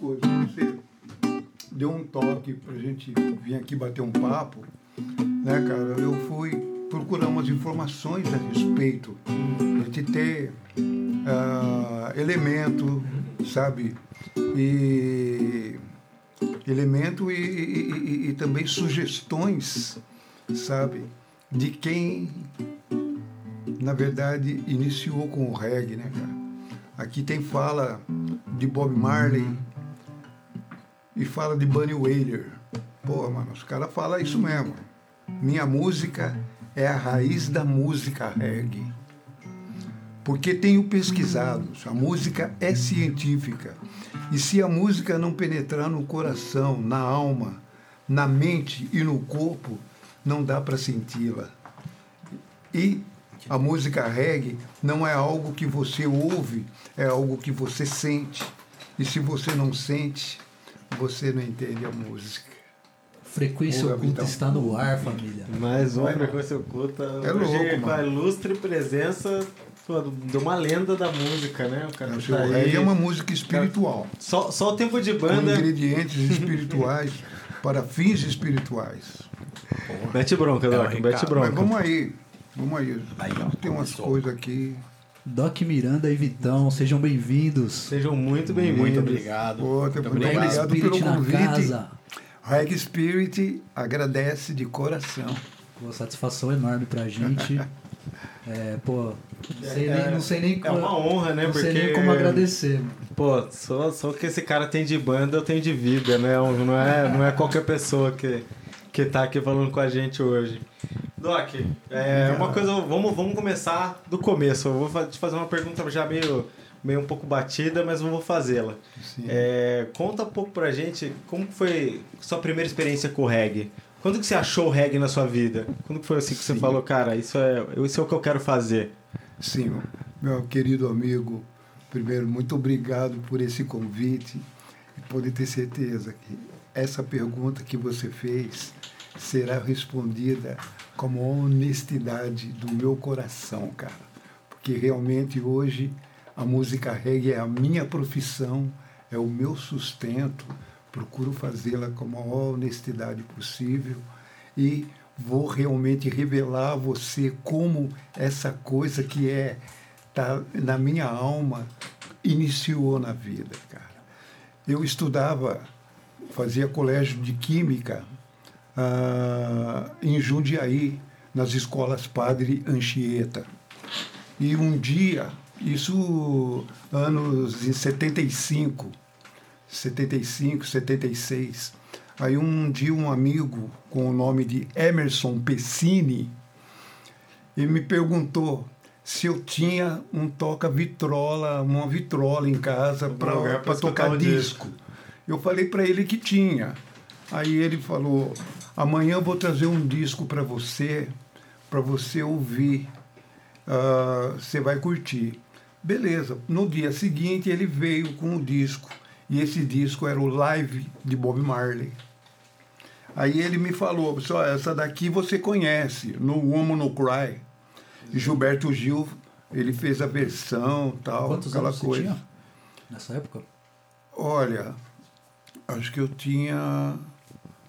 coisa. Você deu um toque pra gente vir aqui bater um papo, né, cara? Eu fui procurar umas informações a respeito, a gente ter uh, elemento, sabe? E elemento e, e, e, e também sugestões, sabe? De quem, na verdade, iniciou com o reggae, né, cara? Aqui tem fala de Bob Marley e fala de Bunny Wailer. Pô, mano, os caras falam isso mesmo. Minha música é a raiz da música reggae. Porque tenho pesquisado, a música é científica. E se a música não penetrar no coração, na alma, na mente e no corpo, não dá para senti-la. E a música reggae não é algo que você ouve, é algo que você sente. E se você não sente, você não entende a música. Frequência Oculta então. está no ar, família. Mais uma Frequência Oculta. É louco, Com a ilustre presença de uma lenda da música, né? O cara tá aí. é uma música espiritual. Só, só o tempo de banda. Com ingredientes espirituais para fins espirituais. Mete bronca, é Doc, mete bronca. Mas vamos aí. Vamos aí. aí ó, Tem umas coisas aqui. Doc Miranda e Vitão, sejam bem-vindos. Sejam muito bem-vindos. Muito obrigado. Pô, muito, muito obrigado, pelo convite. Casa. Reg Spirit agradece de coração. Uma satisfação enorme pra gente. é, pô, sei é, nem, não sei nem como. É uma honra, né? Não Porque, sei nem como agradecer. Pô, só, só que esse cara tem de banda, eu tenho de vida, né? Não é, não é qualquer pessoa que, que tá aqui falando com a gente hoje. Doc, é, uma coisa, vamos, vamos começar do começo. Eu vou te fazer uma pergunta já meio, meio um pouco batida, mas vou fazê-la. É, conta um pouco pra gente como foi sua primeira experiência com o reggae. Quando que você achou o reggae na sua vida? Quando que foi assim que Sim. você falou, cara, isso é, isso é o que eu quero fazer? Sim, meu querido amigo, primeiro, muito obrigado por esse convite e pode ter certeza que essa pergunta que você fez será respondida como honestidade do meu coração, cara. Porque realmente hoje a música reggae é a minha profissão, é o meu sustento. Procuro fazê-la com a maior honestidade possível e vou realmente revelar a você como essa coisa que é tá na minha alma iniciou na vida, cara. Eu estudava, fazia colégio de química ah, em Jundiaí, nas escolas Padre Anchieta. E um dia, isso anos em 75, 75, 76, aí um dia um amigo com o nome de Emerson Pessini, ele me perguntou se eu tinha um toca-vitrola, uma vitrola em casa para tocar disco. disco. Eu falei para ele que tinha. Aí ele falou: amanhã eu vou trazer um disco para você, para você ouvir. Uh, você vai curtir. Beleza. No dia seguinte ele veio com o disco. E esse disco era o live de Bob Marley. Aí ele me falou, só essa daqui você conhece, no Woman No Cry. Gilberto Gil, ele fez a versão, tal, Quantos aquela coisa. Você tinha nessa época? Olha, acho que eu tinha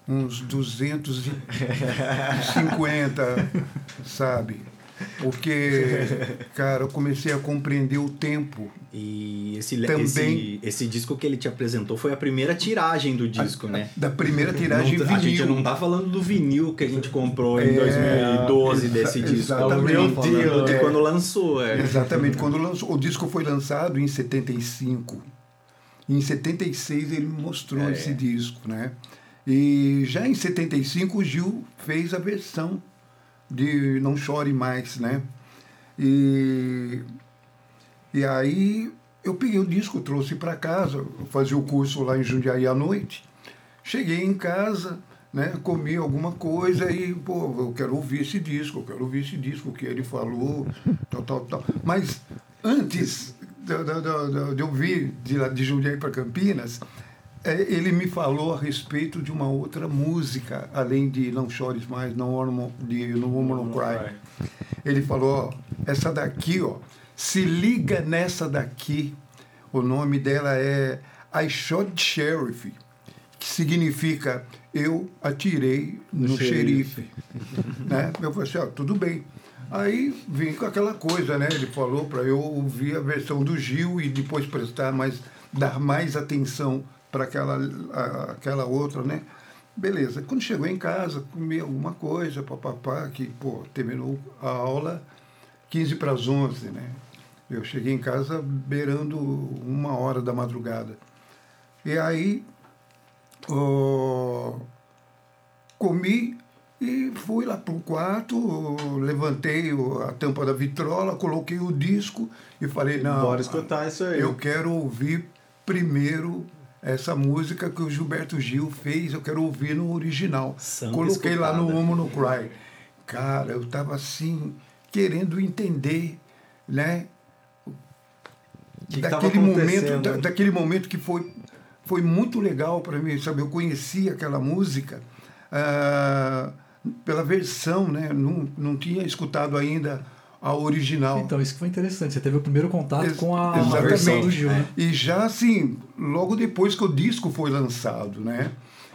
uns 250, sabe? Porque, cara, eu comecei a compreender o tempo. E esse, Também, esse, esse disco que ele te apresentou foi a primeira tiragem do disco, a, né? Da primeira tiragem não, vinil. A gente não tá falando do vinil que a gente comprou em é, 2012 desse disco. Exatamente. Meu Deus, de quando lançou. É. Exatamente, quando lançou. O disco foi lançado em 75. Em 76 ele mostrou é. esse disco, né? E já em 75 o Gil fez a versão de Não Chore Mais, né? E, e aí eu peguei o disco, trouxe para casa, fazia o curso lá em Jundiaí à noite. Cheguei em casa, né, comi alguma coisa e, pô, eu quero ouvir esse disco, eu quero ouvir esse disco, o que ele falou, tal, tal, tal. Mas antes de, eu vir de, de Jundiaí para Campinas, é, ele me falou a respeito de uma outra música, além de Não Chores Mais, Não Woman, de No Woman No Cry. Ele falou, ó, essa daqui, ó, se liga nessa daqui. O nome dela é I shot sheriff, que significa eu atirei no, no xerife. né? Eu falei assim, ó, tudo bem. Aí vim com aquela coisa, né? Ele falou para eu ouvir a versão do Gil e depois prestar mais, dar mais atenção para aquela, aquela outra, né? Beleza. Quando chegou em casa, comi alguma coisa, papapá, que, pô, terminou a aula 15 para as 11, né? Eu cheguei em casa beirando uma hora da madrugada. E aí, oh, comi e fui lá para o quarto, levantei a tampa da vitrola, coloquei o disco e falei, não, Bora escutar isso aí. eu quero ouvir primeiro essa música que o Gilberto Gil fez, eu quero ouvir no original. Samba Coloquei lá no escutada. Homo no Cry. Cara, eu estava assim, querendo entender, né? que que tava daquele momento, acontecendo? da- daquele momento que foi, foi muito legal para mim, sabe? Eu conheci aquela música ah, pela versão, né? Não, não tinha escutado ainda a original. Então, isso que foi interessante. Você teve o primeiro contato Ex- com a, a versão do Gil, né? E já assim, logo depois que o disco foi lançado, né?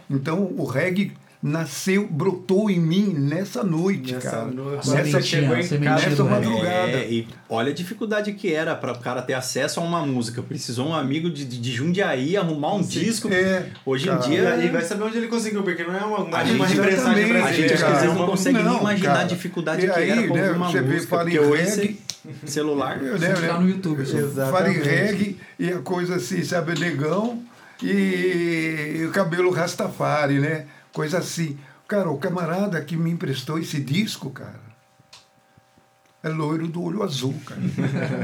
Então o reggae nasceu, brotou em mim nessa noite, Nessa cara. noite. Nessa, chegou em casa, nessa madrugada. É, e olha a dificuldade que era para o cara ter acesso a uma música. Precisou um amigo de, de Jundiaí arrumar um disco. É, Hoje em cara. E dia. aí vai saber onde ele conseguiu, porque não é uma, uma, A uma gente- repressagem A gente às cara. vezes não consegue Não, nem imaginar cara. a dificuldade E que aí, era pra né, uma você vê, música. Porque em hoje celular. né, tá no YouTube. Fala em reggae e a coisa assim, sabe, negão e, e o cabelo rastafari, né? Coisa assim. Cara, o camarada que me emprestou esse disco, cara, é loiro do olho azul, cara.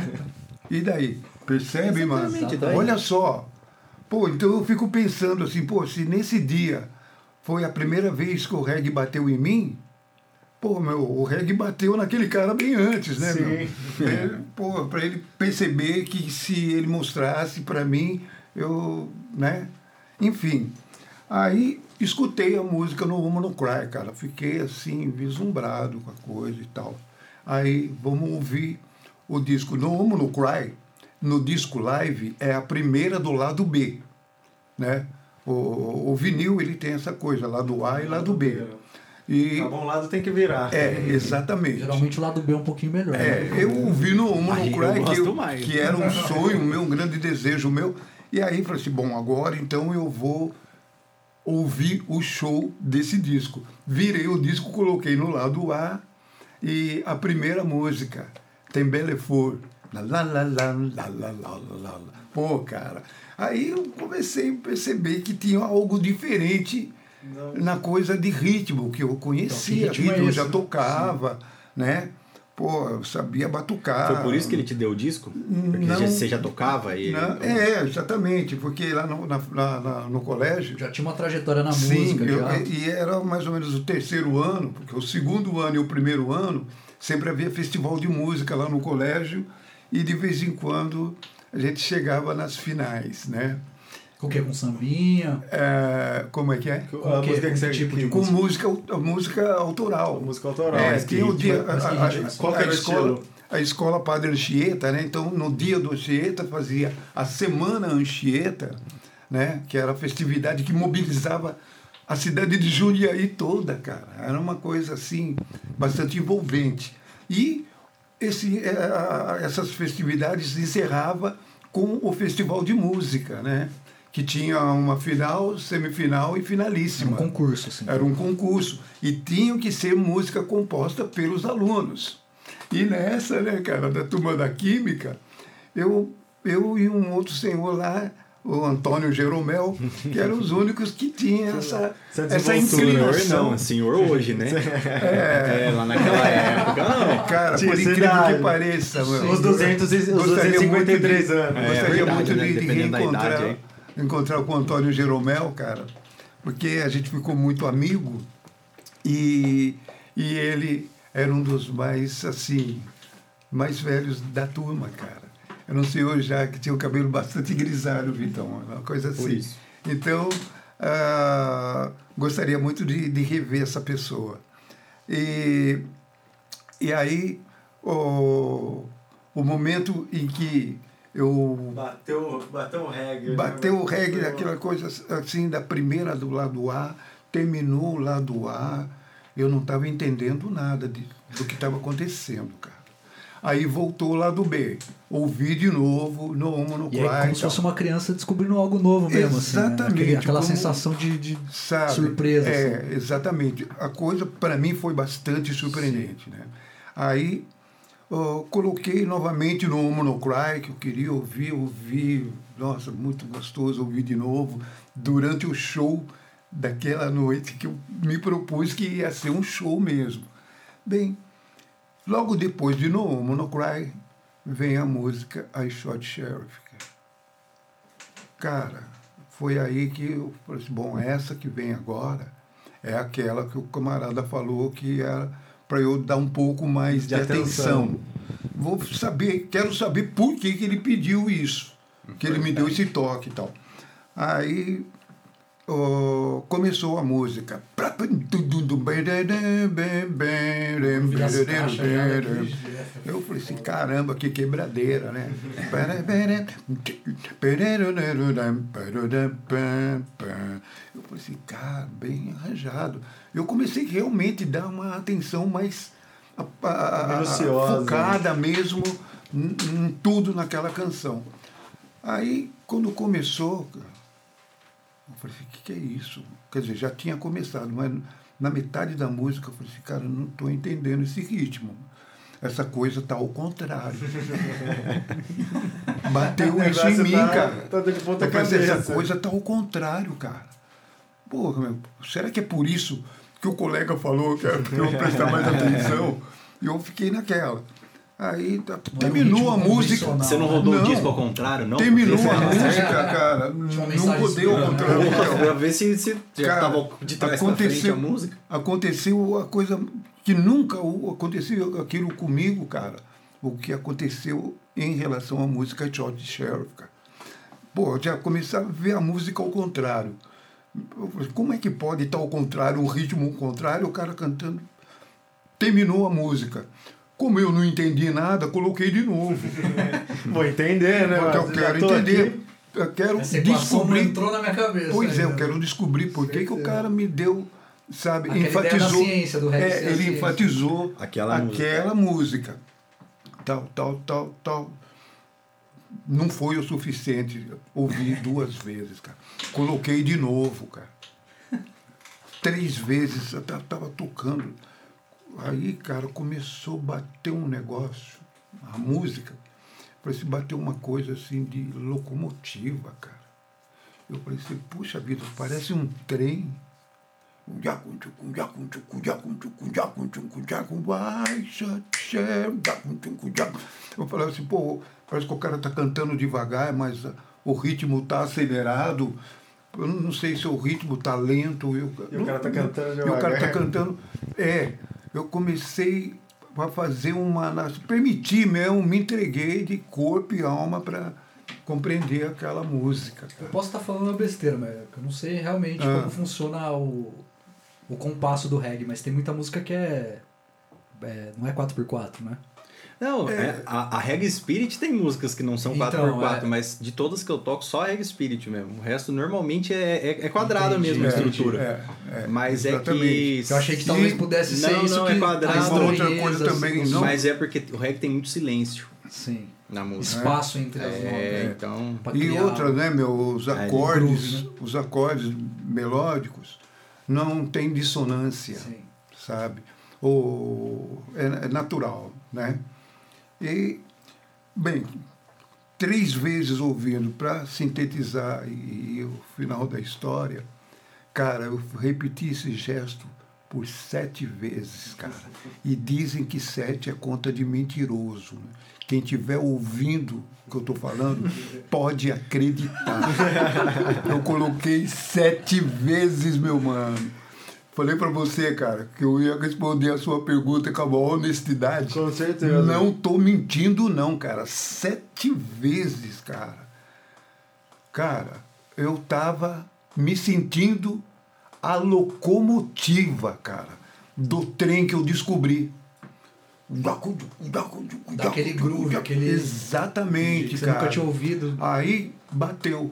e daí? Percebe, mano? Exatamente, daí. Olha só. Pô, então eu fico pensando assim, pô, se nesse dia foi a primeira vez que o reggae bateu em mim, pô, meu, o reggae bateu naquele cara bem antes, né, Sim. meu? Ele, pô, pra ele perceber que se ele mostrasse pra mim, eu, né? Enfim. Aí escutei a música no Woman No Cry, cara. Fiquei assim, vislumbrado com a coisa e tal. Aí vamos ouvir o disco. No Woman No Cry, no disco live, é a primeira do lado B, né? O, o vinil, ele tem essa coisa, lado A e lado B. E, Tá bom lado tem que virar. é, exatamente. Geralmente o lado B é um pouquinho melhor. É, né? eu ouvi no Human eu Cry que, eu- mais. que era um sonho meu, um grande desejo meu. E aí falei assim, bom, agora então eu vou ouvir o show desse disco. Virei o disco, coloquei no lado A e a primeira música tem Belefort. la la la la la la la la, Pô, cara. Aí eu comecei a perceber que tinha algo diferente Não. na coisa de ritmo, que eu conhecia, então, que ritmo, ritmo é eu já tocava, Sim. né? Pô, eu sabia batucar. Foi por isso que ele te deu o disco? Porque Não. você já tocava e ele... Não, é, exatamente, porque lá no, na- na- na- no colégio. Já tinha uma trajetória na Sim, música. eu- já. e era mais ou menos o terceiro ano, porque o segundo ano e o primeiro ano sempre havia festival de música lá no colégio e de vez em quando a gente chegava nas finais, né? Com o quê? Com sambinha? É, como é que é? A Com que- música com que você que tipo de Com música, a música autoral. música autoral. É, tem o dia. mas a- a- a- Qual a era o escola, estilo? a escola Padre Anchieta, né? Então, no dia do Anchieta, fazia a Semana Anchieta, né? Que era a festividade que mobilizava a cidade de Jundiaí toda, cara. Era uma coisa, assim, bastante envolvente. E esse, a- essas festividades encerrava com o Festival de Música, né? Que tinha uma final, semifinal e Era finalíssima. um concurso, assim. Era um concurso. E tinham que ser música composta pelos alunos. E nessa, né, cara, da turma da Química, eu, eu e um outro senhor lá, o Antônio Jeromel, que eram os únicos que tinham essa, Essa essa Senhor inclinação. não, senhor hoje, né? É, lá naquela época, não. Cara, Tinha por essa incrível idade. que pareça, mano. Os 200 e- os Gostaria muito 253 de- anos. É, Gostaria verdade, muito né? de, de Dependendo da reencontrar idade. Encontrar com o Antônio Jeromel, cara, porque a gente ficou muito amigo e, e ele era um dos mais, assim, mais velhos da turma, cara. Era um senhor já que tinha o cabelo bastante grisalho, Vitão, uma coisa assim. Então, ah, gostaria muito de, de rever essa pessoa. E, e aí, o, o momento em que eu Bateu, bateu o reggae. né? bateu o reggae, Bateu- aquela coisa assim, da primeira do lado A, terminou o lado A, eu não estava entendendo nada de, do que estava acontecendo, cara. Aí voltou o lado B, ouvi de novo, no Homo, no E aí, Cry como se fosse uma criança descobrindo algo novo mesmo. assim, né? Exatamente, Aquele- aquela como- sensação de, de sabe? surpresa. É, assim. exatamente. A coisa para mim foi bastante surpreendente, né? Aí ó, coloquei novamente no Homo no Cry, que eu queria ouvir, ouvir, nossa, muito gostoso ouvir de novo durante o show daquela noite que eu me propus que ia ser um show mesmo. Bem, logo depois de No Homo no Cry vem a música I Shot Sheriff. Cara, foi aí que eu falei assim, bom, essa que vem agora é aquela que o camarada falou que era para eu dar um pouco mais de, De atenção. atenção. Vou saber, quero saber por que, que ele pediu isso, que ele me deu esse toque e tal. Aí ó, começou a música. né? Eu falei assim, caramba, que quebradeira, né? Eu falei assim, cara, bem arranjado. Eu comecei realmente a dar uma atenção mais a- a- a- Minuciosa, focada mesmo em, em tudo naquela canção. Aí, quando começou, eu falei assim, o que, que é isso? Quer dizer, já tinha começado, mas na metade da música eu falei assim, cara, eu não estou entendendo esse ritmo. Essa coisa tá ao contrário. Bateu isso em negócio mim, tá- cara. tá de ponta Eu falei, essa cabeça. coisa tá ao contrário, cara. Porra, meu, será que é por isso que o colega falou que pra eu prestar mais atenção? E eu fiquei naquela. Aí tá- um terminou a música. Você não rodou o Não. disco ao contrário, não? Terminou a música, cara. Não rodei ao esperando. contrário. Pra ver se, se já Cara, tava de trás aconteceu- a música. Aconteceu a coisa que nunca o- aconteceu aquilo comigo, cara. O que aconteceu em relação à música George Sheriff, cara. Pô, eu já começava a ver a música ao contrário. Eu falei, como é que pode estar ao contrário, um ritmo ao contrário, o cara cantando. Terminou a música. Como eu não entendi nada, coloquei de novo. Vou entender, né? Porque eu quero entender. aqui. Eu quero Essa descobrir. entrou na minha cabeça. Pois é, eu quero descobrir por que, que o cara me deu, sabe, Aquela ideia da enfatizou. ciência, é, ele ciência. enfatizou Aquela aquela música. Tal, tal, tal, tal. Não foi o suficiente ouvir duas vezes, cara. Coloquei de novo, cara. Três vezes, eu ta- tava tocando. Aí, cara, começou a bater um negócio, a música. Parece bater uma coisa assim de locomotiva, cara. Eu falei assim, puxa vida, parece um trem. Eu falei assim, pô, parece que o cara tá cantando devagar, mas ah, o ritmo tá acelerado. Eu não sei se o ritmo tá lento. Eu, E o cara tá cantando E o cara tá devagar. cantando. É, eu comecei a fazer uma. Permitir mesmo, me entreguei de corpo e alma para compreender aquela música. Eu cara. posso estar falando uma besteira, mas eu não sei realmente Ah. como funciona o, o compasso do reggae, mas tem muita música que é. é, não é 4x4, né? Não, é, a, a Reggae Spirit tem músicas que não são Então, 4x4, é. mas de todas que eu toco, só a Reggae Spirit mesmo. O resto normalmente é, é, é quadrada Entendi, mesmo a estrutura. É, é, mas é exatamente. que. Eu achei que talvez pudesse ser Não, isso não, que é quadrado. as Uma outra coisa também, não. Mas é porque o reggae tem muito silêncio Sim. na música. Espaço entre as É, notas. então. pra E outra, né, meu, os acordes, groove, né? os acordes melódicos não tem dissonância, Sim. sabe? Ou é, é natural, né? E bem, três vezes ouvindo para sintetizar e, e o final da história, cara, eu repeti esse gesto por sete vezes, cara. E dizem que sete é conta de mentiroso. né? Quem estiver ouvindo o que eu estou falando, pode acreditar. Eu coloquei sete vezes, meu mano. Falei para você, cara, que eu ia responder a sua pergunta com a maior honestidade. Com certeza. Não tô mentindo, não, cara. Sete vezes, cara. Cara, eu tava me sentindo a locomotiva, cara, do trem que eu descobri. Daquele groove, aquele. Exatamente, Você cara. nunca tinha ouvido. Aí bateu.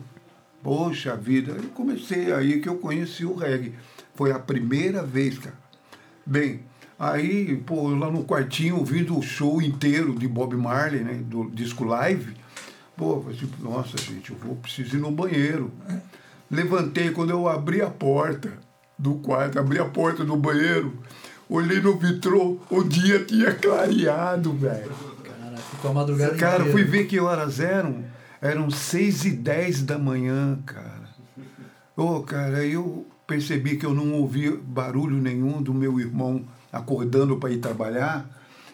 Poxa vida, eu comecei aí que eu conheci o reggae. Foi a primeira vez, cara. Bem, aí, pô, lá no quartinho, ouvindo o show inteiro de Bob Marley, né? Do disco live. Pô, falei tipo, nossa, gente, eu vou preciso ir no banheiro. Levantei quando eu abri a porta do quarto, abri a porta do banheiro, olhei no vitrô, o dia tinha clareado, velho. Cara, ficou a madrugada Cara, inteira. fui ver que horas eram. Eram seis e dez da manhã, cara. Ô, cara, aí eu percebi que eu não ouvi barulho nenhum do meu irmão acordando para ir trabalhar,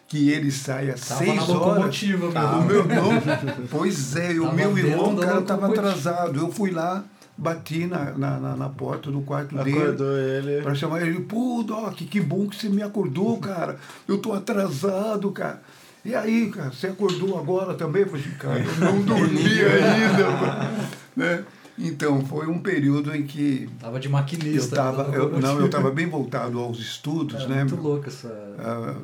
que ele sai às Tava seis na horas. meu. O meu irmão, pois é, e o Tava meu irmão, cara, estava atrasado. Eu fui lá, bati na, na, na, na porta do quarto dele. Acordou ele. Pra chamar ele, pô, Doc, que bom que você me acordou, cara. Eu tô atrasado, cara. E aí, cara, você acordou agora também? Eu falei, cara, eu não dormi ainda, mano. né? Então, foi um período em que Tava de eu maquinista. tava, da eu, não, eu estava bem voltado aos estudos, É né? muito louco essa. Ah,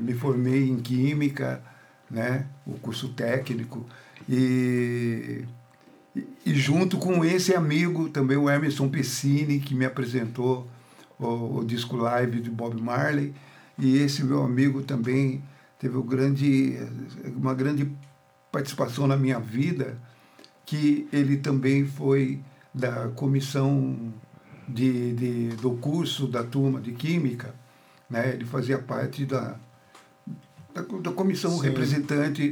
me formei em química, né? O curso técnico e, e- e junto com esse amigo também o Emerson Pessini que me apresentou o, o disco live de Bob Marley e esse meu amigo também teve um grande, uma grande participação na minha vida que ele também foi da comissão de, de, do curso da turma de química né? Ele fazia parte da, da, da comissão Sim. representante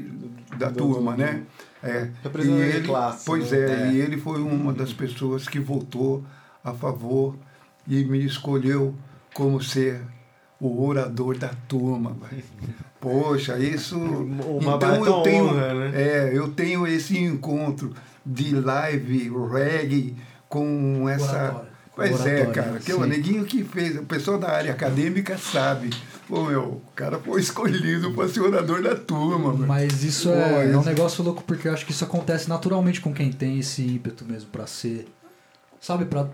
da Do- turma, do- né? É. Representante E de ele, classe, Pois né? é, É. e ele foi uma das pessoas que votou a favor e me escolheu como ser o orador da turma. Poxa, isso. Uma então baita eu tenho, honra, né? é, eu tenho esse encontro de live reggae com essa. Oratória. Pois é, cara, que o sim. neguinho que fez, o pessoal da área acadêmica sabe. Pô, meu, o cara foi escolhido para ser orador da turma, velho. Mas isso Pô, é, é um negócio louco porque eu acho que isso acontece naturalmente com quem tem esse ímpeto mesmo pra ser. Sabe, pra,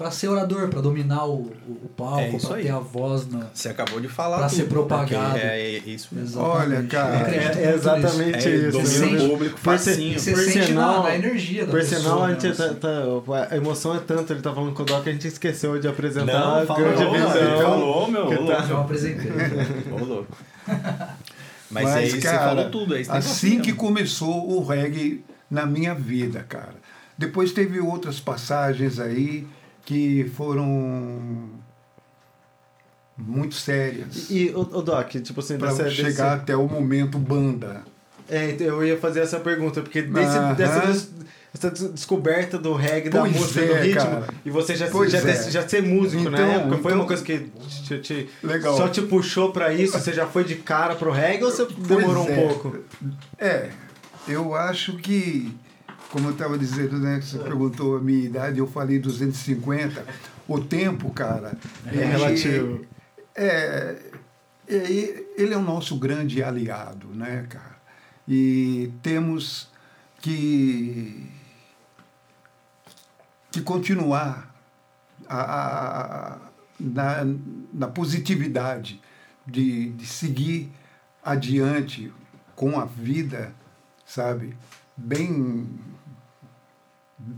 pra ser orador, pra dominar o, o, o palco, É aí. ter a voz na. Você acabou de falar Pra tudo, ser propagado. porque É, é isso mesmo. Exatamente. Olha, cara, É, é exatamente É, isso. domínio sente- público Por ser- facinho. Você Por sente sinal- na, na energia da Por pessoa. sinal, a, gente tá, assim. tá- a emoção é tanto, ele tá falando com o Doc, que a gente esqueceu de apresentar Não, a falou, grande visão. falou, meu, que tá-. Eu apresentei. Ô, louco. Mas, é isso, você falou tudo. É isso que tem assim que começou o reggae na minha vida, cara. Depois teve outras passagens aí que foram muito sérias E, o, Doc, tipo assim, para dessa, chegar até o momento banda. desse- É, então, eu ia fazer essa pergunta, porque desse, Aham. dessa des- essa des- descoberta do reggae, Pois da música, é, do ritmo, cara. e você já, Pois já, é. ter- já ser músico na Então, época, foi então- uma coisa que te, te- Legal. só te puxou pra isso? Você já foi de cara pro reggae ou você demorou Pois um é. pouco? É, eu acho que, como eu estava dizendo, né, você perguntou a minha idade, eu falei 250. O tempo, cara. É ele- relativo. É, é, ele é o nosso grande aliado, né, cara? E temos que, que continuar a, a- a- na, na positividade de, de seguir adiante com a vida, sabe? Bem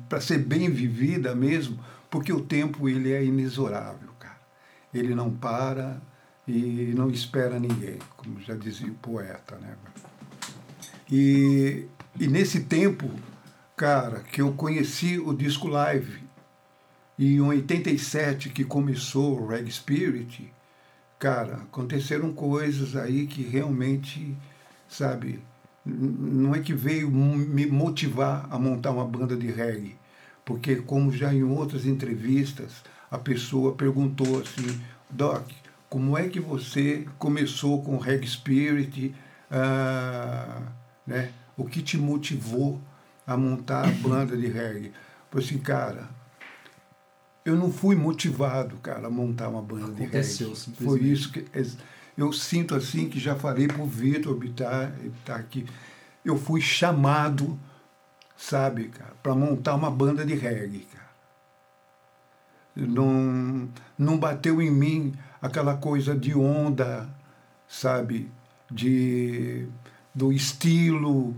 para ser bem vivida mesmo, porque o tempo ele é inexorável, cara. Ele não para e não espera ninguém, como já dizia o poeta, né? E, e nesse tempo, cara, que eu conheci o disco live, e em 87 que começou o Reg Spirit, cara, aconteceram coisas aí que realmente, sabe, não é que veio me motivar a montar uma banda de reggae, porque como já em outras entrevistas a pessoa perguntou assim, Doc, como é que você começou com Reggae Spirit, ah, né? O que te motivou a montar a banda de reggae? Eu falei assim, cara, eu não fui motivado, cara, a montar uma banda de Aconteceu, reggae. Foi isso que eu sinto assim que já falei pro Vitor Bitar, ele tá aqui. Eu fui chamado, sabe, cara, para montar uma banda de reggae, cara. Não, não bateu em mim aquela coisa de onda, sabe, de do estilo,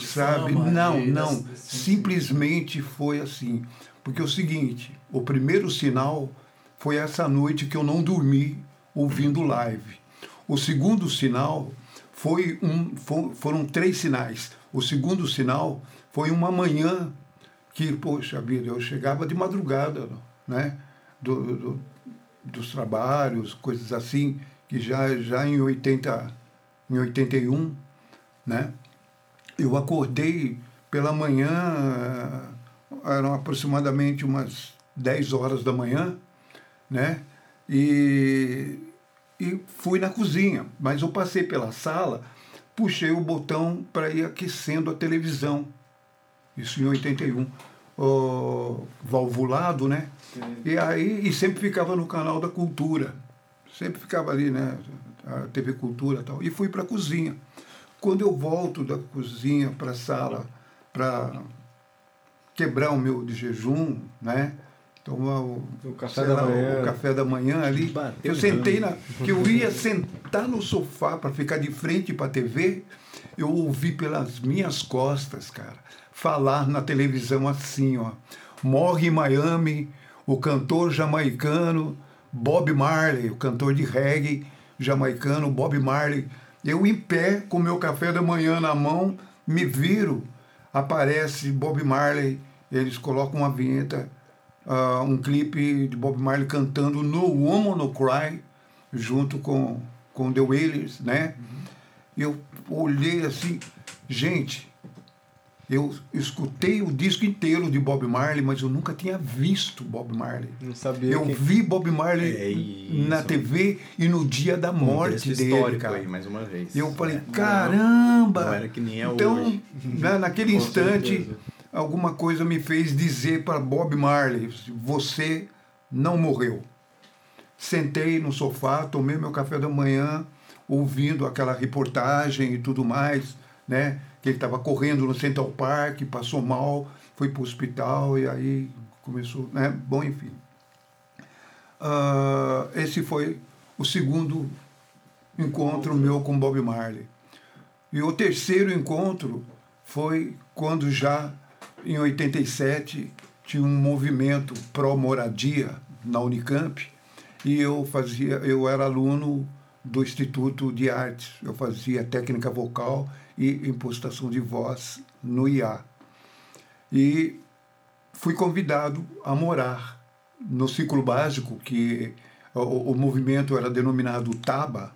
sabe? Fama, não, de- não. Simplesmente foi assim. Porque é o seguinte, o primeiro sinal foi essa noite que eu não dormi ouvindo live. O segundo sinal foi um, fo- foram três sinais. O segundo sinal foi uma manhã que, poxa vida, eu chegava de madrugada, né? Do, do- dos trabalhos, coisas assim, que já, já em, 80, em 81, né? Eu acordei pela manhã, eram aproximadamente umas 10 horas da manhã, né? E, e fui na cozinha, mas eu passei pela sala, puxei o botão para ir aquecendo a televisão. Isso em 81. Ó, valvulado, né? E aí, e sempre ficava no canal da cultura. Sempre ficava ali, né? A TV Cultura e tal. E fui para a cozinha. Quando eu volto da cozinha para a sala para quebrar o meu de jejum, né? Tomar o, O café da manhã. o café da manhã ali. Bateu eu sentei na. que eu ia sentar no sofá para ficar de frente para a TV, eu ouvi pelas minhas costas, cara, falar na televisão assim, ó. Morre em Miami o cantor jamaicano Bob Marley, o cantor de reggae jamaicano Bob Marley. Eu em pé, com meu café da manhã na mão, me viro, aparece Bob Marley, eles colocam uma vinheta, ah, um clipe de Bob Marley cantando No Woman No Cry, junto com, com The Wailers, né? Eu olhei assim, gente, eu escutei o disco inteiro de Bob Marley, mas eu nunca tinha visto Bob Marley. Não sabia Eu vi Bob Marley É na TV e no dia da morte Contexto dele, cara. aí, mais uma vez. Eu falei, É. caramba! Não era que nem é então, hoje. né, naquele Com instante, certeza. Alguma coisa me fez dizer para Bob Marley: você não morreu. Sentei no sofá, tomei meu café da manhã, ouvindo aquela reportagem e tudo mais, né? Que ele estava correndo no Central Park, passou mal, foi para o hospital e aí começou, né? Bom, enfim. Ah, esse foi o segundo encontro meu com Bob Marley. E o terceiro encontro foi quando já em 87 tinha um movimento pró-moradia na Unicamp e eu fazia, eu era aluno do Instituto de Artes, eu fazia técnica vocal e impostação de voz no IA. E fui convidado a morar no ciclo básico, que o, o movimento era denominado TABA,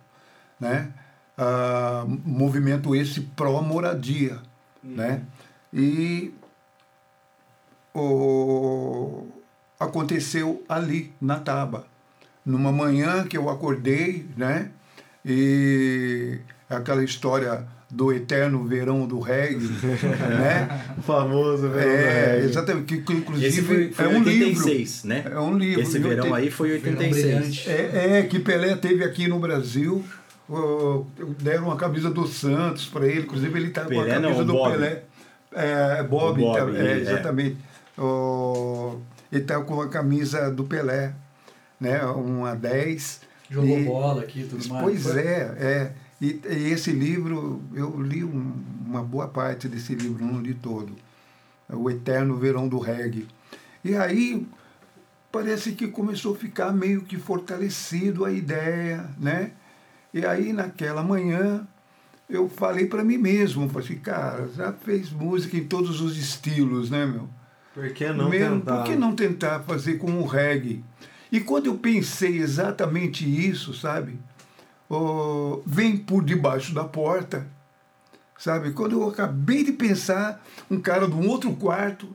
né? Ah, movimento esse pró-moradia, né? E o, aconteceu ali, na Taba. Numa manhã que eu acordei, né? E aquela história do eterno verão do reggae, né? O famoso, velho. É, reggae. exatamente, que, que inclusive Esse foi, foi é um 86, livro. né? É um livro. Esse verão te- aí foi Verão 86. brilhante. É, é, que Pelé teve aqui no Brasil. ó, deram uma camisa do Santos para ele, inclusive ele está com a camisa não, do Bob. Pelé. É, Bob, Bob, é, é. exatamente. Ó, ele está com a camisa do Pelé, né? Uma 10. Jogou E- bola aqui e tudo mais. Pois é, é. E, e esse livro, eu li um- uma boa parte desse livro, não li todo. O Eterno Verão do Reggae. E aí parece que começou a ficar meio que fortalecido a ideia, né? E aí naquela manhã eu falei para mim mesmo, falei assim, cara, já fez música em todos os estilos, né, meu? Por que não Mesmo, tentar? Por que não tentar fazer com o reggae? E quando eu pensei exatamente isso, sabe? Oh, vem por debaixo da porta, sabe? Quando eu acabei de pensar, um cara de um outro quarto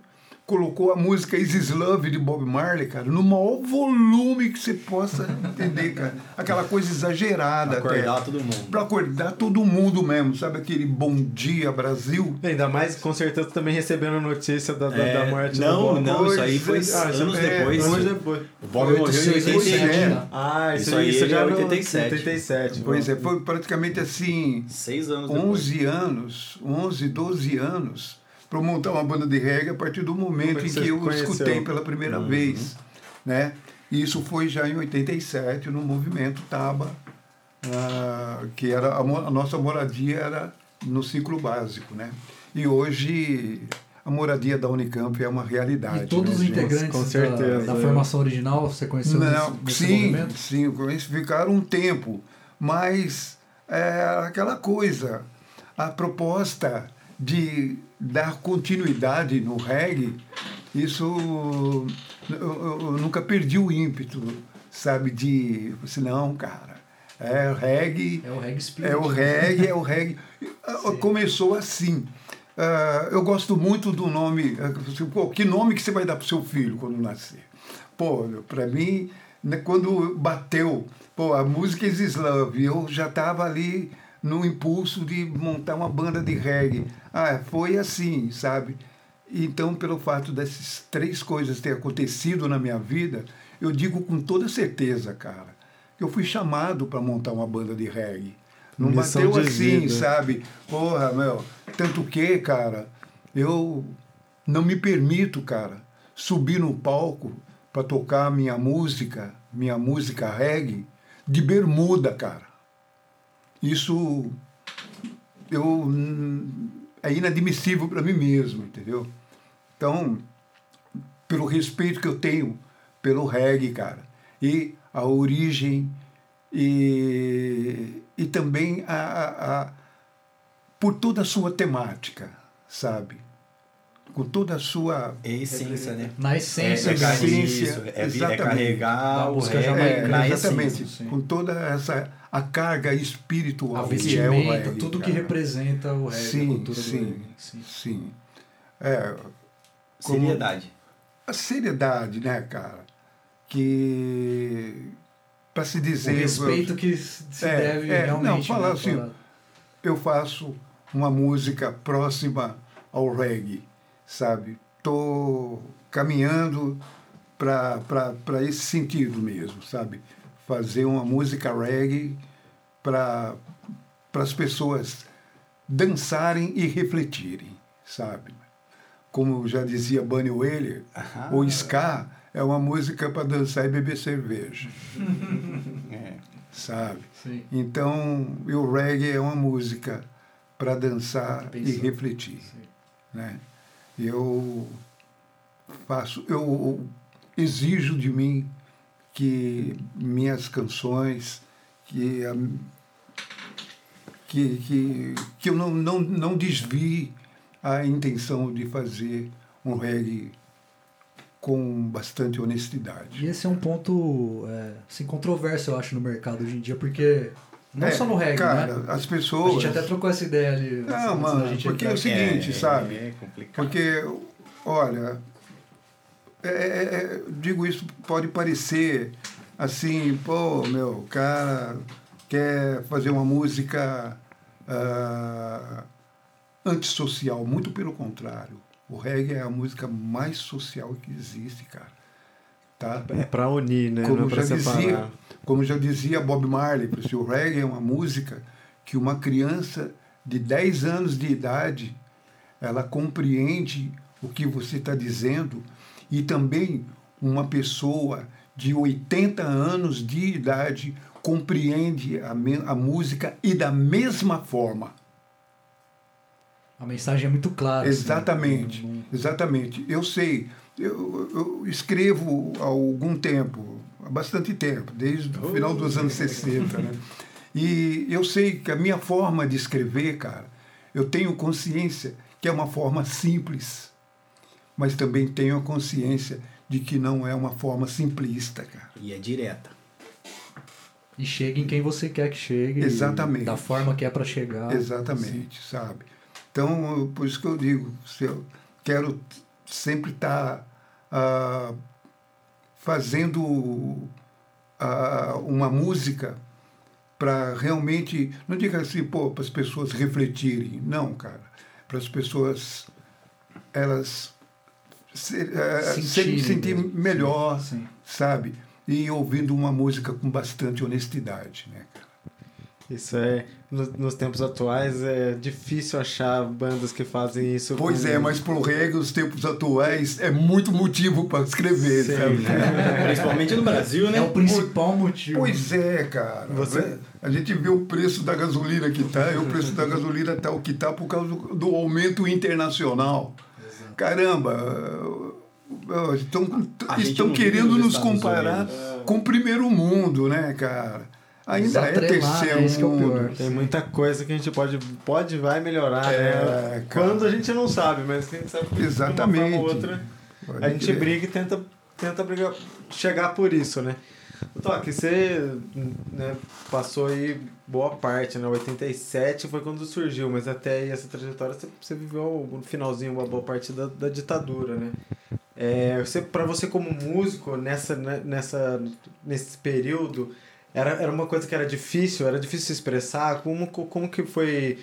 colocou a música Is This Love de Bob Marley, cara, no maior volume que você possa entender, cara. Aquela coisa exagerada Pra acordar até. todo mundo. Pra acordar todo mundo mesmo, sabe? Aquele bom dia Brasil. Ainda mais, com certeza, também recebendo a notícia da, da, É, da morte não, do Bob. não, isso aí foi é, anos é, depois. Anos depois. O Bob Foi morreu em 87, 87. né? Ah, isso, Isso aí isso já é no 87. 87. Pois é, foi praticamente assim, Seis anos depois. 11 anos, 11, 12 anos, para montar uma banda de reggae a partir do momento Como é em que eu conheceu? escutei pela primeira Uhum. vez. Né? E isso foi já em 87, no movimento Taba, ah, que era a, a nossa moradia era no ciclo básico, né? E hoje a moradia da Unicamp é uma realidade. E todos os né, gente? integrantes com da- certeza, da, é. formação original você conheceu Não, nesse, nesse sim, movimento? sim, ficaram um tempo, mas é aquela coisa, a proposta de dar continuidade no reggae, isso eu, eu- eu nunca perdi o ímpeto, sabe, de, assim, não, cara, é reggae, É o reggae spirit. é o reggae, é o reggae. Ah, Começou assim. Ah, eu gosto muito do nome. ah, assim, pô, que nome que você vai dar pro seu filho quando nascer? Pô, para mim, né, quando bateu, pô, a música Is Love, eu já estava ali no impulso de montar uma banda de reggae. Ah, foi assim, sabe? Então, pelo fato dessas três coisas terem acontecido na minha vida, eu digo com toda certeza, cara, que eu fui chamado para montar uma banda de reggae. Não Missão bateu assim, vida. sabe? Porra, meu. Tanto que, cara, eu não me permito, cara, subir no palco para tocar minha música, minha música reggae, de bermuda, cara. Isso eu, é inadmissível para mim mesmo, entendeu? Então, pelo respeito que eu tenho pelo reggae, cara, e a origem e, e também a, a- a- por toda a sua temática, sabe? Com toda a sua É essência, né? Na É, essência é, car- essência, isso, é, vi- é exatamente. carregar o É, exatamente, com toda essa a carga a espiritual que é o reggae, tudo que representa o reggae, a Sim, cultura do sim, reggae. Sim. sim. É, como- Seriedade. a seriedade, né, cara? Que para se O dizer respeito que se É, deve é, realmente. não, falar né, assim, para- eu faço uma música próxima ao reggae, sabe? Tô caminhando para esse sentido mesmo, sabe? Fazer uma música reggae para as pessoas dançarem e refletirem, sabe? Como já dizia Bunny Wailer, Ah. o ska é uma música para dançar e beber cerveja, É. sabe? Sim. Então, o reggae é uma música para dançar e refletir, sim. né? Eu faço, eu exijo de mim que minhas canções, que a, que, que, que eu não, não, não desvie a intenção de fazer um reggae com bastante honestidade. E esse é um ponto é, assim, controverso, eu acho, no mercado hoje em dia, porque não É, só no reggae, cara, né? as A pessoas. gente até trocou essa ideia ali. Não, mano, porque entrar é o seguinte, É, sabe? É complicado. Porque, olha, é, é, é, digo isso, pode parecer assim, pô, meu, o cara quer fazer uma música ah, antissocial, muito pelo contrário. O reggae é a música mais social que existe, cara. Tá? É pra unir, né? Como Não já, separar. dizia, como já dizia Bob Marley, porque o reggae é uma música que uma criança de 10 anos de idade ela compreende o que você está dizendo e também uma pessoa de 80 anos de idade compreende a, a música e da mesma forma. A mensagem é muito clara. assim, Exatamente, não- não- exatamente. Eu sei, eu, eu escrevo há algum tempo, há bastante tempo, desde o final dos anos 60, né? E eu sei que a minha forma de escrever, cara, eu tenho consciência que é uma forma simples, mas também tenho a consciência de que não é uma forma simplista, cara. E é direta. E chega em quem você quer que chegue. Exatamente. Da forma que é para chegar. Exatamente, sabe? Então, por isso que eu digo, se eu quero sempre estar ah, fazendo ah, uma música para realmente, não diga assim, pô, para as pessoas refletirem, não, cara, para as pessoas elas se, se Sentirem sentir mesmo. melhor, Sim. sabe? E ouvindo uma música com bastante honestidade, né, cara? Isso é, no- nos tempos atuais, é difícil achar bandas que fazem isso. Pois com- é, mas pro reggae, os tempos atuais, é muito motivo para escrever, Sim. sabe? Principalmente no Brasil, né? É o principal motivo. Pois é, cara. Você- A gente vê o preço da gasolina que tá, e o preço da gasolina tá o que tá por causa do, do aumento internacional. Caramba, estão, estão querendo nos comparar Unidos. com o primeiro mundo, né, cara? Ainda é terceiro né? É mundo. pior. Tem muita coisa que a gente pode, pode e vai melhorar, É, né? Quando a gente não sabe, mas quem sabe que Exatamente. de uma ou outra Pode a gente crer. briga e tenta, tenta brigar, chegar por isso, né? Toque, você né, passou aí boa parte, né? 87 foi quando surgiu, mas até aí essa trajetória você, você viveu no finalzinho uma boa parte da, da ditadura, né? É, você, para você como músico, nessa, né, nessa, nesse período, era, era uma coisa que era difícil, era difícil se expressar, como, como que foi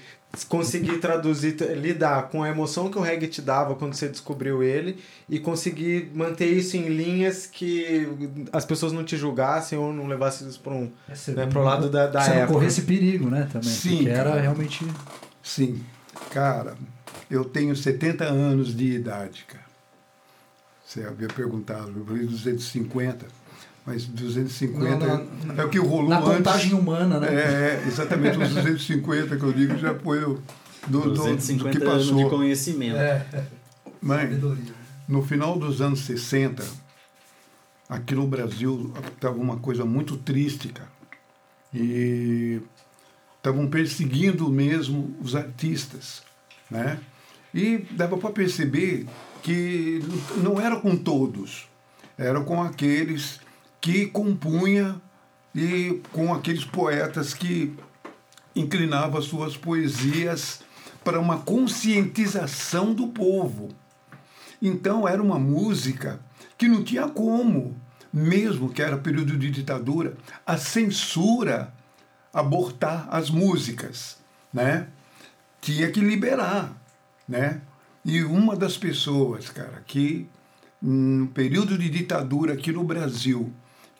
conseguir traduzir, lidar com a emoção que o reggae te dava quando você descobriu ele e conseguir manter isso em linhas que as pessoas não te julgassem ou não levassem isso para um, É, você né, pro lado da, da você época. correr esse perigo, né? Também. Sim, Porque era cara. realmente. Sim. Cara, eu tenho 70 anos de idade, cara. Você havia perguntado, eu falei 250, mas 250 Não, não, é o que rolou Na antes. contagem humana, né? É, exatamente os 250 que eu digo já foi o do, do, do 250 que anos de passou. conhecimento. É. Mas, Sabedoria. no final dos anos 60, aqui no Brasil estava uma coisa muito triste, cara. E estavam perseguindo mesmo os artistas, né? E dava para perceber que não era com todos, era com aqueles que compunha e com aqueles poetas que inclinavam suas poesias para uma conscientização do povo. Então era uma música que não tinha como, mesmo que era período de ditadura, a censura abortar as músicas, né? Tinha que liberar, né? E uma das pessoas, cara, que no período de ditadura aqui no Brasil,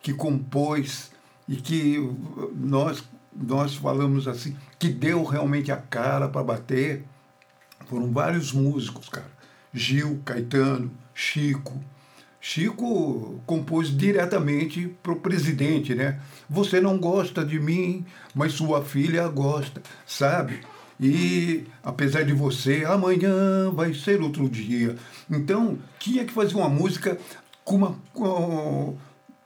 que compôs e que nós nós falamos assim, que deu realmente a cara para bater, foram vários músicos, cara. Gil, Caetano, Chico. Chico compôs diretamente para o presidente, né? Você não gosta de mim, mas sua filha gosta, sabe? E apesar de você, amanhã vai ser outro dia. Então, tinha que fazer uma música com uma. Com,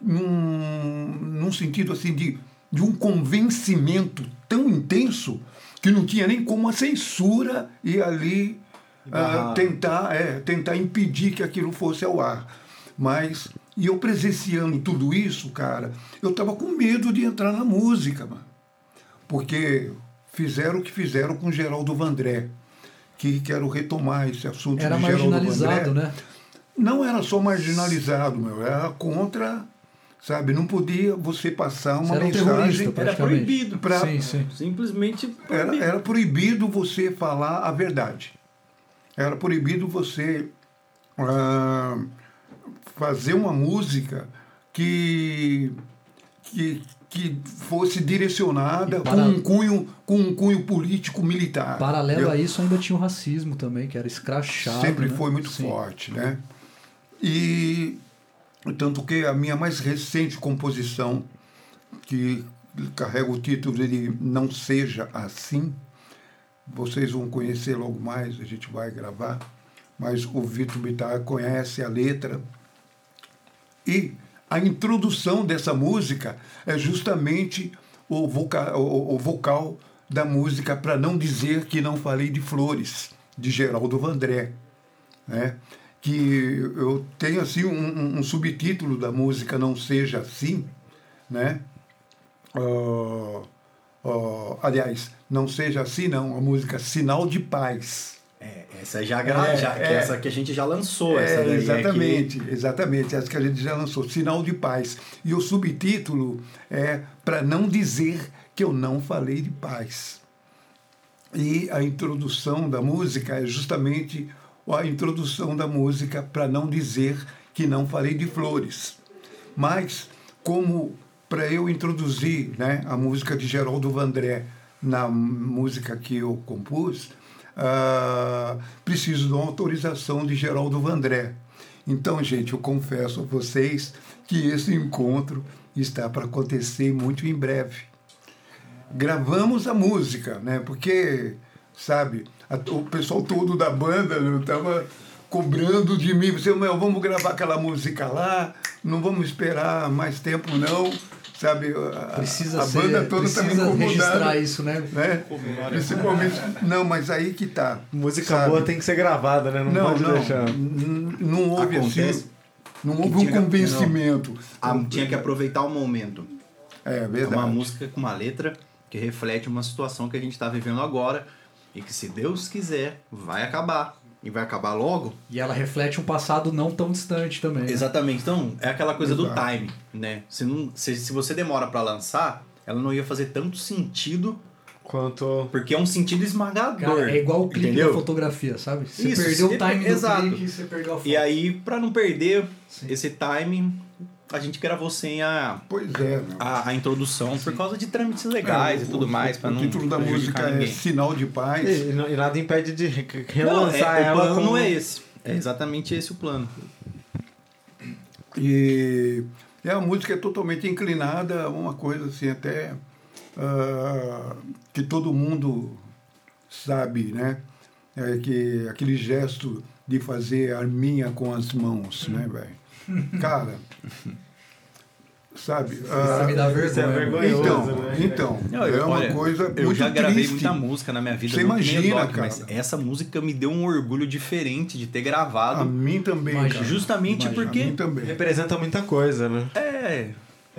num, num sentido assim de, de um convencimento tão intenso que não tinha nem como a censura ir ali ah, tentar, é, tentar impedir que aquilo fosse ao ar. Mas, e eu presenciando tudo isso, cara, eu tava com medo de entrar na música, mano. Porque fizeram o que fizeram com Geraldo Vandré. Que quero retomar esse assunto Era de Geraldo marginalizado, Vandré. né? Não era só marginalizado, meu, era contra, sabe? Não podia você passar uma Você era um mensagem. terrorista, Era proibido. Pra- Sim, sim. Simplesmente Era, proibido. era proibido você falar a verdade. Era proibido você ah, fazer uma música que, que, que fosse direcionada E com, para- um cunho, com um cunho político militar. Paralelo a isso, ainda tinha o racismo também, que era escrachado. sempre né? foi muito Sim. forte, né? E tanto que a minha mais recente composição, que carrega o título de Não Seja Assim, vocês vão conhecer logo mais, a gente vai gravar, mas o Vitor Bittar conhece a letra. E a introdução dessa música é justamente o, voca, o, o vocal da música Para Não Dizer Que Não Falei de Flores, de Geraldo Vandré. Né? Que eu tenho assim um, um- subtítulo da música Não Seja Assim, né? Ah, ah, aliás, não seja assim não, a música Sinal de Paz. É, essa já. É, já que é. essa que a gente já lançou. essa É, exatamente, exatamente, essa que a gente já lançou, Sinal de Paz. E o subtítulo é Para Não Dizer Que Eu Não Falei de Paz. E a introdução da música é justamente a introdução da música para não dizer que não falei de flores. Mas, como para eu introduzir né, a música de Geraldo Vandré na música que eu compus, ah, preciso de uma autorização de Geraldo Vandré. Então, gente, eu confesso a vocês que esse encontro está para acontecer muito em breve. Gravamos a música, né? Porque, sabe, a- o pessoal todo da banda estava cobrando de mim. Você, meu, vamos gravar aquela música lá, não vamos esperar mais tempo, não. Sabe, a, Precisa a ser, banda toda está precisa incomodada. registrar isso, né? Né? Principalmente. Não, mas aí que tá. Música sabe? boa tem que ser gravada, né? Não, Não, pode não. deixar. Não houve Acontece assim. Não houve um tinha que- convencimento. Ah, tinha que aproveitar o momento. É É verdade. uma música com uma letra que reflete uma situação que a gente está vivendo agora e que, se Deus quiser, vai acabar. E vai acabar logo. E ela reflete um passado não tão distante também. né? Exatamente. Então, é aquela coisa do Exato. time, né? Se, não, se, se você demora para lançar, ela não ia fazer tanto sentido, Quanto. porque é um sentido esmagador. Cara, é igual o clipe entendeu? da fotografia, sabe? Você Isso, perdeu você- o time exato. do clipe, você perdeu a foto. E aí, para não perder Sim. esse time, a gente gravou sem a, Pois é. Né? a, a introdução por causa de trâmites legais É, e tudo o- mais, o, para o não título da música é ninguém. Sinal de Paz. E, e e nada impede de re- Não, relançar é, o ela. plano com... é esse. É exatamente esse o plano. E, e a música é totalmente inclinada a uma coisa assim, até ah, que todo mundo sabe, né? É que aquele gesto de fazer arminha com as mãos, né, velho? Cara, sabe? Isso ah, me dá Isso é vergonha. vergonhoso, então, né? então Não, eu- é uma olha, coisa Eu muito já gravei triste. muita música na minha vida. Você imagina, Doc, Mas cara. essa música me deu um orgulho diferente de ter gravado. A mim também, Imagina. cara. Justamente Imagina, porque- A mim também. Representa muita coisa, né? É,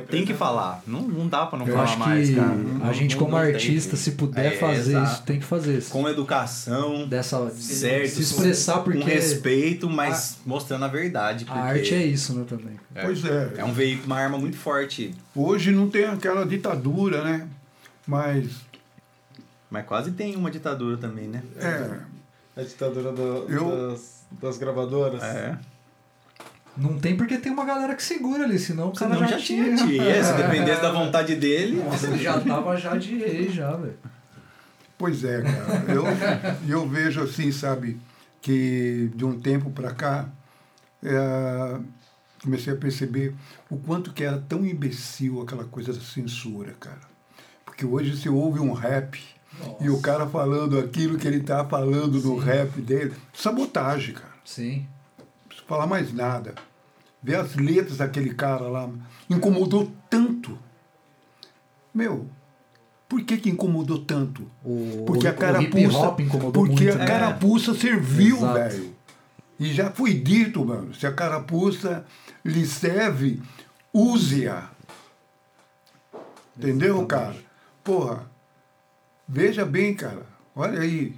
tem que falar. Não, não dá pra não Eu falar acho mais, que cara. a Não- gente, não- como tem. artista, se puder É, fazer exato. isso, tem que fazer. isso. Com educação, Dessa, certo, se expressar, porque com respeito, mas mostrando a verdade. a arte é isso, né, também. Pois é. É um veículo, uma arma muito forte. Hoje não tem aquela ditadura, né? Mas Mas quase tem uma ditadura também, né? é, A ditadura do- Eu- das, das gravadoras. É. Não tem porque tem uma galera que segura ali, senão o cara Senão já, já tinha. tinha. Se dependesse da vontade dele. Nossa, ele já tava já de rei, já, velho. pois é, cara. Eu, eu vejo assim, sabe, que de um tempo para cá é, comecei a perceber o quanto que era tão imbecil aquela coisa da censura, cara. Porque hoje você ouve um rap e o cara falando aquilo que ele tá falando no rap dele, sabotagem, cara. Sim. Falar mais nada. Ver as letras daquele cara lá incomodou tanto. Meu, por que que incomodou tanto? O, Porque a carapuça, porque muito. a né? carapuça serviu, Exato. velho. E já foi dito, mano, se a carapuça lhe serve, use-a. Entendeu, cara? Porra, veja bem, cara. Olha aí,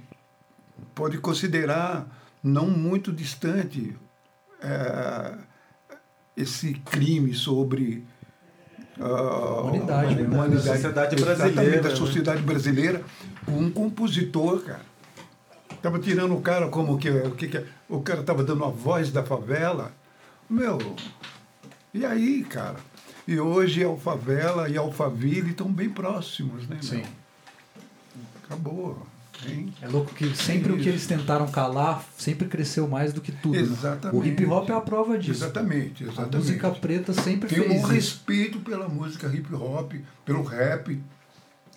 pode considerar não muito distante é, esse crime sobre a Humanidade, né? Da sociedade brasileira, da sociedade brasileira, um compositor, cara. Tava tirando o cara como que, o que, que o cara tava dando a voz da favela. Meu, e aí, cara? E hoje a favela e a Alphaville estão bem próximos, né? meu? Sim. Acabou. Hein? É louco que sempre o que eles tentaram calar sempre cresceu mais do que tudo. né? Exatamente. O hip hop é a prova disso. Exatamente, A exatamente. música preta sempre Tem um fez isso. respeito pela música hip hop, pelo rap,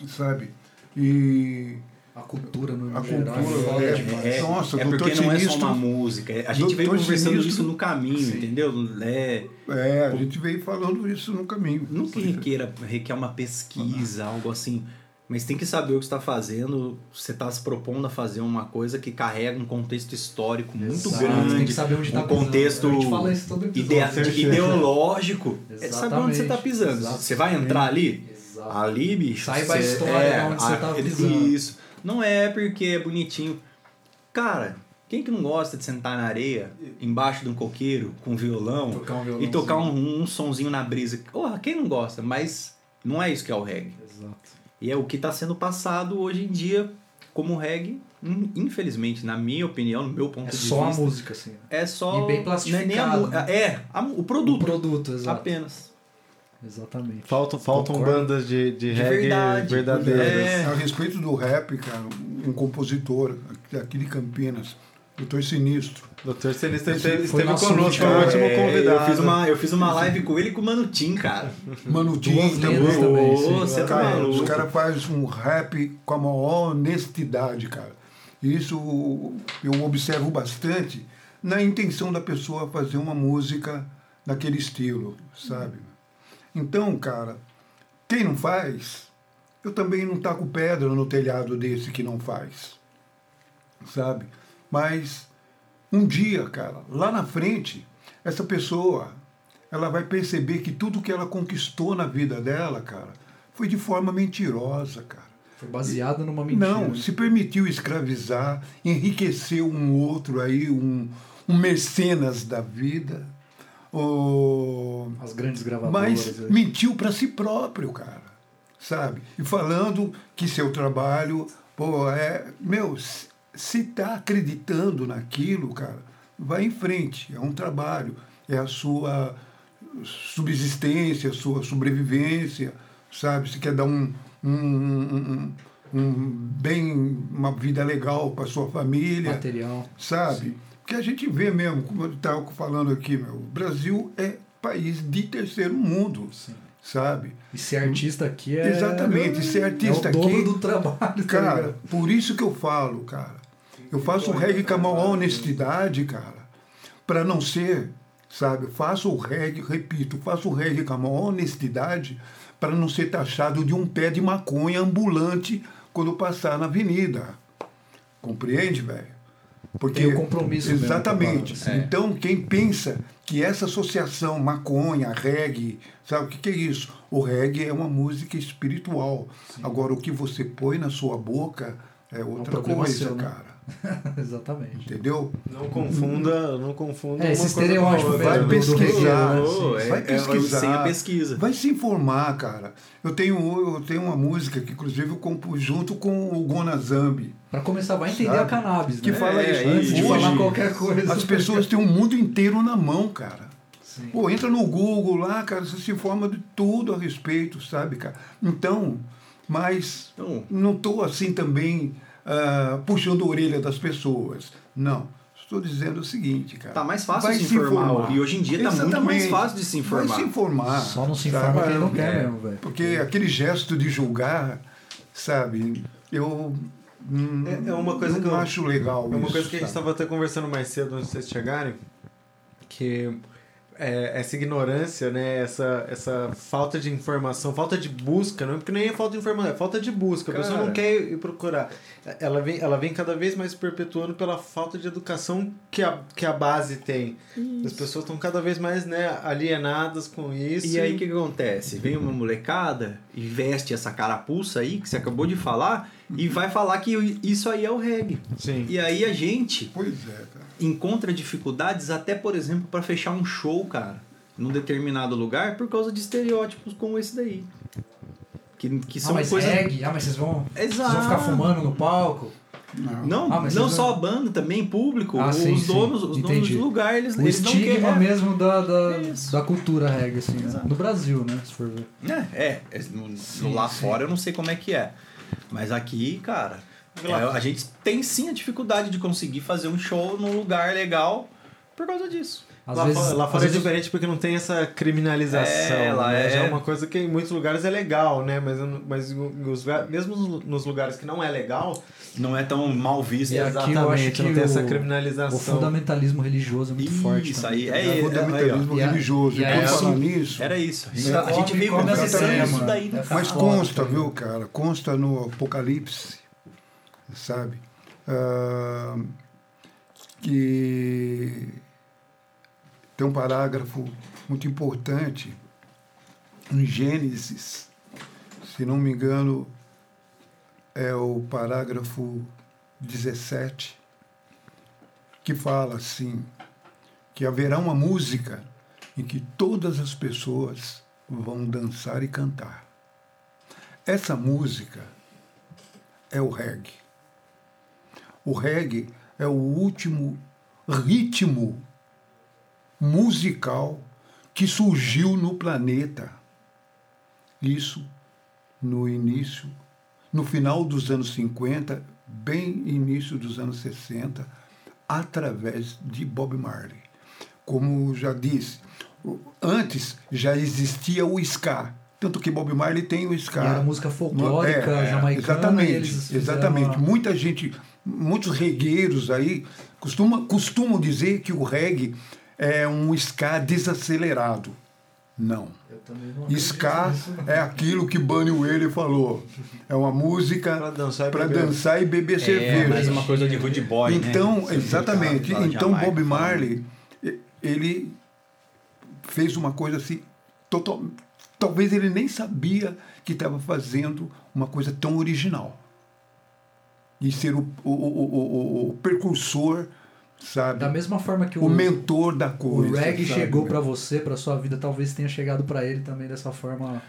sabe? E A cultura no A geral cultura, é é. É, Nossa, é porque não é só Sinistro- uma música. A gente veio conversando Sinistro- isso no caminho, Sim. entendeu? É, é, a gente veio falando isso no caminho. não que requer, requer uma pesquisa, algo assim. Mas tem que saber o que você está fazendo. Você está se propondo a fazer uma coisa que carrega um contexto histórico muito Exato, grande. Tem que saber onde um tá contexto pisando. A gente fala isso todo episódio. certeza. ideológico. É saber onde você está pisando. Exatamente. Você vai entrar ali? Exato. Ali, bicho. Saiba a você- história é, de onde você a- tá ele- pisando. Isso. Não é porque é bonitinho. Cara, quem que não gosta de sentar na areia, embaixo de um coqueiro, com violão, Tocar um e tocar um, um sonzinho na brisa? Porra, quem não gosta? Mas não é isso que é o reggae. Exato. E é o que está sendo passado hoje em dia como reggae, in- infelizmente, na minha opinião, no meu ponto É de só a vista. música, assim. né? É só. E bem não é nem a plastificado, né? É, a o O produto. produto, exato. Apenas. Exatamente. Faltam, faltam Concordo. bandas de, de, De reggae verdade. verdadeiras. É. A respeito do rap, cara, um compositor aqui de Campinas, Doutor Sinistro. Doutor Sinistro Esse esteve, conosco, foi o último É, convidado. Eu fiz, uma, eu fiz uma live com ele e com o Mano Tim, cara. Mano Tim Duas também. também, sim. Você tá Cara, os maluco. caras fazem um rap com a maior honestidade, cara. Isso eu observo bastante na intenção da pessoa fazer uma música naquele estilo, sabe? Então, cara, quem não faz, eu também não taco pedra no telhado desse que não faz, sabe? Mas um dia, cara, lá na frente, essa pessoa, ela vai perceber que tudo que ela conquistou na vida dela, cara, foi de forma mentirosa, cara. Foi baseado numa mentira. Não, né? se permitiu escravizar, enriqueceu um outro aí, um, um mecenas da vida. As grandes gravadoras. Mas aí. mentiu para si próprio, cara. Sabe? E falando que seu trabalho, pô, é. Meu, se- se tá acreditando naquilo, cara, vai em frente. É um trabalho. É a sua subsistência, a sua sobrevivência, sabe? Se quer dar um. um, um, um- bem, uma vida legal para sua família Material. sabe? Porque a gente vê mesmo, como eu estava falando aqui, meu, o Brasil é país de terceiro mundo, Sim. sabe? E ser artista aqui é. Exatamente, ser artista é o dobro aqui- do trabalho. tá Cara, ligado? por isso que eu falo, cara. Eu faço o reggae com a maior honestidade, cara, para não ser, sabe? Eu Faço o reggae, repito, faço o reggae com a maior honestidade para não ser taxado de um pé de maconha ambulante quando passar na avenida. Compreende, velho? Porque Tem o compromisso mesmo com a Exatamente. parada, sim. Então, quem pensa que essa associação maconha, reggae, sabe o que, que é isso? O reggae é uma música espiritual. Agora, o que você põe na sua boca é outra problema coisa, seu, né? cara. Exatamente. Entendeu? Não confunda, não confunda. É, esse estereótipo. Vai do- pesquisar, né? É- vai é- pesquisar. sem a pesquisa. Vai se informar, cara. Eu tenho, eu tenho uma música que, inclusive, eu compus junto com o Gona Zambi. Pra começar, vai entender Sabe? a cannabis, Que né? fala É, isso. Antes de Hoje, falar qualquer coisa. As pessoas têm o mundo inteiro na mão, cara. Sim. Pô, entra no Google lá, cara, você se informa de tudo a respeito, sabe, cara? Então, mas Então, não estou assim também ah, puxando a orelha das pessoas. Não. Estou dizendo o seguinte, cara. Tá mais fácil vai se informar. E hoje em dia tá muito mais fácil de se informar. Vai se informar. Só não se sabe? informa quem não quer É. mesmo, velho. Porque aquele gesto de julgar, sabe, eu hum, É- é uma coisa não que eu- acho legal. É uma isso, coisa que a gente sabe? estava até conversando mais cedo antes de vocês chegarem, que é, essa ignorância, né, essa, essa falta de informação, falta de busca, não é porque nem é falta de informação, é falta de busca. A pessoa Cara. não quer ir procurar. Ela vem, ela vem cada vez mais perpetuando pela falta de educação que a, que a base tem. As pessoas estão cada vez mais né, alienadas com isso. E aí o que, que acontece? Vem uma molecada e veste essa carapuça aí que você acabou de falar e vai falar que isso aí é o reggae. Sim. E aí a gente Pois é, cara. Encontra dificuldades até, por exemplo, para fechar um show, cara, num determinado lugar por causa de estereótipos como esse daí. Que, que Ah, são mas coisas. reggae? Ah, mas vocês vão, vocês vão ficar fumando no palco? Não. Não, Ah, não só não- a banda, também público. Ah, os sim, sim. donos, os donos do lugar, eles, O eles não estigma querem. mesmo da, da, da cultura reggae, assim, né? No Brasil, né? Se for ver. É, é, é, no- Sim, lá sim. fora eu não sei como é que é. Mas aqui, cara, é, a gente tem sim a dificuldade de conseguir fazer um show num lugar legal por causa disso. Às lá, vezes, fora, lá às fora é vezes- diferente porque não tem essa criminalização. É, lá né? é- Já é uma coisa que em muitos lugares é legal, né? Mas, mas os, mesmo nos lugares que não é legal, Não é tão mal visto. E aqui eu acho exatamente, que não tem essa o- criminalização. O fundamentalismo religioso é muito forte. Isso também. aí, é, é, fundamentalismo aí, religioso. E E, aí, por assim, falar nisso, Era isso. A gente, Você a gente veio come conversando essa isso daí, né? É Mas foda, consta, tá viu, cara? Consta no Apocalipse, sabe? Ah, que tem um parágrafo muito importante em Gênesis, se não me engano, é o parágrafo 17, que fala assim, que haverá uma música em que todas as pessoas vão dançar e cantar. Essa música é o reggae. O reggae é o último ritmo musical que surgiu no planeta. Isso no início, no final dos anos 50, bem início dos anos 60, através de Bob Marley. Como já disse, antes já existia o ska. Tanto que Bob Marley tem o ska. E era música folclórica, É, é, jamaicana. Exatamente, exatamente. Muita gente, muitos regueiros aí costuma, costumam dizer que o reggae é um ska desacelerado. Não. Eu também não Ska é aquilo que Bunny Whaley falou. É uma música dançar e para beber. dançar e beber É, cerveja. mais uma coisa de rude boy, né? Então, Esse exatamente. Então, Bob Marley, ele fez uma coisa assim, total, talvez ele nem sabia que estava fazendo uma coisa tão original. E ser o, o, o, o, o precursor, sabe? Da mesma forma que o, o mentor da o coisa. reggae sabe? chegou pra você, pra sua vida, talvez tenha chegado pra ele também dessa forma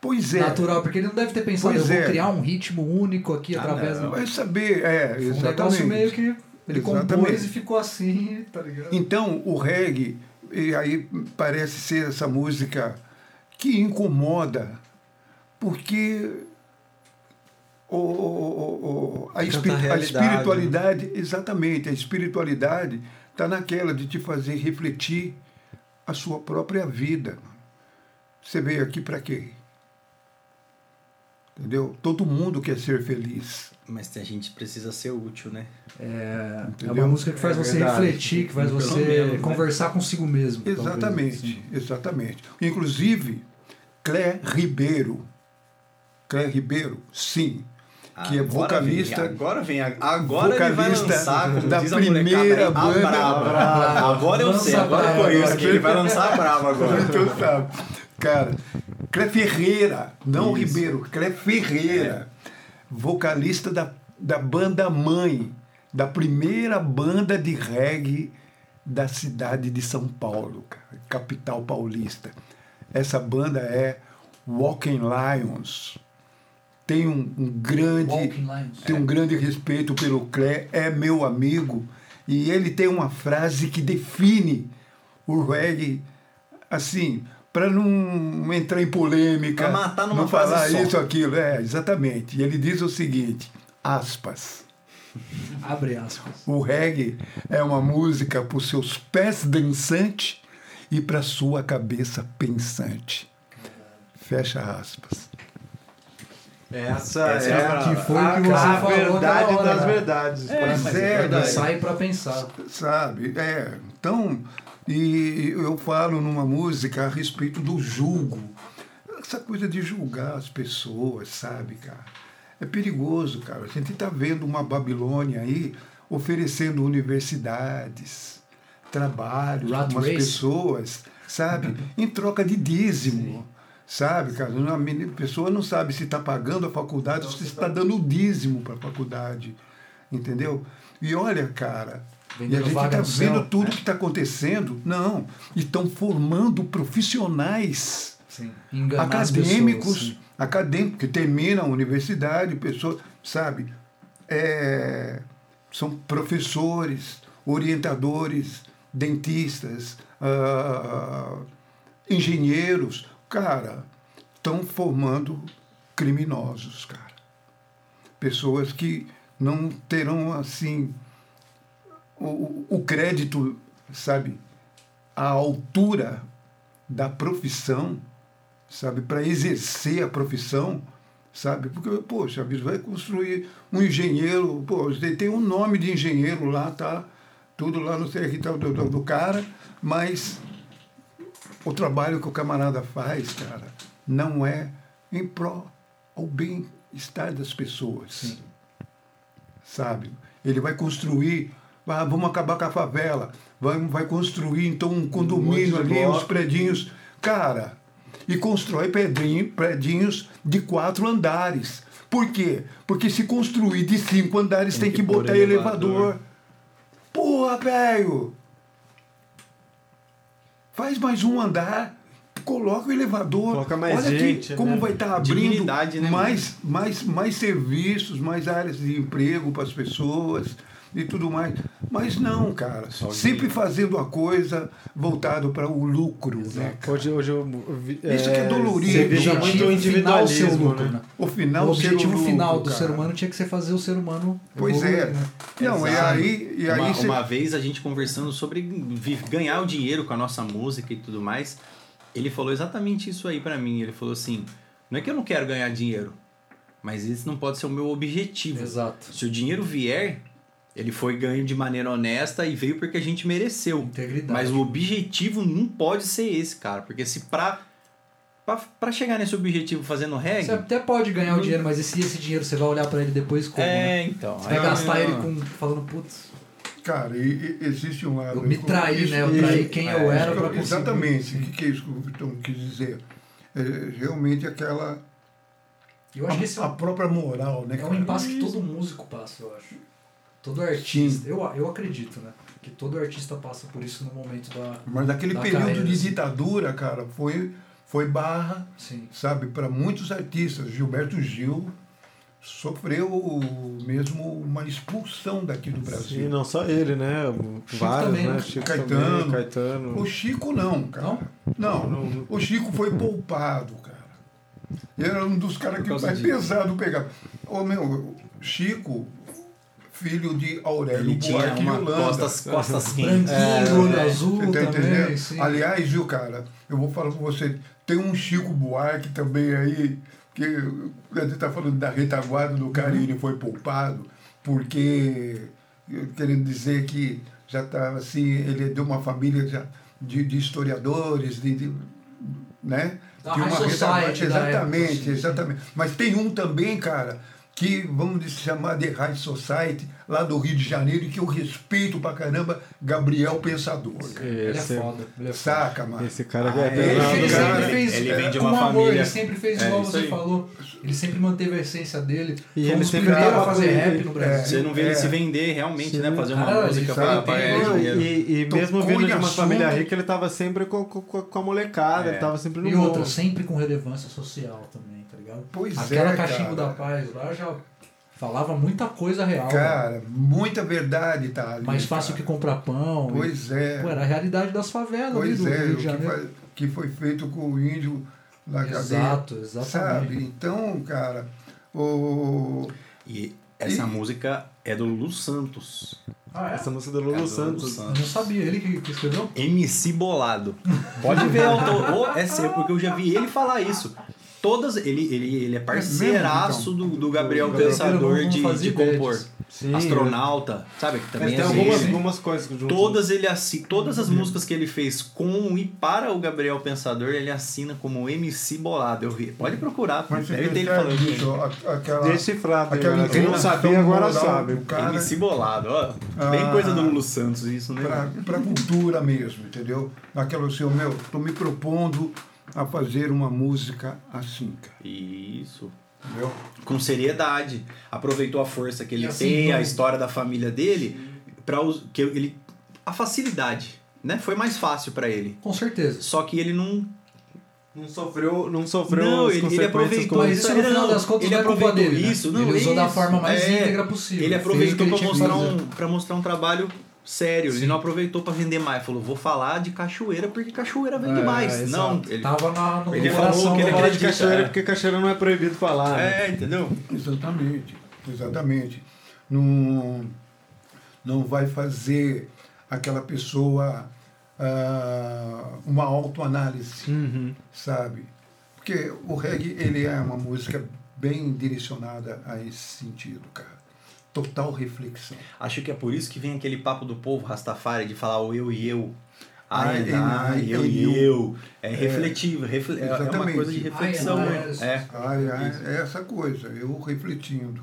Pois é. natural. Porque ele não deve ter pensado, Pois eu vou é. criar um ritmo único aqui Ah, através não. do. Vai saber, é, Foi um exatamente. negócio meio que ele compôs Exatamente. e ficou assim, tá ligado? Então, o reggae, e aí parece ser essa música que incomoda, porque o, o- o- a, espi- a realidade, espiritualidade, exatamente, a espiritualidade está naquela de te fazer refletir a sua própria vida. Você veio aqui para quê? Entendeu? Todo mundo quer ser feliz. Mas a gente precisa ser útil, né? É, é uma música que faz É você verdade. refletir, que faz Pelo você menos, né? conversar consigo mesmo. talvez, Exatamente, assim. exatamente. Inclusive, Clé Ribeiro. Clé Ribeiro, sim. Que é Agora vem, vocalista. agora vem. Agora ele vai lançar, como da diz a primeira a banda. brava. Brava. Agora eu sei, agora eu conheço que ele vai lançar a brava agora. Então, sabe? Cara, Clé Ferreira, não Isso. Ribeiro, Clé Ferreira, vocalista da, da banda mãe, da primeira banda de reggae da cidade de São Paulo, cara, capital paulista. Essa banda é Walking Lions. Tem um, um grande tem um grande respeito pelo Clé, é meu amigo, e ele tem uma frase que define o reggae, assim, para não entrar em polêmica, Pra matar numa não falar frase só. isso aquilo, é, exatamente. E ele diz o seguinte, aspas, Abre aspas. o reggae é uma música para os seus pés dançantes e para sua cabeça pensante. Fecha aspas. Essa, Essa é é, a que foi a, que você a falou verdade hora, das né? verdades. É, Pois mas é, é verdade. Sai pra pensar. sabe? É, então, e eu falo numa música a respeito do julgo. Essa coisa de julgar as pessoas, sabe, cara? É perigoso, cara. A gente está vendo uma Babilônia aí oferecendo universidades, trabalhos Rat para race. pessoas, sabe? em troca de dízimo. Sabe, cara? A menina- a pessoa não sabe se está pagando a faculdade ou se está dando dízimo para a faculdade. Entendeu? E olha, cara, e a Vendendo gente está céu, vendo tudo né? que está acontecendo. Não, estão formando profissionais Sim. Acadêmicos, pessoas, sim. acadêmicos que terminam a universidade, pessoas, sabe, é, são professores, orientadores, dentistas, ah, engenheiros, cara, estão formando criminosos, cara. Pessoas que não terão assim o, o crédito, sabe, à altura da profissão, sabe, para exercer a profissão, sabe? Porque, poxa, vai construir um engenheiro, pô, tem um nome de engenheiro lá, tá? Tudo lá no território do, do, do cara, mas o trabalho que o camarada faz, cara, não é em pró ao bem-estar das pessoas. Sabe? Ele vai construir, ah, vamos acabar com a favela, vai, vai construir então um condomínio de ali, uns predinhos. Cara, e constrói predinho, predinhos de quatro andares. Por quê? Porque se construir de cinco andares tem, Tem que, que botar elevador. elevador. Porra, velho! Faz mais um andar, coloca o elevador. Coloca mais Olha gente, que, como né? vai estar abrindo Dignidade, né, mais, mais, mais serviços, mais áreas de emprego para as pessoas. E tudo mais. Mas não, cara. Só Sempre fazendo a coisa voltado para o lucro, né? cara? Hoje, hoje eu vi- Isso que é dolorido. Você veja O muito objetivo final ser o individualismo, lucro, né? né? O final o objetivo lucro, final do cara. ser humano tinha que ser fazer o ser humano Pois evoluir, é. né? Não, e aí, e aí uma, você- uma vez a gente conversando sobre ganhar o dinheiro com a nossa música e tudo mais, ele falou exatamente isso aí pra mim. Ele falou assim: não é que eu não quero ganhar dinheiro, mas esse não pode ser o meu objetivo. Exato. Se o dinheiro vier, ele foi ganho de maneira honesta e veio porque a gente mereceu. Integridade. Mas o objetivo não pode ser esse, cara. Porque se pra, pra, pra chegar nesse objetivo fazendo reggae. Você até pode ganhar o dinheiro, mas esse, esse dinheiro você vai olhar pra ele depois como? né? é, então. Você vai gastar não. ele com falando, putz, Cara, e, e existe um lado. eu me traí, Isso- né? Eu isso- traí quem eu é, era pra conseguir. Exatamente. O que, que é isso que o Vitão quis dizer? É realmente aquela. Eu acho que esse é a, um, própria moral, né? é um cara? impasse que todo músico passa, eu acho. Todo artista. Eu, eu acredito, né? Que todo artista passa por isso no momento da. Mas naquele da período carreira, de assim. ditadura, cara, foi, foi barra, Sim. sabe, para muitos artistas. Gilberto Gil sofreu mesmo uma expulsão daqui do Sim, Brasil. não só ele, né? Vários, também, né? né? Chico Caetano. também, Caetano. O Chico não, cara. Não? Não, o Chico foi poupado, cara. Ele era um dos caras que mais disso. pesado pegava. Ô, meu, Chico, filho de Aurélio Ele tinha Buarque e uma Holanda. costas, costas quentes. Branquinho, olho Você azul tá também. entendendo? Sim. Aliás, viu, cara, eu vou falar com você, tem um Chico Buarque também aí, que a gente tá falando da retaguarda do cara e ele foi poupado, porque, querendo dizer que já estava assim, ele é de uma família já de, de historiadores, de, de- né? Da de uma retaguarda- da Exatamente, época, exatamente. Mas tem um também, cara, que vamos chamar de High Society, lá do Rio de Janeiro, e que eu respeito pra caramba, Gabriel Pensador. cara. Ele é Esse- foda. Ele é foda. Saca, mano? Esse cara Ah, é é, Ele, pesado, ele né? sempre cara, fez ele vem de com uma amor, família- ele sempre fez É, igual você aí. falou. Ele sempre manteve a essência dele. E Foi ele sempre tava fazer com- rap no Brasil. Você não vê É. ele se vender realmente, né? Fazer uma Cara, música ele pra, dinheiro. e, e mesmo vindo de uma assunto- família rica, ele tava sempre com, com, com a molecada, É. ele tava sempre no E outra, sempre com relevância social também, ligado? Pois Aquela é, cachimbo cara. da paz lá já falava muita coisa real. né? Cara, muita verdade tá ali. Mais fácil que cara. comprar pão. e- Pois é. Pô, era a realidade das favelas ali Pois do é, Rio o de que, Janeiro. que foi feito com o índio na cadeia. Exato, exatamente. Sabe? Então, cara, o. E essa E- música é do Lulu Santos. Ah, é? Essa música do É Lulu do Santos. Eu não sabia, ele que, que escreveu? MC Bolado. Pode ver, autor. Ô, é sério, porque eu já vi ele falar isso. Todas. Ele, ele, ele é parceiraço do, do Gabriel Do Gabriel, Pensador de, de compor. Sim. Astronauta, sabe? Que Mas também tem é algumas, algumas coisas juntas. Todas ele assi- todas as músicas que ele fez com e para o Gabriel Pensador, ele assina como MC Bolado. Eu vi. Pode procurar, Mas deve ter ele falando isso. bicho, a- aquela. Decifrado. Aquela né? Quem não sabia agora sabe. cara MC Bolado, ó. Bem Ah. coisa do Lulu Santos, isso, né? para para cultura mesmo, entendeu? Aquela assim, meu, tô me propondo a fazer uma música assim, cara, Isso. entendeu? Com seriedade. Aproveitou a força que ele assim, tem, não- a história da família dele, para que ele a facilidade, né? Foi mais fácil para ele. Com certeza. Só que ele não Não sofreu, não sofreu Não, as ele- ele consequências aproveitou Mas isso no final das contas ele não é culpa aproveitou dele. né? isso, não, ele usou da isso. forma mais É, íntegra possível. Ele aproveitou para mostrar, um, pra mostrar um trabalho sério. Sim. Ele não aproveitou para vender mais. Falou, vou falar de cachoeira porque cachoeira vende É, mais. exato. Não, ele, Tava na, no Ele falou que ele Fala de cachoeira é. porque cachoeira não é proibido falar. né? é, entendeu? Exatamente, exatamente. Não, não vai fazer aquela pessoa ah, uma autoanálise, Uhum. sabe? Porque o reggae, ele é uma música bem direcionada a esse sentido, cara. Total reflexão. Acho que é por isso que vem aquele papo do povo Rastafari de falar o eu e eu. Ah, Ai, é, ai, é, eu é, e eu. eu. É refletivo, refle- é- é uma Exatamente. coisa de reflexão. Ai, ai, É. Ai, ai, é essa coisa, eu refletindo.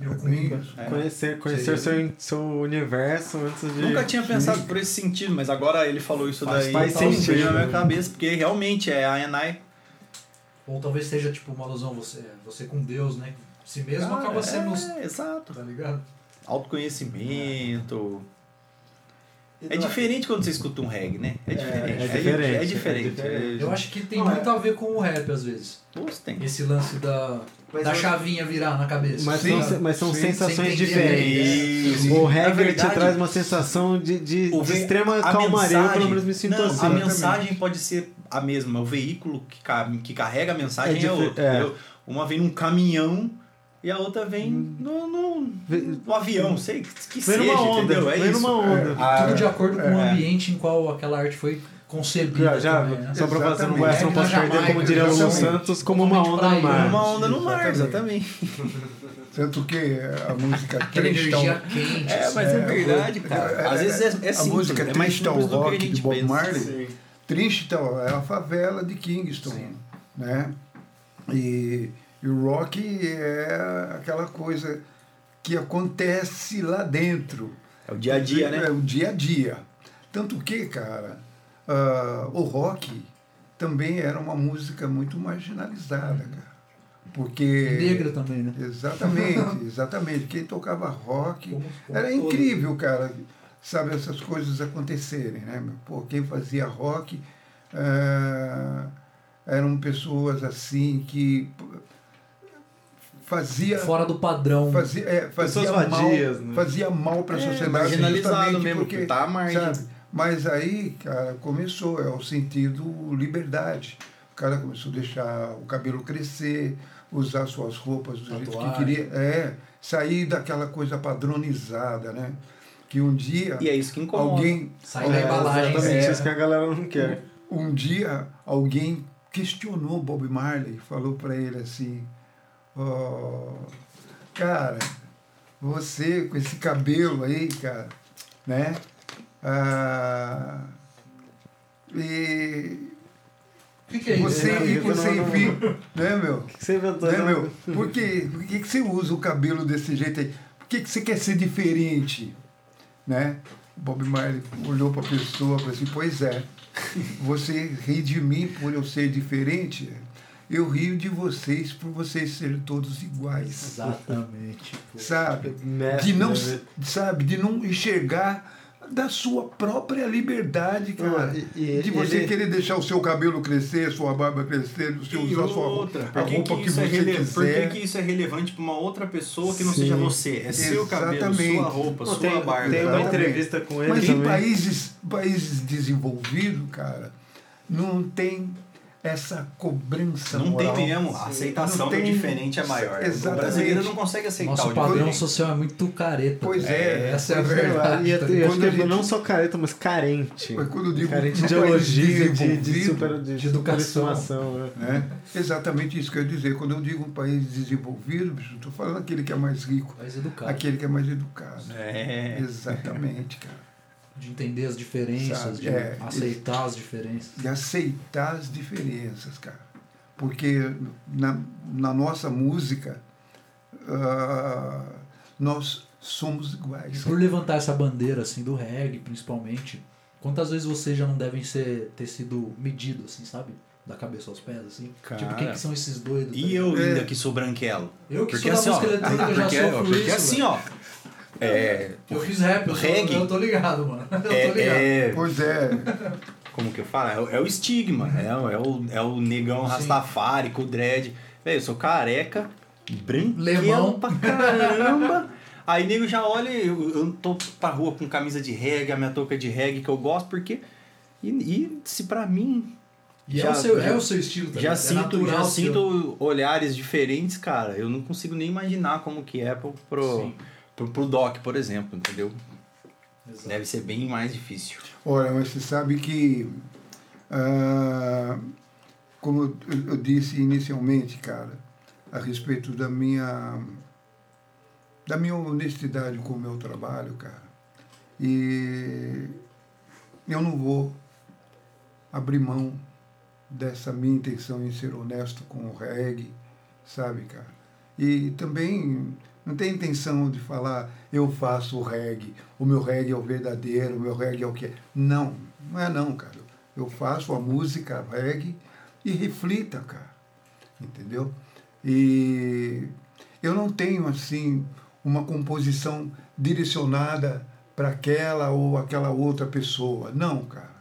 Eu É. É. Conhecer, conhecer seu, seu universo antes de. Nunca tinha pensado por esse sentido, mas agora ele falou isso Faz- daí. faz então, sentido, na minha cabeça, porque realmente é a Enai. Ou talvez seja tipo uma alusão, você, você com Deus, né? Si mesmo Cara, acaba sendo. é, exato. Tá ligado? Autoconhecimento. É diferente quando você escuta um reggae, né? É diferente. é diferente, É, diferente. é diferente. Eu acho que tem Não, muito a ver com o rap, às vezes. Nossa, tem. Esse lance da, Mas da eu- chavinha virar na cabeça. Mas, Sim, são, mas são sim, sensações diferentes. Isso. O reggae te traz uma sensação de, de, o de extrema a calmaria. Eu, mensagem- pelo menos, me sinto não, assim. A mensagem pode ser a mesma. O veículo que, que carrega a mensagem É é, outro. é. Uma vem num caminhão e a outra vem no, no, no avião. Sei que, Vem seja, numa onda, entendeu? É vem isso. numa onda. Ah, Tudo de acordo com o é. ambiente em qual aquela arte foi concebida. Já, já, também, né? só pra fazer, não, Exatamente. vai, não posso perder, como diria Lulu exatamente. Santos, como uma onda no mar. Uma onda no mar, Exatamente. Tanto que a música energia quente. É, assim. mas é, É, verdade, é, cara. Às vezes é, é a simples, música é simples Rock de Bob. Marley. Tristal é a favela de Kingston, Sim. né? E, e o rock é aquela coisa que acontece lá dentro. É o dia a dia, É né? o dia a dia. Tanto que, cara, ah, o rock também era uma música muito marginalizada, cara. Porque. Negra também, né? Exatamente, exatamente. Quem tocava rock Como- como era todo. incrível, cara, sabe, essas coisas acontecerem, né? Pô, quem fazia rock ah, eram pessoas assim que fazia Fora do padrão. fazia, é, fazia Pessoas mal, vadias, né? fazia mal para a É, sociedade marginalizado mesmo, porque tá margem. sabe? Mas aí, cara, começou é o sentido liberdade. O cara começou a deixar o cabelo crescer, usar suas roupas do jeito que queria, é, sair daquela coisa padronizada, né? Que um dia E é isso que incomoda. alguém Sai da É, embalagem. exatamente É. isso que a galera não quer. um dia alguém questionou Bob Marley, falou para ele assim, ó, cara, você com esse cabelo aí, cara, né? Ah, e O que, que é isso? você, né? e Isso você não- não- enfim, né, meu? O que você inventou? Né, né? meu? Por, que, por que, que você usa o cabelo desse jeito aí? Por que, que você quer ser diferente? Né? Bob Marley olhou para a pessoa e falou assim, pois é, você ri de mim por eu ser diferente, eu rio de vocês por vocês serem todos iguais. Exatamente. pô. Sabe? De não, né? sabe, de não enxergar da sua própria liberdade, cara. Ah, e- e de você ele- querer deixar o seu cabelo crescer, sua barba crescer, você E usar sua outra, por a que, roupa que que, isso é você rele- por que, quiser. que isso é relevante para uma outra pessoa que não Sim. seja você? É seu cabelo, Exatamente. sua roupa, Não, sua tem, barba. tem uma entrevista com ele Mas em também. países, países desenvolvidos, cara, não tem essa cobrança Não moral. tem mesmo. A aceitação tem- do diferente é maior. Exatamente. O brasileiro não consegue aceitar Nosso o padrão diferente. social é muito careta. Pois velho. é, essa é a é. verdade. E eu, tá eu ligado? acho que gente- não só careta, mas carente. Mas quando eu digo Carente de país elogio, de, de, super, de, de educação. né? né? Exatamente isso que eu ia dizer. Quando eu digo um país desenvolvido, estou falando aquele que é mais rico, Mais educado. aquele que é mais educado. É. Exatamente, cara. De entender as diferenças, Sabe, de é, aceitar as diferenças. de aceitar as diferenças, cara. Porque na, na nossa música, ah, nós somos E iguais. por levantar essa bandeira assim do reggae, principalmente, quantas vezes vocês já não devem ser, ter sido medidos, assim, sabe? Da cabeça aos pés, assim. Cara. Tipo, quem que são esses doidos? tá E eu É. ainda que sou branquelo. Eu que Porque sou assim, da ó, música eletrônica já porque, sofro porque isso, assim, velho. ó. É, Eu fiz rap, eu, sou, reggae. eu tô ligado, mano. Eu tô é, ligado. é- Pois é, como que eu falo? É, o- é o estigma, é, o- é, o, é o negão Sim. Rastafari com o dread. Velho, eu sou careca, branquelo pra caramba. Aí nego já olha, eu, eu tô pra rua com camisa de reggae, a minha touca de reggae que eu gosto, porque. E, e se pra mim. E é, já- o seu, já- é o seu estilo, tá Já? É sinto, já sinto olhares diferentes, cara. Eu não consigo nem imaginar como que é pro, pro, Sim. Pro, pro Doc, por exemplo, entendeu? Exato. Deve ser bem mais difícil. olha, mas você sabe que, ah, como eu, eu disse inicialmente, cara, a respeito da minha, da minha honestidade com o meu trabalho, cara, e eu não vou abrir mão dessa minha intenção em ser honesto com o reggae, sabe, cara? E também não tem intenção de falar eu faço o reggae, o meu reggae é o verdadeiro, o meu reggae é o que é. Não, não é não, cara. Eu faço a música reggae e reflita, cara. Entendeu? E eu não tenho, assim, uma composição direcionada para aquela ou aquela outra pessoa. Não, cara.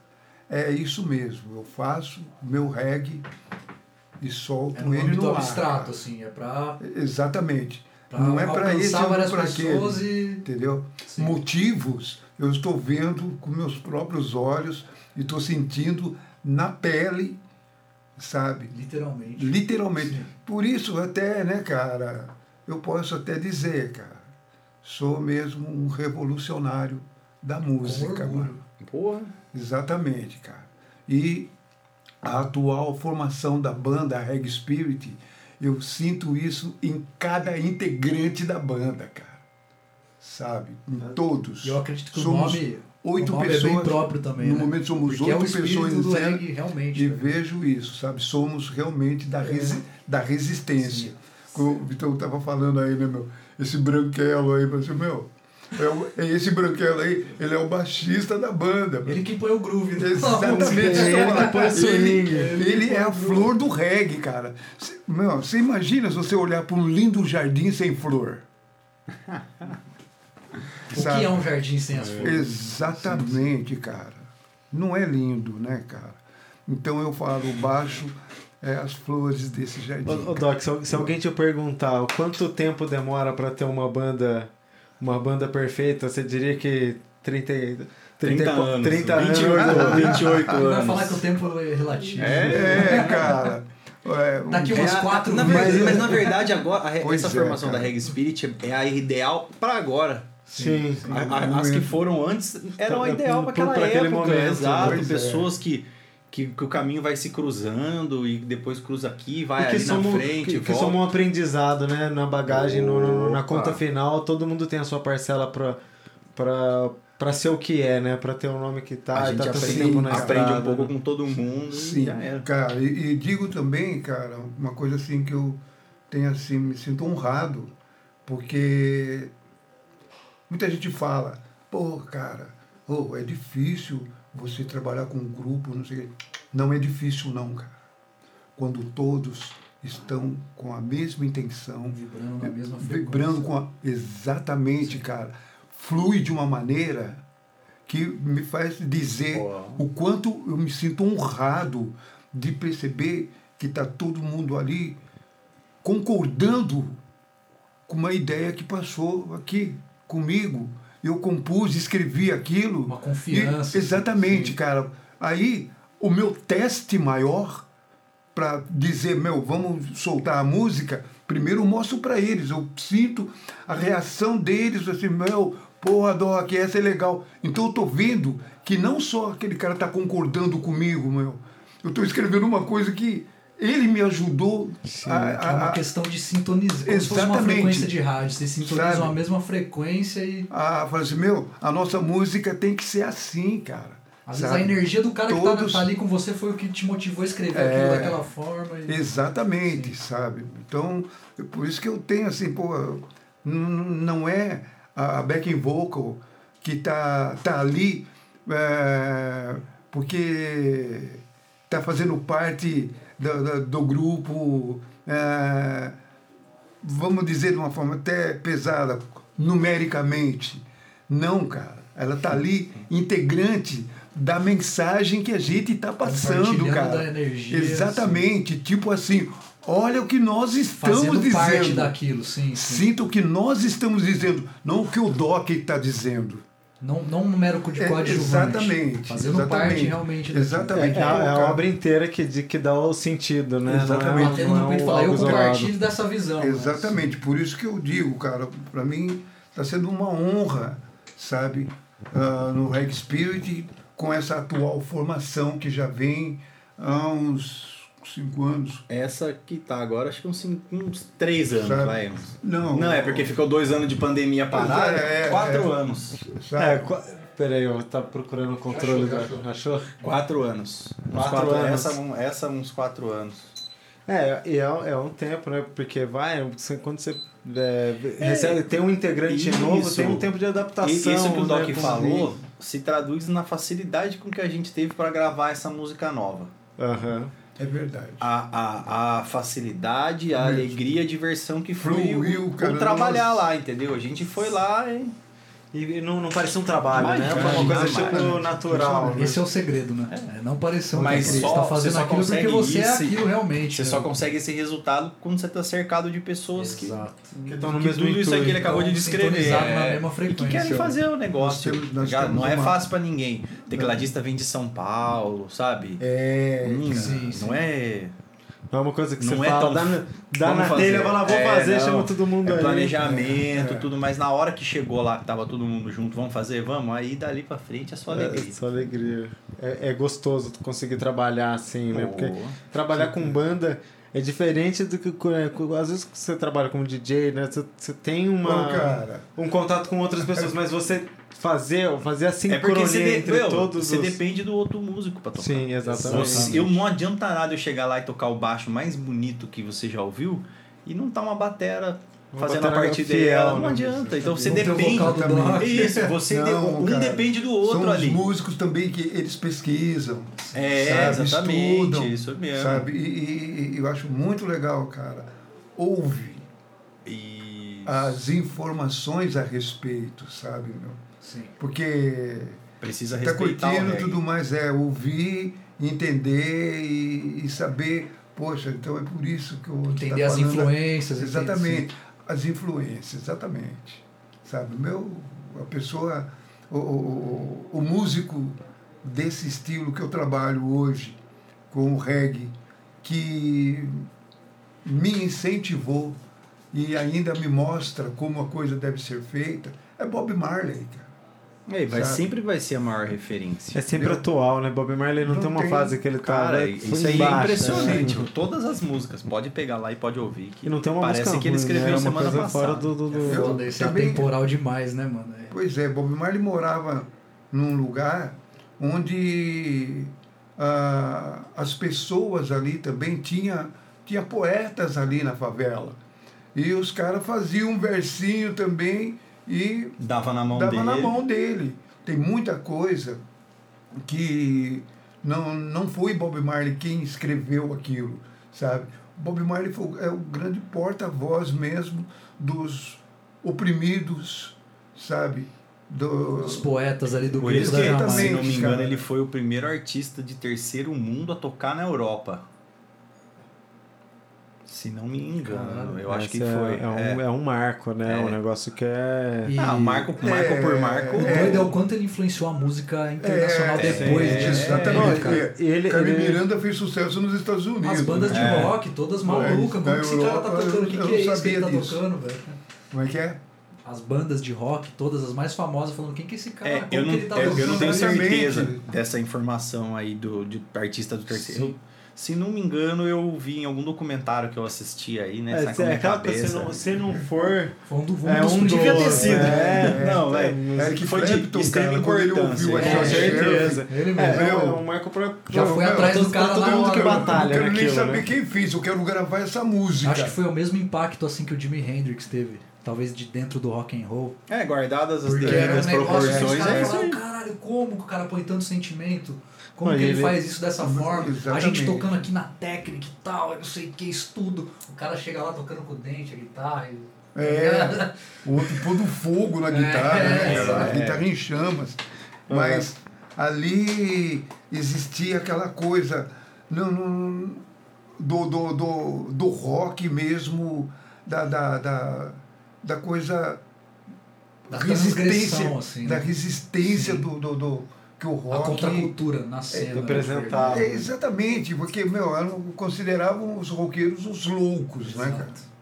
É isso mesmo. Eu faço meu reggae e solto É um ele no ar. abstrato, assim, é pra, Exatamente. Pra não é para alcançar ou várias para pessoas aquele. e... Entendeu? Sim. Motivos eu estou vendo com meus próprios olhos e estou sentindo na pele, sabe? Literalmente. Literalmente. Sim. Por isso, até, né, cara, eu posso até dizer, cara, sou mesmo um revolucionário da música, mano. Porra. Exatamente, cara. E a atual formação da banda Reg Spirit, eu sinto isso em cada integrante da banda, cara. Sabe? Em todos. E eu acredito que Somos o nome, oito o nome pessoas. é bem próprio também, no né? momento somos Porque é oito espírito pessoas do reggae, realmente. e né? vejo isso, sabe? Somos realmente da, resi da resistência. Sim. Como o Vitão estava falando aí, né, meu? Esse branquelo aí, mas, meu, é, o- é esse branquelo aí, ele é o baixista da banda. Ele que põe o groove. né? Exatamente. Ele que põe o swing. Ele, ele é a flor do reggae, cara. Cê- Meu, você imagina se você olhar para um lindo jardim sem flor? O que é um jardim sem as flores? Exatamente, cara. Não é lindo, né, cara? Então eu falo, o baixo é as flores desse jardim. Ô, Doc, se, se alguém te perguntar quanto tempo demora pra ter uma banda uma banda perfeita, você diria que 30, 30, 30 anos. 30 28, anos. 28 Ele vai anos. falar que o tempo é relativo. É, cara. É, um Daqui umas É a- quatro na verdade, mas na verdade, agora, a essa é, formação cara. da Reg Spirit é a ideal para agora. Sim. A- a- as que foram antes eram a ideal para pra- aquela pra época. momento, exato. é. Pessoas que, que, que o caminho vai se cruzando e depois cruza aqui, vai E ali na frente, que, que um aprendizado, né? Na bagagem, no- no- na conta final, todo mundo tem a sua parcela pra, pra, pra ser o que é, né? Pra ter o nome que tá, a gente tá aprende, tempo na aprende um pouco né? com todo mundo Sim, e já era. cara, e, e digo também, cara, uma coisa assim que eu tenho assim, me sinto honrado, porque muita gente fala, pô, cara, oh, é difícil você trabalhar com um grupo, não sei. Não é difícil não, cara. Quando todos estão com a mesma intenção, Vibrando na mesma frequência. vibrando com a... exatamente, cara, flui de uma maneira que me faz dizer o quanto eu me sinto honrado de perceber que está todo mundo ali concordando com uma ideia que passou aqui comigo. Eu compus, escrevi aquilo. Uma confiança. E- exatamente, cara. Aí, o meu teste maior para dizer, meu, vamos soltar a música, primeiro eu mostro para eles, eu sinto a reação deles, assim, meu, porra, Doc, essa é legal. Então eu tô vendo que não só aquele cara tá concordando comigo, meu, eu tô escrevendo uma coisa que ele me ajudou a, É uma a, a, questão de sintonizar. Como se uma Exatamente. frequência de rádio. Vocês sintonizam Sabe? a mesma frequência e. a falar assim, meu, a nossa música tem que ser assim, cara. Às vezes sabe? a energia do cara que Todos- tá, tá ali com você foi o que te motivou a escrever É. aquilo daquela forma. e- Exatamente, sabe? Então, é por isso que eu tenho assim, pô, não é a backing vocal que tá, tá ali é, porque tá fazendo parte do, do, do grupo, é, vamos dizer de uma forma até pesada, numericamente. Não, cara. Ela tá ali integrante da mensagem que a gente está passando, Compartilhando cara. a energia, Exatamente. Tipo assim, olha o que nós estamos Fazendo dizendo. parte daquilo, sim. sim. Sinta o que nós estamos dizendo, não o que o Doc está dizendo. Não, não um mero de É, coadjuvante. exatamente, Fazendo exatamente. parte realmente. Exatamente. É, a, é a Cara, obra inteira que, de, que dá o sentido, né? Exatamente. Não é, Batendo não no é peito e um falar, eu compartilho dessa visão. né? Exatamente, por isso que eu digo, cara, para mim está sendo uma honra, sabe, ah, no Reg Spirit, com essa atual formação que já vem há uns cinco anos. Essa que tá agora, acho que uns, cinco, uns três anos, Sabe? vai. uns- Não, Não, é porque ficou dois anos de pandemia parada. é, é, quatro é. anos. sabe? É, qu- peraí, eu tava procurando o controle Achou, da. Achou? Quatro anos. Uns Quatro anos. Essa, um- essa uns quatro anos. É, e é, é um tempo, né? Porque vai, quando você é, recebe, tem um integrante isso. novo, tem um tempo de E adaptação. isso que o Doc né, falou se traduz na facilidade com que a gente teve para gravar essa música nova. Aham. É verdade. A, a, a facilidade, a Mesmo. alegria, a diversão que foi Fluiu, o, cara, o trabalhar nossa. lá, entendeu? A gente foi lá e E não, não parecia um trabalho, né? Imagina, Foi uma coisa tipo natural. né? Esse é o segredo, né? É, não parecer um Mas você só- está você fazendo só aquilo porque você é isso e- aquilo realmente. Você né? só consegue esse resultado quando você tá cercado de pessoas que, Exato. Que estão no que mesmo tudo isso aí que ele acabou de descrever. é, na mesma e que frequência. querem fazer o negócio. Nós temos- nós temos não é uma- fácil pra ninguém. Tecladista vem de São Paulo, sabe? É, Hum, sim, sim. não é. Não é uma coisa que Não você é fala, tão- dá, na- dá Vamos na fazer. telha, fala, vou É, fazer, não. chama todo mundo É aí. planejamento, É. tudo, mas na hora que chegou lá, que tava todo mundo junto, vamos fazer? Vamos, aí dali pra frente é só alegria. É, só alegria. É, é gostoso tu conseguir trabalhar assim, né? Porque trabalhar com banda é diferente do que é, com- às vezes você trabalha como DJ, né? Você, você tem uma cara. um contato com outras pessoas, mas você fazer, fazer a É sincronia porque você, de- entre meu, todos você os depende do outro músico pra tocar. Sim, exatamente. Você- eu não adianta nada eu chegar lá e tocar o baixo mais bonito que você já ouviu e não tá uma batera fazendo a parte fiel, dela. Não adianta. Então você depende. Isso, você de- Não, um cara. depende do outro São ali. os músicos também que eles pesquisam. É, sabe? exatamente, Estudam, isso mesmo. Sabe? E, e- e eu acho muito legal, cara. Ouve E as informações a respeito, sabe, meu? Sim. Porque precisa tá respeitar o curtindo tudo mais, é ouvir, entender e, e saber, poxa, então é por isso que eu Entender as influências. Exatamente. As influências, exatamente. Sabe, meu, a pessoa, o, o, o, o músico desse estilo que eu trabalho hoje, com o reggae, que me incentivou e ainda me mostra como a coisa deve ser feita, é Bob Marley, cara. É, vai, sabe? sempre vai ser a maior referência. É sempre Meu- atual, né? Bob Marley não, Não tem uma tem- fase que ele tá Cara, lá isso aí é embaixo, impressionante. né? Todas as músicas, pode pegar lá e pode ouvir. Que E não tem uma parece música que ele escreveu né? É uma semana coisa passada. fora do, do, do- Eu- Foda, esse é também- atemporal demais, né, mano? É. Pois é, Bob Marley morava num lugar onde ah, as pessoas ali também tinha, tinha poetas ali na favela. E os caras faziam um versinho também e Dava na mão dava dele. na mão dele. Tem muita coisa que não, não foi Bob Marley quem escreveu aquilo, sabe? Bob Marley foi, é o grande porta-voz mesmo dos oprimidos, sabe? Do, Os poetas ali do Por isso da que, Jamaica. se não me engano, cara. ele foi o primeiro artista de terceiro mundo a tocar na Europa. Se não me engano, eu acho que é- foi. É, um, é um marco, né? É. Um negócio que é. E- Ah, marco, marco É, por marco. O doido é o quanto ele influenciou a música internacional É, depois é, disso. Né, cara? É, ele- Carmen ele- Miranda fez sucesso nos Estados Unidos. As bandas de? É. rock, todas malucas. Como que esse cara tá tocando? O que, que é isso que ele tá disso. tocando, velho? Como é que é? As bandas de rock, todas as mais famosas, falando quem que é esse cara? É, Como eu, que não, ele tá eu, eu tocando? não tenho certeza dessa informação aí do, de artista do terceiro. Sim. Se não me engano, eu vi em algum documentário que eu assisti aí, né? É, é minha aquela coisa, se cabeça. não, se não for. Foi um, do, É dos um primeiros. Devia ter dos- sido. é, não, é, velho. é, Eric foi de cara, quando ele importância. ouviu É, Com Josh certeza. Ele É, mesmo. é, um- é um marco pra. Já foi atrás do cara todo mundo que hora. batalha eu não quero nem saber né? quem fez, eu quero gravar essa música. Acho que foi o mesmo impacto assim que o Jimi Hendrix teve. Talvez de dentro do rock and roll. É, guardadas as devidas que proporções. É caralho, como que o cara põe tanto sentimento? Como que ele, ele- faz isso dessa forma? A Exatamente. gente tocando aqui na técnica e tal, eu não sei o que, estudo. O cara chega lá tocando com o dente, a guitarra. E... É, o outro pondo fogo na guitarra, É, né, cara? A é. guitarra em chamas. Mas ali existia aquela coisa não, não, do, do, do, do rock mesmo, da, da, da, da coisa Da resistência, assim, da né? resistência Sim. do, do, do que o A rock contracultura na cena. representar. é, exatamente, porque meu, eram- consideravam os roqueiros os loucos, né, cara? Exato.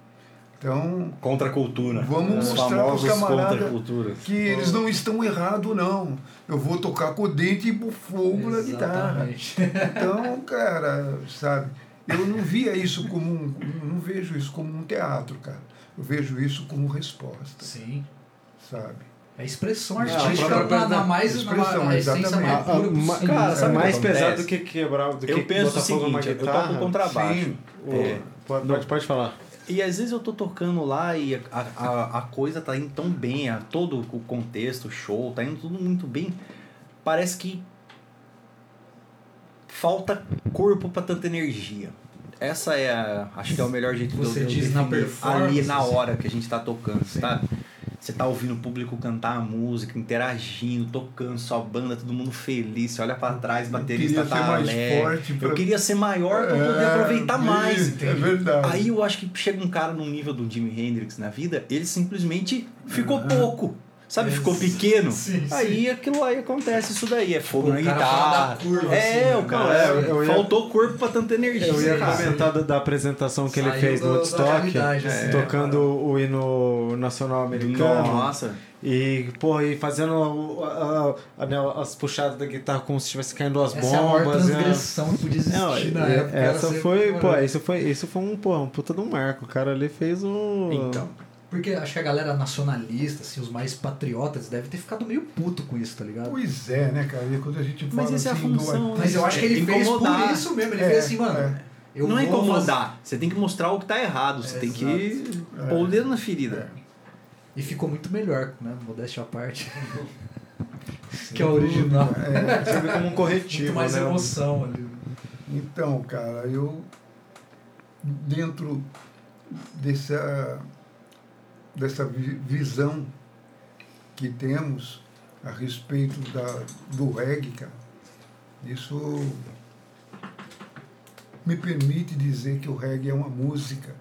Então, Contra a cultura. Vamos Os mostrar famosos camaradas a que eles não estão errados, não. Eu vou tocar com o dente e fogo na guitarra. Exatamente. Então, cara, sabe, eu não via isso como um. Não vejo isso como um teatro, cara. Eu vejo isso como resposta, Sim. sabe? É expressão artística própria na, na mais na, expressão, na essência exatamente. mais pura possível. cara, é sabe o que mais pesado do que quebrar, do que Eu penso o fogo seguinte, eu toco contrabaixo. Sim. o- É. Pode, pode, pode falar. E às vezes eu tô tocando lá e a, a, a coisa tá indo tão bem, a, todo o contexto, o show, tá indo tudo muito bem. Parece que falta corpo pra tanta energia. Essa é a. Acho que é o melhor jeito Você de eu diz na performance, ali na assim. hora que a gente tá tocando, Sim. tá? Você tá ouvindo o público cantar a música, interagindo, tocando, sua banda, todo mundo feliz. Você olha pra trás, baterista tá alegre. pra- Eu queria ser maior pra poder É, aproveitar mais, entende? é verdade. Aí eu acho que chega um cara num nível do Jimi Hendrix na vida, ele simplesmente ficou pouco. Sabe, É, ficou pequeno. sim, sim. aí aquilo aí acontece isso daí. É fogo na guitarra. curva, é, assim, o cara. né? Eu- eu ia- faltou corpo pra tanta energia. Eu ia cara. comentar da, da apresentação que ele Saiu fez do- no Woodstock, assim, tocando o hino nacional americano. Nossa. E, pô, e fazendo o- a- a- né, as puxadas da guitarra como se estivesse caindo as Essa é a bombas. né? transgressão que podia existir Não, na e- época. essa foi, pô, isso foi, isso foi um, pô, um puta de um marco. O cara ali fez um. Então. Porque acho que a galera nacionalista, assim, os mais patriotas, deve ter ficado meio puto com isso, tá ligado? Pois é, né, cara? E quando a gente fala Mas essa é a assim do- função, né? Mas eu acho que ele É fez incomodar. por isso mesmo. Ele É, fez assim, mano. é. Eu não é incomodar. Você tem que mostrar o que tá errado. Você É, tem que É. pôr o dedo na ferida. E ficou muito melhor, né? Modéstia à parte. que é o original. É, Serve como um corretivo. Muito mais né? emoção ali. Então, cara, eu dentro dessa dessa vi- visão que temos a respeito da, do reggae, cara, isso me permite dizer que o reggae é uma música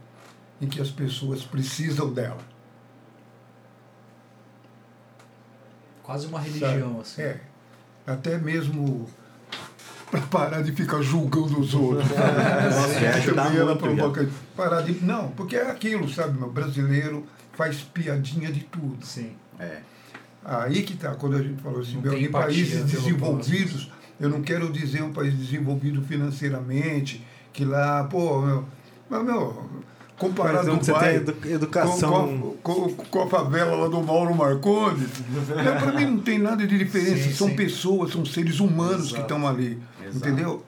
em que as pessoas precisam dela. Quase uma sabe? religião, assim. É. Até mesmo para parar de ficar julgando os outros. sabe? Nossa, ia ajudar muito, provoca- Parar de. Não, porque é aquilo, sabe, meu brasileiro faz piadinha de tudo. Sim. É. Aí que tá, quando a gente falou assim, em países desenvolvidos, eu não quero dizer um país desenvolvido financeiramente, que lá, pô, meu, mas, meu comparado com tem edu- educação. com, com, com a favela lá do Mauro Marcondes, né, para mim não tem nada de diferença. Sim, são sim. pessoas, são seres humanos que Exato. estão ali. Exato. Entendeu?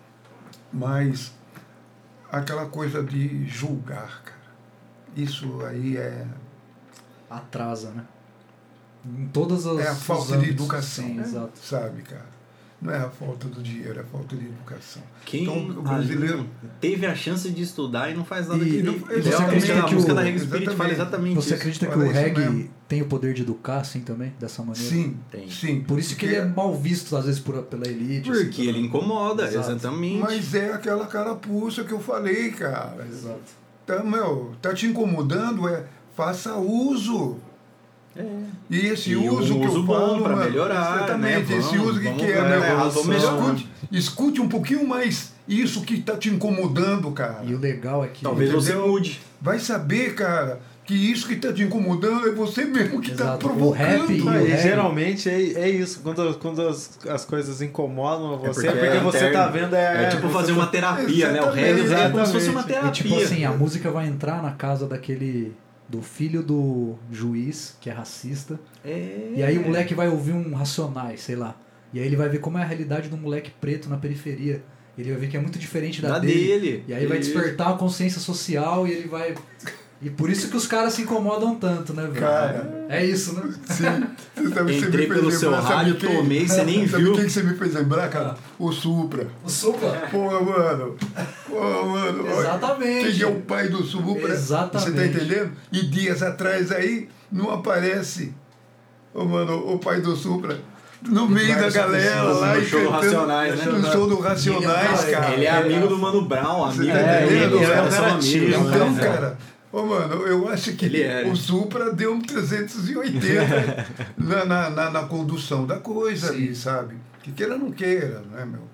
Mas aquela coisa de julgar, cara. Isso aí é, Atrasa, né? Em todas as. é a falta de educação. Sim, né? exato. Sabe, cara? Não é a falta do dinheiro, é a falta de educação. Quem Então, o brasileiro- teve a chance de estudar e não faz nada E- que e não- é você a música, acredita a que música o- da Reggae Spirit fala Exatamente. Você isso. acredita que Olha o isso reggae mesmo. tem o poder de educar, assim, também? Dessa maneira? Sim, Tem. sim. Por isso que ele é mal visto, às vezes, por, pela elite. assim, Porque ele incomoda, Exato. exatamente. Mas é aquela carapuça que eu falei, cara. Exato. Tá, meu, tá te incomodando, é faça uso. É. E esse E uso um que uso eu falo, pra mano, melhorar, exatamente, né? esse uso que, vamos que é, né? Escute, escute um pouquinho mais isso que tá te incomodando, cara. E o legal é que. Talvez você mude. Vai saber, cara, que isso que tá te incomodando é você mesmo que tá Exato. O provocando. rap e o e geralmente é, é isso, quando, quando as, as coisas incomodam você, é porque porque, é você interno. tá vendo. É, É, tipo você fazer tá- uma terapia, né? O Exatamente, reggae é como se fosse uma exatamente. terapia. E tipo assim, a música vai entrar na casa daquele. Do filho do juiz, que é racista. É. E aí o moleque vai ouvir um Racionais, sei lá. E aí ele vai ver como é a realidade do moleque preto na periferia. Ele vai ver que é muito diferente da, Da dele. dele. E aí vai despertar a consciência social e ele vai. E por isso que os caras se incomodam tanto, né, velho? Cara. É isso, né? Sim. Você sabe, você Entrei me pelo fez seu lembrar, rádio, quem? tomei, você nem sabe viu. quem que você me fez lembrar, cara? O Supra. O Supla. Pô, mano. Pô, mano. Exatamente. Quem é o pai do Supra? Exatamente. Você tá entendendo? E dias atrás aí não aparece, ô, mano, o pai do Supra. No meio da Várias galera lá no show do Racionais, né? No show do Racionais, Ele é- cara. Ele é amigo do Mano Brown, amigo tá dele, entendendo? os É um caras são cara amigos. ativo, né? Então, né? cara, ô, mano, eu acho que Ele é. o Supra deu um 380 na, na, na, na condução da coisa Sim. ali, sabe? Que queira ou não queira, né, meu?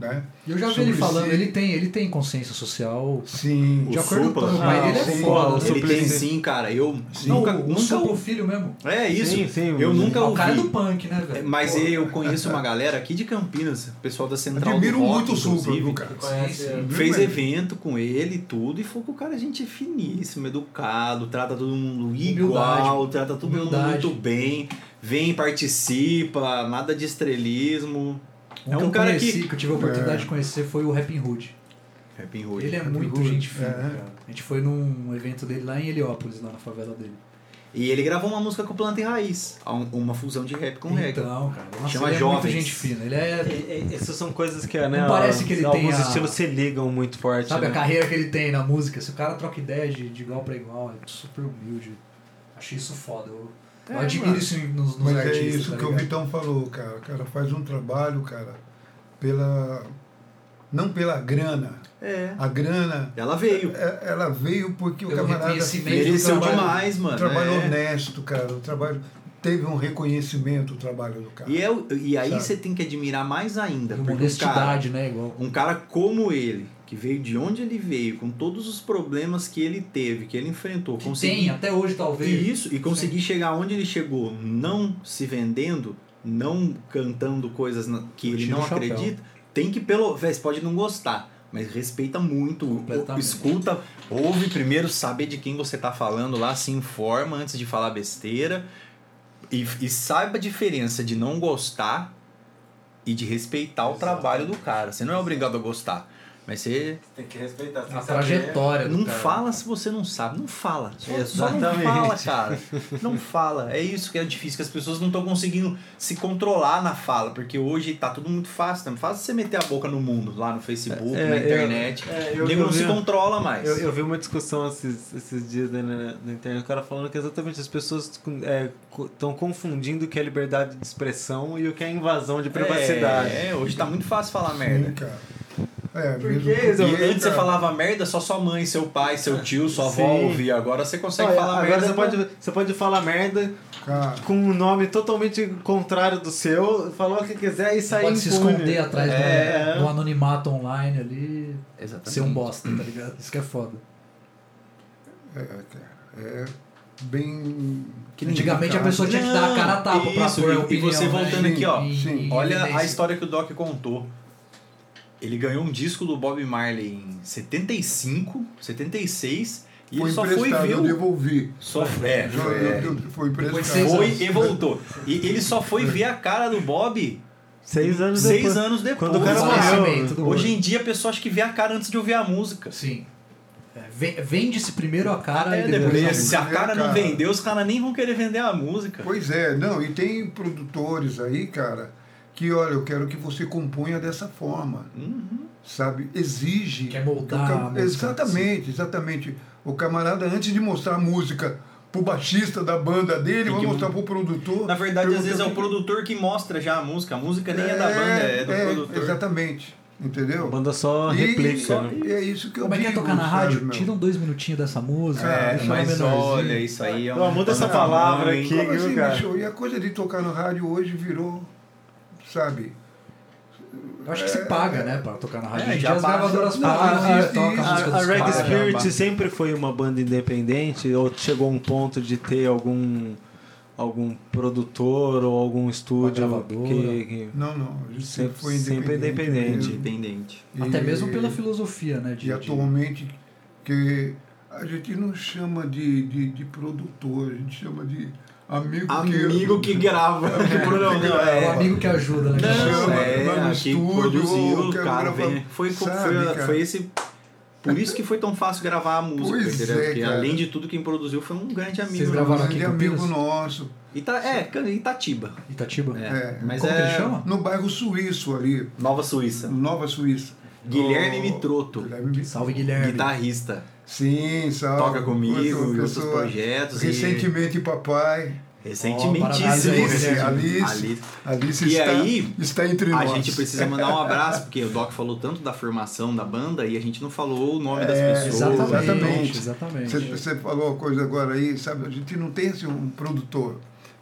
Né? E eu já vi ele falando, si. ele tem, ele tem consciência social. Sim. De O acordo Supla? com o pai Ah, dele é sim. foda, O? Ele tem sim, cara. Eu Não, nunca, o, o nunca Supla, o filho mesmo. É isso. Sim, sim, eu o- nunca É o cara ouvi. do punk, né, velho? Mas Pô. eu conheço uma galera aqui de Campinas, o pessoal da Central Admiro do Rock, muito o viu, cara? Sim, sim. Fez evento com ele e tudo, e foi com o cara, gente finíssimo, educado, trata todo mundo igual, Humildade. trata todo mundo Humildade. muito bem, vem, participa, nada de estrelismo. Um é que um eu cara conheci, que. que eu tive a oportunidade É. de conhecer foi o Rapping Hood. Rapping Hood. Ele é Rapping muito Hood, gente fina, é. cara. A gente foi num evento dele lá em Heliópolis, lá na favela dele. E ele gravou uma música com Planta e Raiz, um- uma fusão de rap com reggae. Então, cara, nossa, Chama ele é muito gente fina. Ele é, É, é, Essas são coisas que, né, Não parece que ele alguns tem a- estilos se ligam muito forte. sabe, né? a carreira que ele tem na música. Se o cara troca ideia de, de igual pra igual, é super humilde. Achei isso foda. Eu, Eu admiro isso nos, nos Mas artistas. é isso tá que o? Vitão falou, cara. O cara faz um trabalho, cara, pela. Não pela grana. É. A grana. Ela veio. é- Ela veio porque o Pelo camarada reconhecimento fez um Mereceu trabalho- demais, mano. Um trabalho é. honesto, cara. O trabalho teve um reconhecimento o trabalho do cara. E, é, o- e aí Sabe? você tem que admirar mais ainda. Uma um cara, honestidade, né? Igual. um cara como ele, que veio de onde ele veio, com todos os problemas que ele teve, que ele enfrentou, Que conseguir tem, até hoje talvez. E isso, e conseguir chegar onde ele chegou, não se vendendo, não cantando coisas na- que ele não acredita, tem que pelo. Véi, você pode não gostar, mas respeita muito, escuta, ouve primeiro, saber de quem você tá falando lá, se informa antes de falar besteira. E, e saiba a diferença de não gostar e de respeitar o trabalho do cara. Você não é obrigado a gostar. Mas você Tem que respeitar. tem A trajetória não cara. fala se você não sabe. Não fala. Só, só não Exatamente. fala, cara. Não fala. É isso que é difícil, que as pessoas não estão conseguindo se controlar na fala. Porque hoje tá tudo muito fácil. Tá muito fácil você meter a boca no mundo, lá no Facebook, É, na eu- internet. é, o eu- nego eu não se vi- controla mais. Eu, eu vi uma discussão esses, esses dias né, na, na internet, o cara falando que exatamente as pessoas estão confundindo o que é liberdade de expressão e o que é invasão de privacidade. É, hoje tá muito fácil falar Sim, merda. cara. É, porque, E antes você falava merda, só sua mãe, seu pai, seu tio, sua avó ouvia. Agora você consegue Olha, falar agora merda. você pode, você pode falar merda Cara, com um nome totalmente contrário do seu, falar o que quiser e sair Pode se impune. esconder atrás É. do, do anonimato online ali. Exatamente. Ser um bosta, tá ligado? Isso que é foda. é, é bem. Que Antigamente a pessoa tinha que dar a cara a tapa pra Isso, pôr a e- opinião, E você né? voltando Sim, aqui, ó. Sim. Olha a história que o Doc contou. Ele ganhou um disco do Bob Marley em 75, 76, e Foi ele só foi ver eu devolvi. Só, é, Eu- foi, eu- é. Foi emprestado. Foi e voltou. E ele só foi ver a cara do Bob Seis anos seis depois. anos depois. Quando o cara morreu. Hoje em dia a pessoa acha que vê a cara antes de ouvir a música. Sim. É, ven- Vende-se primeiro a cara É, e depois depois, a se a cara não Cara. vendeu, os caras nem vão querer vender a música. Pois é, não, e tem produtores aí, cara, que olha, eu quero que você componha dessa forma. Uhum. Sabe? Exige. Quer moldar Exatamente, exatamente. O camarada, antes de mostrar a música pro baixista da banda dele, vai mostrar pro produtor. Na verdade, às vezes é o produtor que mostra já a música. A música nem é, da banda, é do produtor. Exatamente. Entendeu? A banda só E- replica. só- né? é isso que eu Como é que é digo, tocar na sabe, rádio? meu? Tiram dois minutinhos dessa música. É, mas olha, isso aí é Não, um... muda essa Não, palavra aqui. Viu, assim, cara? bicho? E a coisa de tocar no rádio hoje virou, sabe? Eu acho que se paga, né, pra tocar na rádio. É, Hoje em já as paga. gravadoras pagam a- e a- tocam a a- música A, Reggae caras. Spirit sempre foi uma banda independente ou chegou a um ponto de ter algum algum produtor ou algum estúdio gravadora. que, que- Não, não. A gente Sempre- sempre foi sempre independente. independente. Independente. Até E- mesmo pela filosofia, né? De, E atualmente, que a gente não chama de, de, de produtor, a gente chama de amigo, Amigo que grava. Que programa, não, É é. o amigo que ajuda, né? que Não, chama. é, estúdio, produziu, cara, vem- foi, foi, sabe, foi, cara? foi esse... Por isso que foi tão fácil gravar a música, Pois entendeu? é, Porque cara. além de tudo, quem produziu foi um grande amigo. Vocês Um gravaram aqui amigo nosso, Ita, é, Itatiba. Itatiba? É, É. Mas Como é que ele chama? no bairro suíço ali, Nova Suíça. Nova Suíça. Guilherme Mitroto. Guilherme Mitroto. Salve, Guilherme. Guitarrista. Sim, salve. Toca comigo Outra em outros projetos. e- Recentemente, papai. Recentementíssimo. aí, Alice. Alice, Ali- Alice E está, aí, está entre A nós. gente precisa mandar um abraço, porque o Doc falou tanto da formação da banda e a gente não falou o nome das É, pessoas. Exatamente, Exatamente. exatamente. Você, você falou uma coisa agora aí, sabe? A gente não tem assim, um produtor.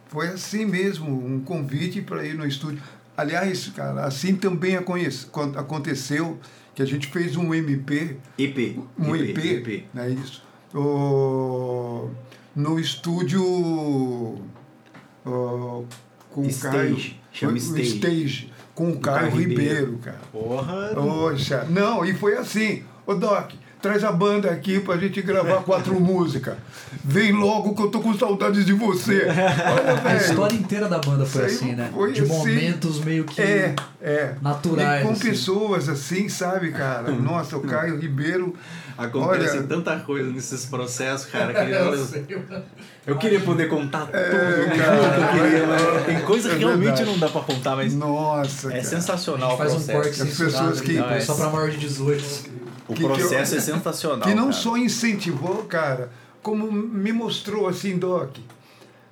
Foi assim mesmo, um convite para ir no estúdio. Aliás, cara, assim também aconteceu que a gente fez um MP, EP. um EP, não é isso? O, no estúdio ó, com o Stage, Caio. chama o- o Stage. Stage, com o Caio Caio Ribeiro. Ribeiro, cara. Porra. Poxa, não, e foi assim. Ô Doc, traz a banda aqui pra gente gravar quatro músicas. Vem logo que eu tô com saudades de você. Olha, A história inteira da banda foi aí assim, né? foi de assim. momentos meio que É, é. naturais. E com assim. pessoas assim, sabe, cara? Nossa, o Caio Ribeiro. Acontece Olha- tanta coisa nesses processos, cara, que Eu eu, sei, eu queria poder contar tudo, É, né? cara. Eu queria, mas tem coisa É que realmente não dá pra contar, mas Nossa, é cara. A sensacional faz um corte As pessoas que- depois, só pra maior de 18. O que- que processo eu- é sensacional. que não cara. só incentivou, cara, como me mostrou assim, Doc.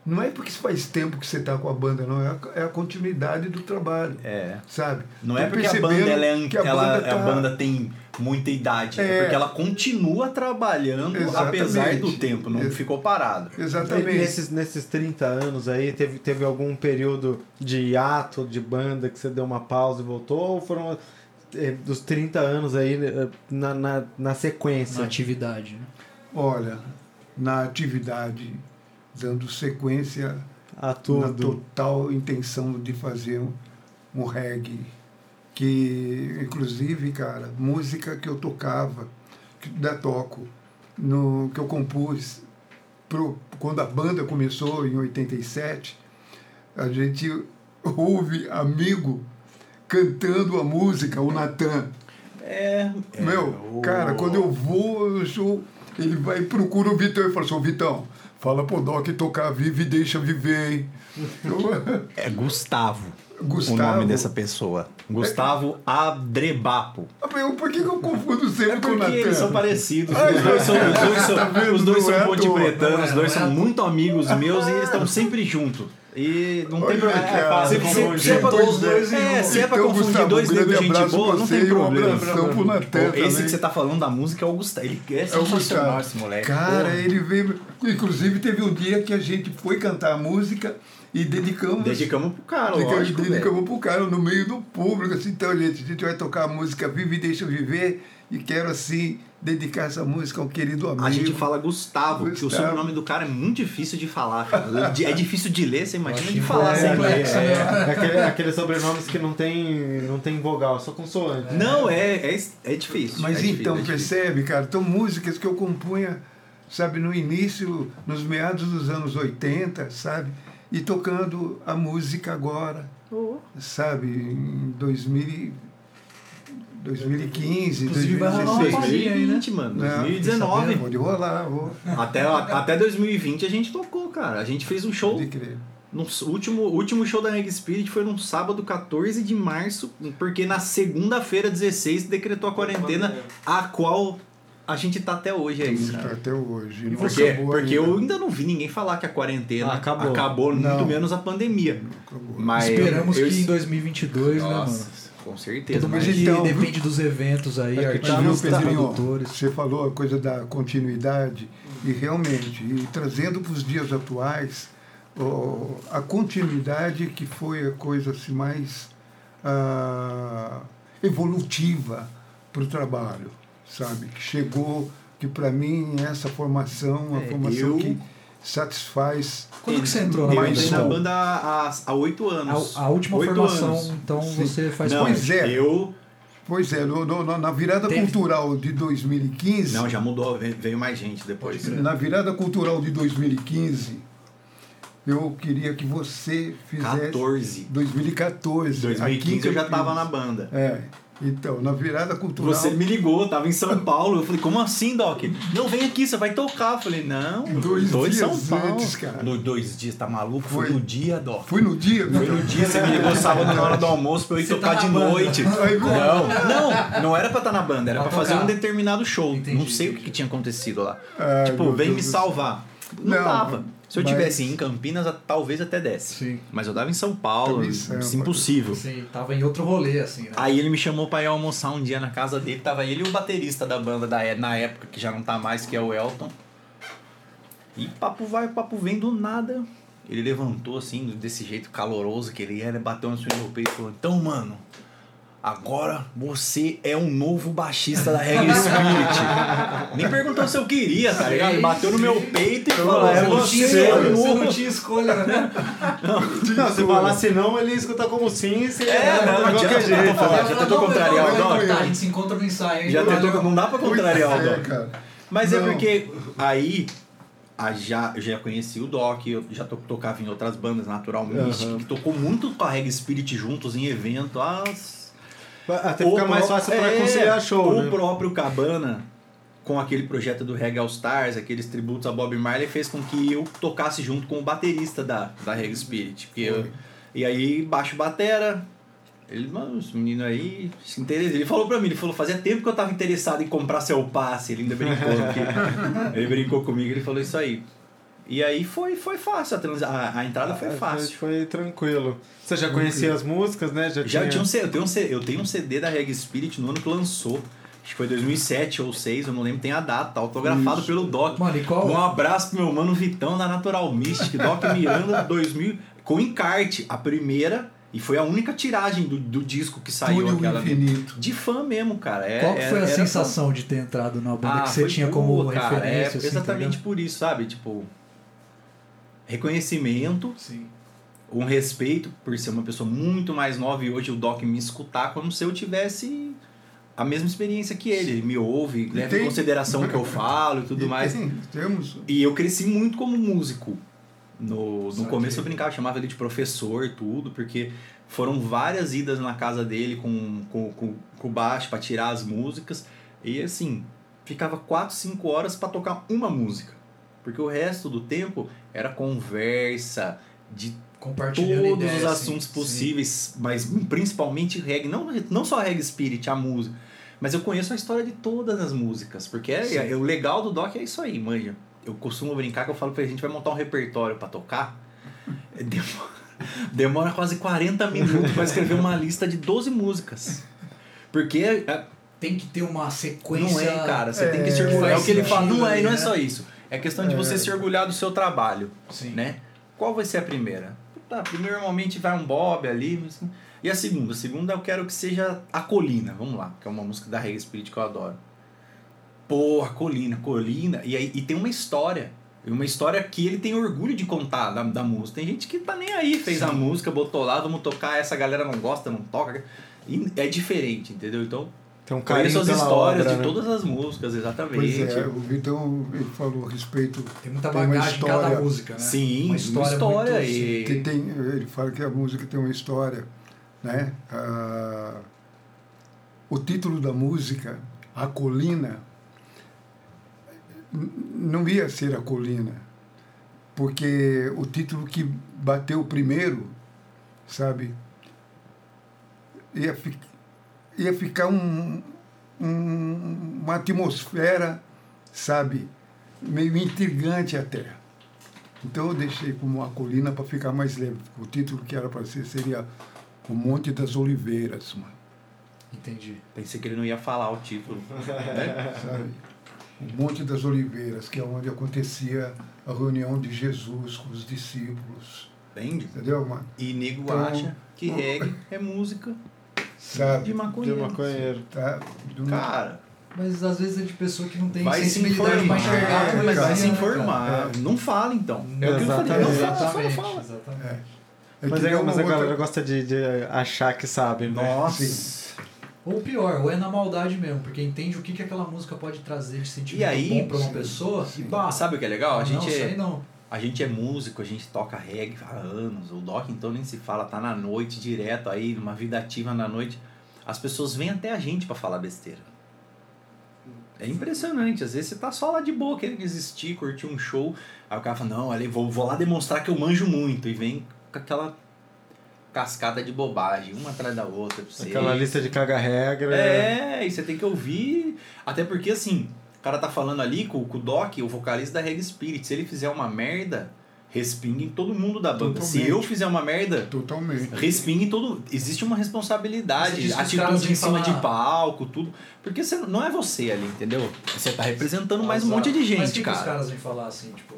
não é porque faz tempo que você está com a banda, não. É a, é a continuidade do trabalho. É. Sabe? Não Tô é porque a banda, ela, é, que a ela, banda a tá- banda tem muita idade. É. É. porque ela continua trabalhando Exatamente. apesar do tempo, não Ex- ficou parado. Exatamente. E nesses, nesses 30 anos aí, teve, teve algum período de hiato de banda que você deu uma pausa e voltou? Ou foram dos 30 anos aí eh, na, na, na sequência? Na atividade, né? Olha, na atividade, dando sequência A na tudo. total intenção de fazer um, um reggae. Que, inclusive, cara, música que eu tocava, que ainda toco, no, que eu compus pro, quando a banda começou em 87, a gente ouve amigo cantando a música, o Natan. É. é, Meu, o- cara, quando eu vou, eu sou, ele vai e procura o Vitão e fala assim, "Ô, Vitão, fala pro Doc tocar vive e deixa viver, hein? Eu- É Gustavo. Gustavo? O nome dessa pessoa. Gustavo Adrebapo. Eu, por que, que eu confundo sempre É com o porque Natan? eles são parecidos. Ai, os dois são, os dois são, tá os dois é são à ponte os é- dois é são muito amigos meus e eles estão sempre juntos. E não tem problema. cara, se, como se, a se é pra os dois, é, se é pra Então, confundir Gustavo, dois negros de gente boa, não tem e um problema. Natan Pô, Esse que você tá falando da música é o Gustavo. Ele é É o sensacional, Gustavo. esse moleque. Cara, Pô. ele veio. Inclusive, teve um dia que a gente foi cantar a música e dedicamos. Dedicamos pro cara, dedicamos, lógico. dedicamos pro cara no meio do público. Assim, então, gente, a gente vai tocar a música Vive e Deixa Eu Viver. E quero, assim, dedicar essa música ao querido amigo. A gente fala Gustavo, porque o Gustavo. sobrenome do cara é muito difícil de falar. cara. É difícil de ler, você imagina de falar. que é assim. complexo, é, né? é aquele, aqueles sobrenomes que não tem, não tem vogal, só consoante. Não, é, é, é difícil. Mas é então, é difícil. percebe, cara? Então, músicas que eu compunha, sabe, no início, nos meados dos anos 80, sabe? E tocando a música agora, sabe? Em 2000, e- 2015, Inclusive, vai rolar uma 2016. palhinha aí, né? 2020, mano. Não, 2019. Pode rolar, vou. Até, até 2020 a gente tocou, cara. A gente fez um show. Pode crer. No último, último show da Reg Spirit foi num sábado 14 de março, porque na segunda-feira 16 decretou a quarentena, a qual a gente tá até hoje aí, Tá cara. Até hoje. não Porque, porque ainda. eu ainda não vi ninguém falar que a quarentena Acabou. acabou, muito menos a pandemia. Acabou. Mas Esperamos eu- que em 2022, né, Nossa, mano? com certeza. Todo mas- então, depende dos eventos aí, É artistas, produtores. você falou a coisa da continuidade e realmente, e trazendo para os dias atuais, ó, a continuidade que foi a coisa assim, mais ah, evolutiva para o trabalho, sabe? Que chegou, que para mim essa formação, É, formação eu- que satisfaz Quando que você entrou na Eu banda? entrei na banda há, há oito anos. A, a última Oito formação, anos. então Sim. você faz Não, parte. Pois é. Eu. Pois é, no- no- na virada Teve- cultural de 2015, Não, já mudou, veio mais gente depois. Na virada cultural de 2015, eu queria que você fizesse. 14. 2014. 2015 aqui em eu já tava na banda. É. Então, na virada cultural. Você me ligou, eu tava em São Paulo. Eu falei, como assim, Doc? Não, vem aqui, você vai tocar. Eu falei, não, Dois em dias São Paulo. antes, cara. No dois dias, tá maluco? Foi, Foi. no dia, Doc. Fui no dia, Foi no dia, você me ligou sábado na hora do almoço pra eu ir Você tocar tá de banda. noite. Não, não, não era pra estar na banda, era Pra pra fazer um determinado show. Entendi, não sei o entendi. que, que tinha acontecido lá. Ai, tipo, vem Deus me salvar. Não, Não, dava. Se eu mas- tivesse em Campinas, talvez até desse. Sim. Mas eu dava em São Paulo, isso é impossível. Sim, tava em outro rolê, assim, né? Aí ele me chamou pra ir almoçar um dia na casa dele, tava ele e o baterista da banda da, é- na época, que já não tá mais, que é o Elton. E papo vai, papo vem do nada. Ele levantou assim, desse jeito caloroso que ele era, bateu no meu peito e falou: Então, mano, agora você é um novo baixista da Reggae Spirit. Nem perguntou se eu queria, tá ligado? Ele bateu no meu peito e falou: é É você, você, é o você novo não tinha escolha, né? Não, se falar assim não, ele escuta como sim e você É, não, não de qualquer adianta, jeito. não falar. Já tentou contrariar o Doc? Tá, a gente se encontra no ensaio, hein? Já tentou, não dá pra contrariar o é, Doc. cara. Mas é Não. porque aí a já, eu já conheci o Doc, eu já to, tocava em outras bandas, Natural Mystic, Aham. que tocou muito com a Reggae Spirit juntos em evento. As... Até O fica mais fácil pra é, conciliar show, O né? próprio Cabana, com aquele projeto do Reggae All Stars, aqueles tributos a Bob Marley, fez com que eu tocasse junto com o baterista da, da Reggae Spirit. Porque eu- e aí, baixo batera, ele, mano, esse menino aí se interessa. Ele falou pra mim, ele falou, fazia tempo que eu tava interessado em comprar seu passe. Ele ainda brincou, ele brincou comigo, ele falou isso aí. E aí foi, foi fácil, a, trans, a, a entrada foi Ah, fácil. Foi tranquilo. Você já conhecia as músicas, né? Já, Já tinha... tinha um CD, eu tenho um CD, eu tenho um CD da Reg Spirit no ano que lançou. Acho que foi 2007 ou 2006, eu não lembro, tem a data, autografado Isso. pelo Doc. Mano, e qual- Um abraço pro meu mano Vitão da Natural Mystic, Doc Miranda 2000, com encarte, a primeira, e foi a única tiragem do, do disco que saiu Túnel aquela. infinito. De fã mesmo, cara. É, Qual que foi era- a era sensação de ter entrado na banda ah, que você foi tinha boa, como cara, referência? É, assim, exatamente por isso, sabe? Tipo, reconhecimento, Sim. um respeito por ser uma pessoa muito mais nova e hoje o Doc me escutar como se eu tivesse a mesma experiência que ele. Ele me ouve, leva em tem- consideração o que eu falo e tudo E mais. tem- temos E eu cresci muito como músico. No, no começo eu brincava, chamava ele de professor e tudo, porque foram várias idas na casa dele com, com, com, com o baixo para tirar as músicas. E assim, ficava 4, 5 horas para tocar uma música. Porque o resto do tempo era conversa de Compartilhando todos os sim, assuntos sim. possíveis, mas principalmente reggae, não, não só reggae spirit, a música, mas eu conheço a história de todas as músicas, porque é, Sim. é- o legal do Doc é isso aí, manja. Eu costumo brincar que eu falo pra gente vai montar um repertório pra tocar, é, demora, demora quase 40 minutos pra escrever uma lista de 12 músicas. Porque é, Tem que ter uma sequência. não é, cara, você tem que É, orgulhar. É o que ele fala, não é, sentido não é só né? isso. É questão de você É. se orgulhar do seu trabalho Sim. né? Qual vai ser a primeira? Tá, primeiro normalmente vai um Bob ali. mas- E a segunda? A segunda eu quero que seja A Colina, vamos lá, que é uma música da Reggae Spirit que eu adoro. Porra, Colina, Colina. E, aí, e tem uma história. Uma história que ele tem orgulho de contar da, da música. Tem gente que tá nem aí, fez a música, botou lá, vamos tocar, essa galera não gosta, não toca. E é diferente, entendeu? Então, Tem um carinho conheço as pela histórias obra, de né? todas as músicas, exatamente. Pois é, o Vitão ele falou a respeito. Tem muita Tem uma bagagem em cada história. música, né? Sim, uma uma história, história, muito, e- Que tem, ele fala que a música tem uma história, né? Ah, o título da música, A Colina, não ia ser A Colina, porque o título que bateu primeiro, sabe, ia, fi, ia ficar um, um- uma atmosfera, sabe, meio intrigante até. Então eu deixei como a colina para ficar mais leve. O título que era para ser seria O Monte das Oliveiras, mano, Entendi. Pensei que ele não ia falar o título. né? sabe? O Monte das Oliveiras, que é onde acontecia a reunião de Jesus com os discípulos. Entende? Entendeu, mano? E nego Então- acha que reggae é música Sabe? De maconheiro. maconheiro. Tá? Do- Cara, Mas às vezes é de pessoa que não tem vai se sensibilidade pra enxergar É, mas vai né, se cara? informar. Não fala então. É o que eu falei. Não Exatamente. fala, só não Exatamente, fala. exatamente. É. Mas, é, mas a galera outra- gosta de, de achar que sabe, né? Nossa. Ou pior, ou é na maldade mesmo, porque entende o que, que aquela música pode trazer de sentimento E aí- bom pra uma pessoa e bah, Sabe o que é legal? A gente não, isso é, aí não. A gente é músico, a gente toca reggae há anos. O Doc então nem se fala, tá na noite direto aí, numa vida ativa na noite. As pessoas vêm até a gente pra falar besteira. É impressionante. Às vezes você tá só lá de boa, querendo desistir, curtir um show. Aí o cara fala, não, olha, vou, vou lá demonstrar que eu manjo muito. E vem com aquela cascada de bobagem, uma atrás da outra. pra você. Aquela lista de caga-regra. É, e você tem que ouvir. Até porque, assim, cara tá falando ali com, com o Doc, o vocalista da Reggae Spirit. Se ele fizer uma merda, respinga em todo mundo da banda. Se Totalmente. eu fizer uma merda, Totalmente. respinga em todo. Existe uma responsabilidade, atitude em cima falar- de palco, tudo. Porque você, não é você ali, entendeu? Você tá representando mais um Exato. monte de gente, Mas que que os cara. caras vêm falar assim, tipo,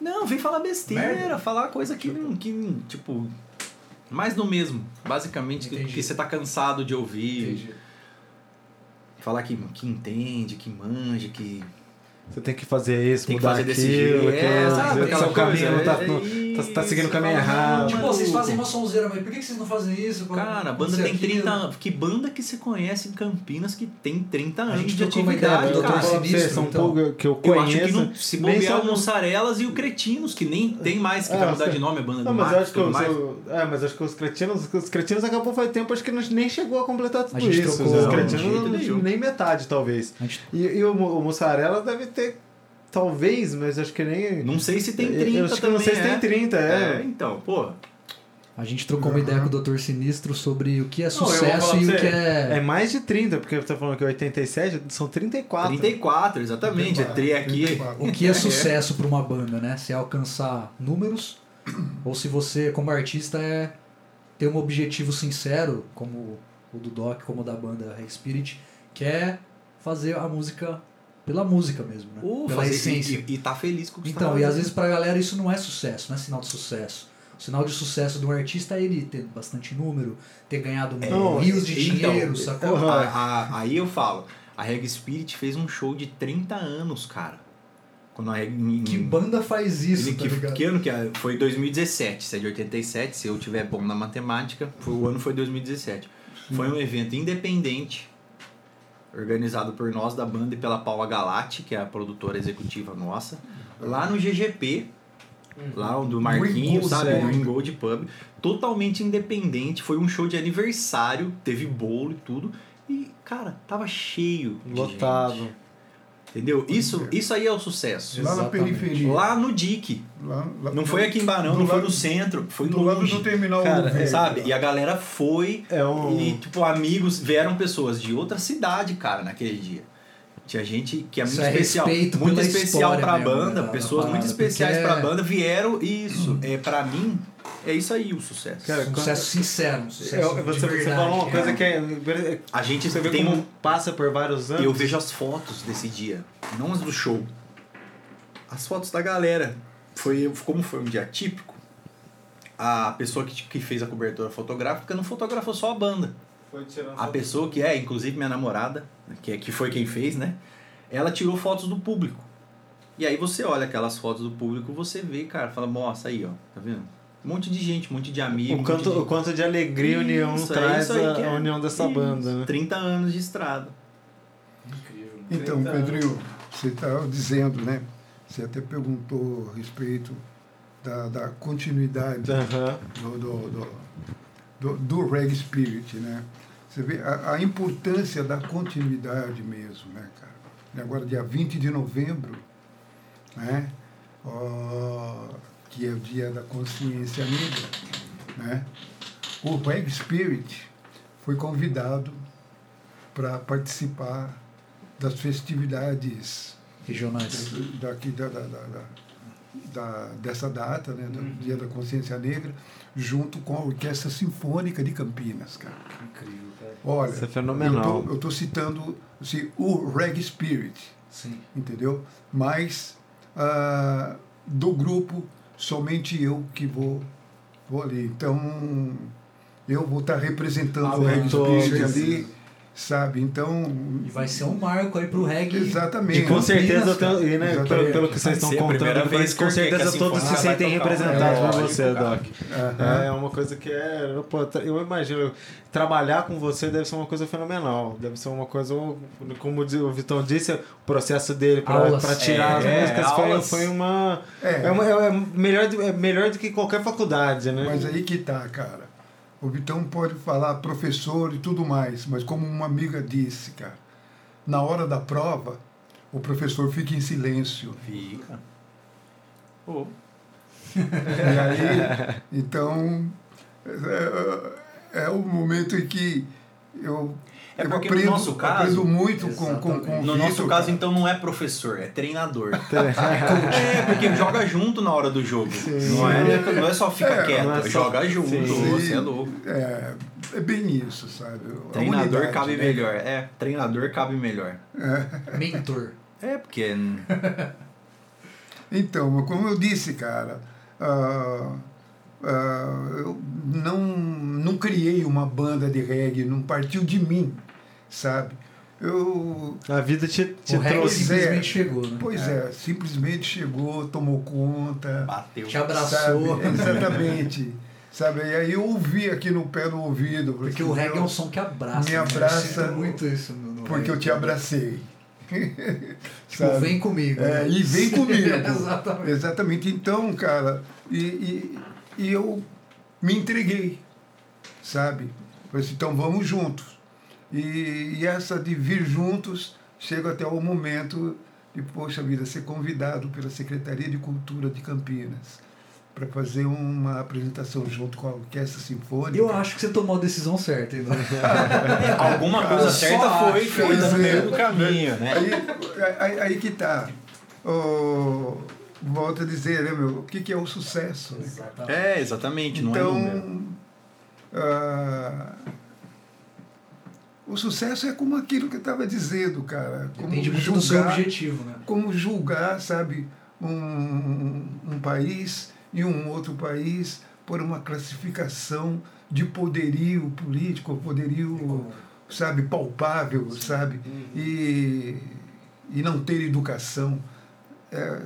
Não, vem falar besteira, Merda. falar coisa que, não- que tipo. Mais do mesmo. Basicamente, que, Entendi. que você tá cansado de ouvir. entendi. Falar que, que entende, que manja, que Você tem que fazer isso, tem que mudar fazer desse aquilo, jeito. que É, sabe? Aquela seu caminho não tá, coisa, não- é tá, tá seguindo o caminho errado. Tipo, vocês fazem uma sonzeira, mas por que vocês não fazem isso? Cara, a banda tem aquilo? 30 anos. Que banda que você conhece em Campinas que tem 30 anos gente de ideia atividade, Dr. cara? Sinistro, são então. pouco que eu Eu acho que conheço. não, se bobear o Mussarelas e o Cretinos, que nem tem mais, que É, vai mudar você- de nome a banda Não, do mas eu Max acho que os, mais. é, mas acho que os cretinos, os cretinos acabou faz tempo, acho que nem chegou a completar tudo gente isso. trocou- os Não, cretinos nem metade, talvez. E, o, o Mussarela deve ter, talvez, mas acho que nem. Não sei se tem Eu- 30 eu acho que também, não sei se é. tem 30, é. É, então, pô. A gente trocou uma Uhum. ideia com o Dr. Sinistro sobre o que é Não, sucesso falar e o que é. É mais de 30, porque você tá falando que é 87, são 34. 34, exatamente. 34, Entrei aqui. 34. O que é sucesso para uma banda, né? Se é alcançar números ou se você, como artista, é ter um objetivo sincero, como o do Doc, como o da banda Spirit, que é fazer a música pela música mesmo, né? Uh, pela essência. E, e tá feliz com o que você tá Então, e às vezes pra galera isso não é sucesso, não é sinal de sucesso. O sinal de sucesso de um artista é ele ter bastante número, ter ganhado Não, rios de então, dinheiro, sacou? Uhum. A- a- aí eu falo, a Reg Spirit fez um show de 30 anos, cara. Quando a Reg. em- Que banda faz isso, Ele- tá que, que ano que é? Foi 2017, se é de 87, se eu tiver bom na matemática, foi, o ano foi 2017. Foi um evento independente, organizado por nós da banda e pela Paula Galati, que é a produtora executiva nossa, lá no GGP, lá do Marquinhos, Gold, sabe? No Gold Pub. Totalmente independente, foi um show de aniversário, teve bolo e tudo. E, cara, tava cheio. Lotado. gente. Entendeu? Isso, isso aí é o sucesso. Lá na Exatamente. periferia. Lá no DIC. Lá- lá- Não foi aqui em Barão, não foi lado- no centro, foi do lado longe. do terminal Cara, velho. Sabe? E a galera foi É um. e, tipo, amigos, vieram pessoas de outra cidade, cara, naquele dia. Tinha gente que é muito Isso é especial, respeito muito especial pra mesmo, banda, né, pessoas muito especiais pra é- banda vieram e isso, é para mim, é isso aí o sucesso. Cara, sucesso sincero, um sucesso Eu- de você, você verdade, falou uma coisa que é. a gente Você vê tem como um, passa por vários anos. eu vejo as fotos desse dia, não as do show. As fotos da galera. Foi como foi um dia típico. A pessoa que, que fez a cobertura fotográfica não fotografou só a banda. Foi tirando A foto. pessoa que é, inclusive minha namorada, que, que foi quem fez, né? Ela tirou fotos do público. E aí você olha aquelas fotos do público, você vê, cara, fala, nossa, aí, ó, tá vendo? Um monte de gente, um monte de amigos. O quanto, de... o quanto de alegria e união Isso, é traz isso aí a, é. a união dessa Isso. banda, né? 30 anos de estrada. Incrível. Então, 30 Pedrinho, você estava dizendo, né? Você até perguntou a respeito da, da continuidade do, do, do, do, do Reg Spirit, né? Você vê a, a importância da continuidade mesmo, né, cara? E agora, dia 20 de novembro, né? Ó, que é o dia da consciência negra, né? O Reg Spirit foi convidado para participar das festividades Regionais. daqui da, da, da, da- da- dessa data, né, do Dia da Consciência Negra, junto com a Orquestra Sinfônica de Campinas, cara. Incrível, cara. Olha, Isso é fenomenal. eu estou citando assim, o Reg Spirit, Sim. entendeu? Mas ah, do grupo, somente eu que vou, vou ali. Então, eu vou estar representando Ah, o Reg todos. Spirit ali, sabe? Então, E vai ser um marco aí pro reggae. exatamente. E com certeza, tenho- né, pelo, pelo que vocês estão contando, com certeza todos se sentem representados por melódico, você, cara. Doc. Aham. É uma coisa que é. eu imagino, trabalhar com você deve ser uma coisa fenomenal. Deve ser uma coisa, como o Vitão disse, o processo dele para tirar É, as músicas foi, foi uma. É. É, uma- é melhor, do- é melhor do que qualquer faculdade, né? Mas aí que tá, cara. O Vitão pode falar professor e tudo mais, mas como uma amiga disse, cara, na hora da prova, o professor fica em silêncio. Fica. Pô, E aí, então, é, é o momento em que eu, É eu porque no aprendo, nosso caso- aprendo muito com, com, com o No nosso caso, cara. então, não é professor, é treinador. é, porque joga junto na hora do jogo. Não é, não é só fica É, quieto, é é só- joga junto. Sim. Você é louco. É, é bem isso, sabe? Treinador unidade, cabe né? melhor. É, treinador cabe melhor. Mentor. É, porque. Então, como eu disse, cara, ah, ah, eu não, não criei uma banda de reggae, não partiu de mim, sabe? Eu, A vida te, te o reggae trouxe. simplesmente é. chegou, né? pois é. simplesmente chegou, tomou conta, Bateu. Te abraçou. sabe? Exatamente. sabe? E aí eu ouvi aqui no pé do ouvido. Porque o reggae é um som que abraça. Me né? abraça Eu muito isso no, no Porque reggae. eu te abracei. Tipo, vem comigo. É, né? e vem comigo. Exatamente. Exatamente. Então, cara, e, e, e eu me entreguei, sabe? Falei assim, então vamos juntos. E, e essa de vir juntos chega até o momento de, poxa vida, ser convidado pela Secretaria de Cultura de Campinas para fazer uma apresentação junto com a Orquestra Sinfônica. Eu acho que você tomou a decisão certa, hein, Alguma coisa certa foi feita no meio do caminho, né? Aí, aí, aí que tá. Oh, volto a dizer, né, meu? O que, que é o sucesso? Né? Exatamente. É, exatamente, não é número. Então, ah, o sucesso é como aquilo que eu estava dizendo, cara. Como Depende muito do seu objetivo, né? Como julgar, sabe, um, um país e um outro país por uma classificação de poderio político, poderio, sabe, palpável, sabe? E, e não ter educação. É,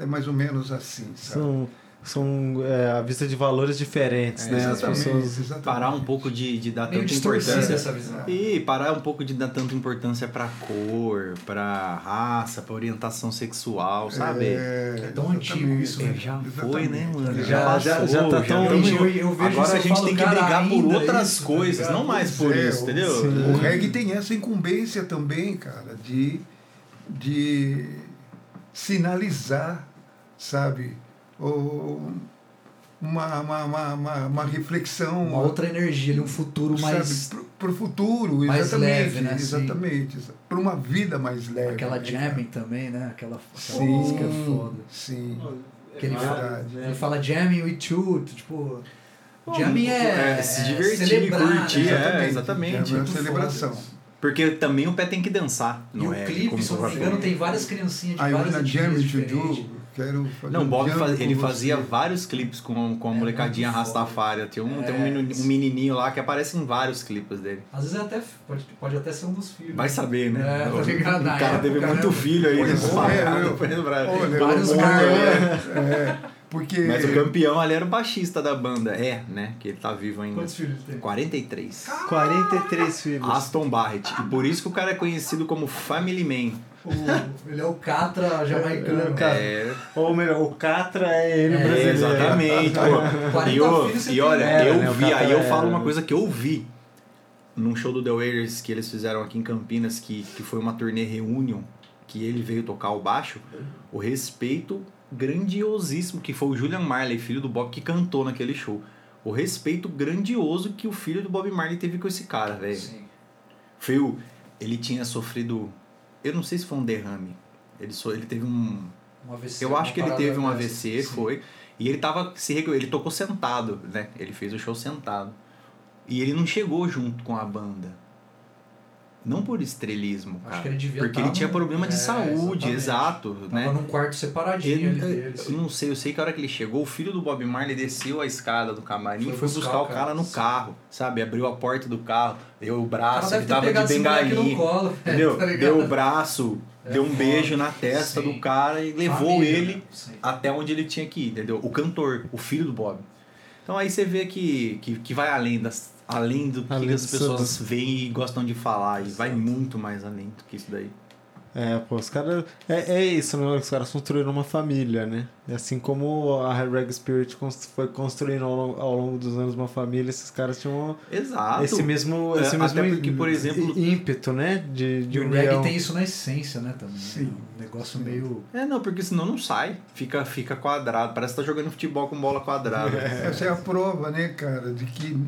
é mais ou menos assim, sabe? São, são é, a vista de valores diferentes, É, né? As pessoas. exatamente. Parar um pouco de, de dar Meio tanta importância. essa visão. E parar um pouco de dar tanta importância pra cor, pra raça, pra orientação sexual, sabe? É, É tão antigo isso, né? Já foi, né, mano? Já- já- já tá tão- tamo- Eu- eu vejo Agora a gente falo, tem que brigar por outras isso, tá coisas, não mais por É, isso, entendeu? O reggae tem essa incumbência também, cara, de, de sinalizar, sabe, o- uma, uma, uma, uma, uma reflexão. Uma outra energia um futuro mais. sabe, para o futuro, mais exatamente. leve, né? Exatamente. Para uma vida mais leve. Aquela né, jamming também, né? Aquela, aquela Sim, música foda. sim. Que ele, fala, verdade. ele fala jamming with you, tipo. Jamming é, é se divertir, celebrar, curtir, né? é. exatamente. É uma Muito celebração. foda Porque também o pé tem que dançar. E no o reggae, clipe, se eu não me engano, tem várias criancinhas de Aí várias etnias to diferentes. Do, quero fazer Não, o um Bob jam faz- ele você. fazia vários clipes com, com a É, molecadinha. Rastafari. Tem um, tem um É, menino- um menininho lá que aparece em vários clipes dele. Às vezes é até, pode, pode até ser um dos filhos. Vai saber, né? É, o, tá ligado? o cara época, teve né? muito filho aí. Pois é, pelo Brasil. Olha, Vários é, porque Mas o campeão ali era o baixista da banda. É, né? Que ele tá vivo ainda. Quantos filhos tem? 43. 43 filhos. Aston Barrett. E por isso que o cara é conhecido como Family Man. O, ele é o Catra jamaicano. É. É, Ou melhor, o Catra é ele É, brasileiro. exatamente. pô. 40 E, eu- e olha, né? eu É, né, vi, aí eu é- falo uma coisa que eu vi num show do The Wailers que eles fizeram aqui em Campinas, que, que foi uma turnê reunion, que ele veio tocar o baixo, o respeito grandiosíssimo, que foi o Julian Marley, filho do Bob, que cantou naquele show. O respeito grandioso que o filho do Bob Marley teve com esse cara, velho. O. Ele tinha sofrido. Eu não sei se foi um derrame. Ele, so, ele teve um. Um AVC, Eu acho que ele teve um. AVC, Sim. foi. E ele tava se ele tocou sentado, né? Ele fez o show sentado. E ele não chegou junto com a banda. Não por estrelismo, Acho cara. que ele devia porque ele tinha problema de é, saúde, exatamente. exato, Tava né? num quarto separadinho Ele, ali eu, eu não sei, eu sei que a hora que ele chegou, o filho do Bob Marley desceu a escada do camarim Foi e foi buscar buscar, o cara, cara. no carro, sabe? Abriu a porta do carro, deu o braço, ele tava de bengalinha. colo, velho, Entendeu? tá deu o braço, É deu um foda. beijo na testa Sim. do cara e levou Família, ele né? Sim. até onde ele tinha que ir, entendeu? O cantor, o filho do Bob. Então aí você vê que, que, que vai além das além do que Além as pessoas veem e gostam de falar e vai muito mais além do que isso daí. É, pô, os caras. É, é isso, né? Os caras construíram uma família, né? E assim como a Reg Spirit foi construindo ao, longo- ao longo dos anos uma família, esses caras tinham Exato. esse mesmo, É, esse mesmo até porque, por exemplo- ímpeto, né? De, de E o união. reggae tem isso na essência, né, também. Sim. né? Um negócio meio... É, não, porque senão não sai. Fica, fica quadrado. Parece que tá jogando futebol com bola quadrada. Essa é a prova, né, cara, de que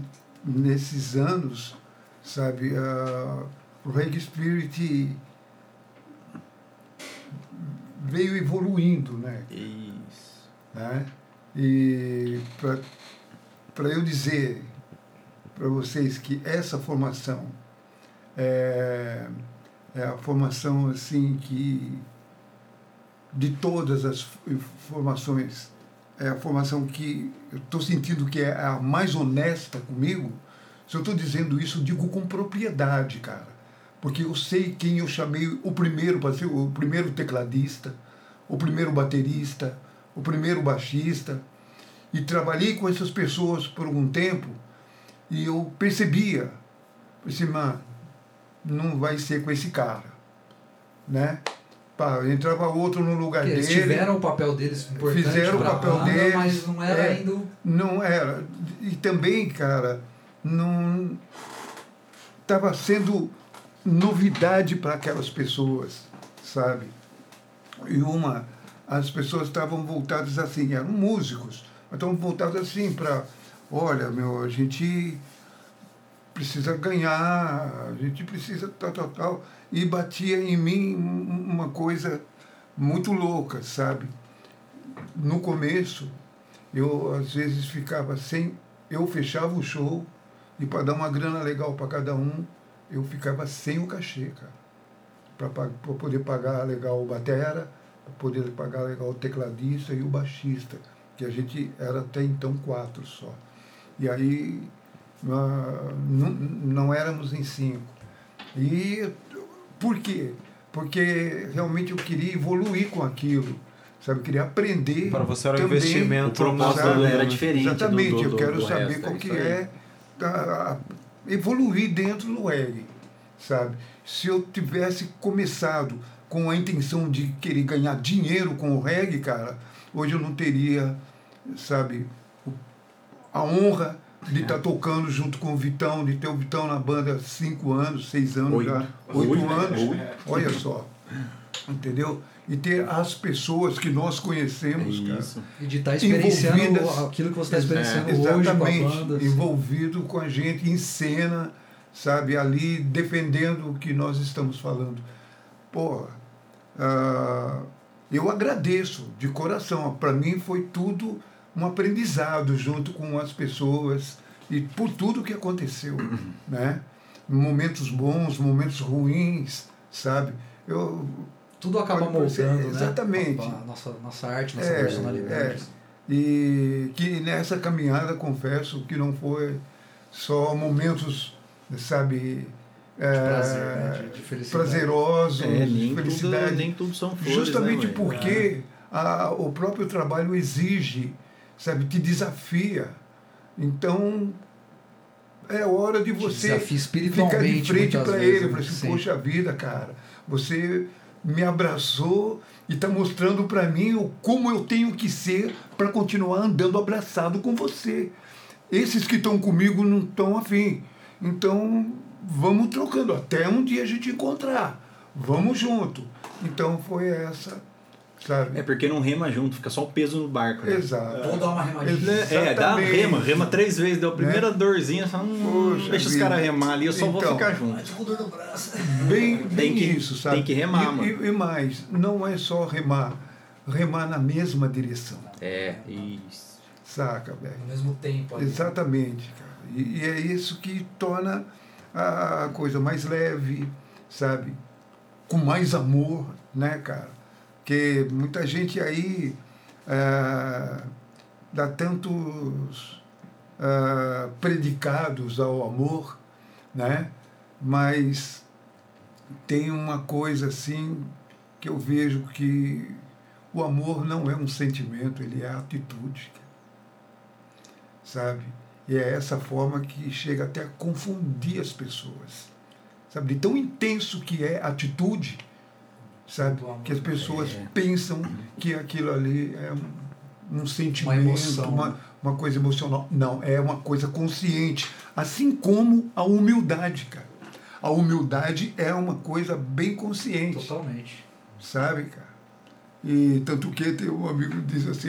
nesses anos, sabe, ah, o Reggae Spirit veio evoluindo, né? Isso. né? E para eu dizer para vocês que essa formação é, é a formação assim que de todas as formações é a formação que eu estou sentindo que é a mais honesta comigo. Se eu estou dizendo isso, digo com propriedade, cara. Porque eu sei quem eu chamei o primeiro para ser o primeiro tecladista, o primeiro baterista, o primeiro baixista. E trabalhei com essas pessoas por algum tempo e eu percebia, assim, mano, não vai ser com esse cara, né? Pá, entrava outro no lugar eles dele. tiveram o papel deles importante Fizeram o papel banda, deles, mas não era é. ainda... Não era. E também, cara, não estava sendo novidade para aquelas pessoas, sabe? E uma as pessoas estavam voltadas assim, eram músicos, mas estavam voltadas assim para, olha, meu, a gente precisa ganhar, a gente precisa tal, tal, tal. E batia em mim uma coisa muito louca, sabe? No começo, eu às vezes ficava sem. Eu fechava o show e para dar uma grana legal para cada um, eu ficava sem o cachê, cara. Para poder pagar legal o batera, para poder pagar legal o tecladista e o baixista, que a gente era até então quatro só. E aí não, não éramos em cinco. E por quê? Porque realmente eu queria evoluir com aquilo. Sabe, eu queria aprender. Para você era um investimento. O propósito era diferente. Exatamente, do, do, eu quero saber resto, qual é que é a, evoluir dentro do reggae, sabe? Se eu tivesse começado com a intenção de querer ganhar dinheiro com o reggae, cara, hoje eu não teria, sabe, a honra de estar tá tocando junto com o Vitão, de ter o Vitão na banda há cinco anos, seis anos Oito. já, oito, Oito, anos, oito. olha só, entendeu? E ter as pessoas que nós conhecemos, cara, Isso. E de estar experienciando Envolvidas. aquilo que você está experienciando É, hoje com a exatamente, banda. assim. envolvido com a gente em cena, sabe, ali defendendo o que nós estamos falando. Porra, ah, eu agradeço de coração. Para mim foi tudo um aprendizado junto com as pessoas e por tudo que aconteceu, né? Momentos bons, momentos ruins, sabe? Eu Tudo acaba moldando, né? exatamente. A, nossa, nossa arte, nossa É, personalidade. E que nessa caminhada, confesso que não foi só momentos, sabe, é, prazer, né? De- de felicidade. prazerosos, É, nem de tudo, felicidade. nem tudo são flores, Justamente né, porque a, o próprio trabalho exige, sabe, te desafia. Então, é hora de você ficar de frente para ele. Falar assim, Sim. poxa vida, cara, você me abraçou e está mostrando para mim o como eu tenho que ser para continuar andando abraçado com você. Esses que estão comigo não estão afim. Então, vamos trocando até um dia a gente encontrar. Vamos junto. Então, foi essa, sabe? É porque não rema junto, fica só o peso no barco. Né? Exato. Vou dar uma remadinha. É, dá rema, rema três vezes, deu a primeira dorzinha, só hum, Poxa deixa os vida. caras remar ali, eu só vou Então. ficar junto. Mas com dor no braço. Bem, bem Tem que- isso, sabe? tem que remar, e, mano. E, e mais, não é só remar, remar na mesma direção, É, isso. saca, velho? Ao mesmo tempo. ali. Exatamente, cara. E, e é isso que torna a coisa mais leve, sabe? Com mais amor, né, cara? Porque muita gente aí ah, dá tantos ah, predicados ao amor, né? Mas tem uma coisa assim que eu vejo que o amor não é um sentimento, ele é atitude. Sabe? E é essa forma que chega até a confundir as pessoas. Sabe? De tão intenso que é a atitude, sabe? Que as pessoas É. pensam que aquilo ali é um, um sentimento, emoção, uma, uma coisa emocional. Não, é uma coisa consciente. Assim como a humildade, cara. A humildade é uma coisa bem consciente Totalmente. sabe, cara? E tanto que tem um amigo que diz assim,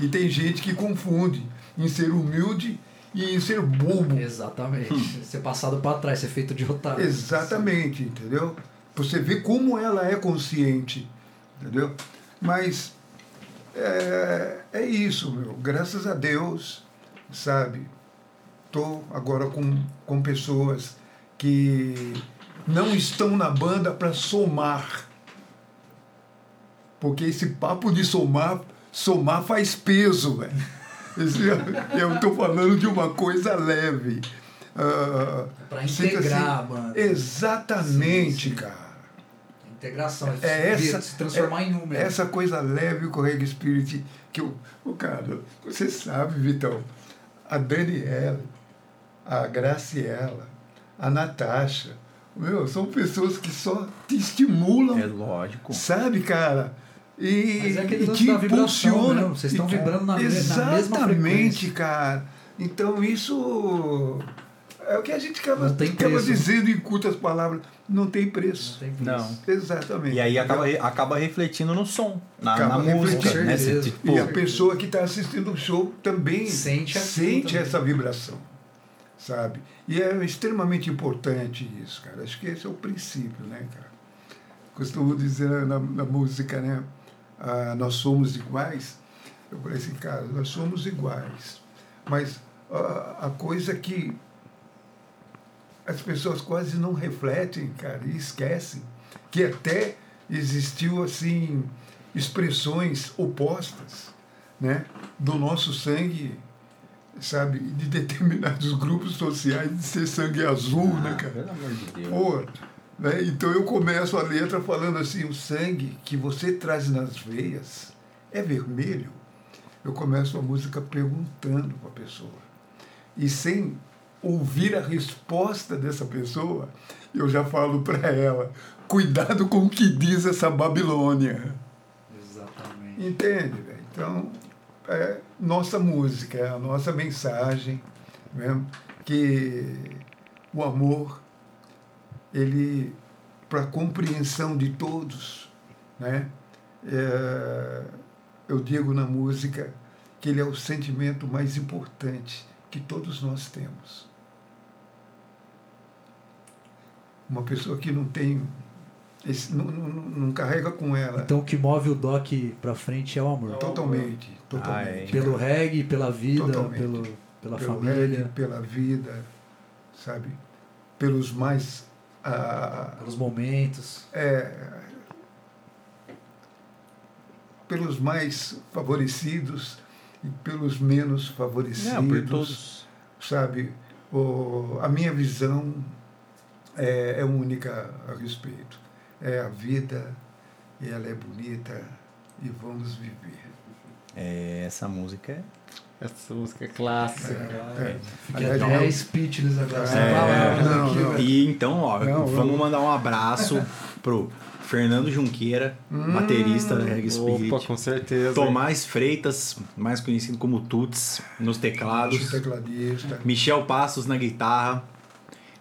e tem gente que confunde em ser humilde e em ser bobo. Exatamente. Ser passado para trás, ser feito de otário. Exatamente, entendeu? Você vê como ela é consciente, entendeu? Mas é, é isso, meu. Graças a Deus, sabe? Estou agora com, com pessoas que não estão na banda para somar. Porque esse papo de somar, somar faz peso, velho. Eu estou falando de uma coisa leve. Ah, Pra fica integrar a assim, banda. Exatamente, Sim, sim. cara. Integração. É se- essa, se transformar é- em número. Essa coisa leve o Reggae Spirit que eu, o cara, você sabe, Vitão, a Daniela, a Graciela, a Natasha, meu, são pessoas que só te estimulam, É lógico. sabe, cara? E, Mas é aquele e lance te da vibração impulsiona. mesmo, vocês estão vibrando na me- na mesma Exatamente, frequência. cara. Então isso É o que a gente acaba, acaba preço. dizendo em curtas palavras. Não tem preço. Não tem preço. Não. Exatamente. E aí acaba, acaba refletindo no som, na, Acaba na música. Né? Você, tipo, E a pessoa que está assistindo o show também Sente sente também. essa vibração, sabe? E é extremamente importante isso, cara. Acho que esse é o princípio, né, cara? Costumo dizer na, na música, né? Ah, nós somos iguais. Eu falei assim, cara, nós somos iguais. Mas ah, a coisa que as pessoas quase não refletem, cara, e esquecem que até existiu assim expressões opostas, né, do nosso sangue, sabe, de determinados grupos sociais de ser sangue azul, né, cara? Pelo amor de Deus. Pô, né? Então eu começo a letra falando assim, o sangue que você traz nas veias é vermelho. Eu começo a música perguntando para a pessoa. E sem ouvir a resposta dessa pessoa, eu já falo para ela, cuidado com o que diz essa Babilônia. Exatamente. Entende? Então, é nossa música, é a nossa mensagem, né? que o amor, ele, para a compreensão de todos, né? É, eu digo na música que ele é o sentimento mais importante que todos nós temos. Uma pessoa que não tem, esse, não, não, não carrega com ela Então o que move o Doc pra frente é o amor. totalmente, totalmente. Ah, é. Pelo reggae, pela vida, Totalmente. pelo, pela pelo família. reggae, pela vida, sabe? Pelos mais. ah, Pelos momentos. é, pelos mais favorecidos e pelos menos favorecidos. Não, por todos. Sabe? O, a minha visão é, é única a respeito. É a vida, e ela é bonita, e vamos viver. É, essa música é. Essa música é clássica. É. Fiquei Aliás, até não- speechless agora. É, não, não. E então, ó, Não, vamos mandar um abraço pro Fernando Junqueira, Hum. baterista da Reggae Spirit. Opa, com certeza. Tomás Freitas, mais conhecido como Tuts, nos teclados. tecladista. Michel Passos na guitarra.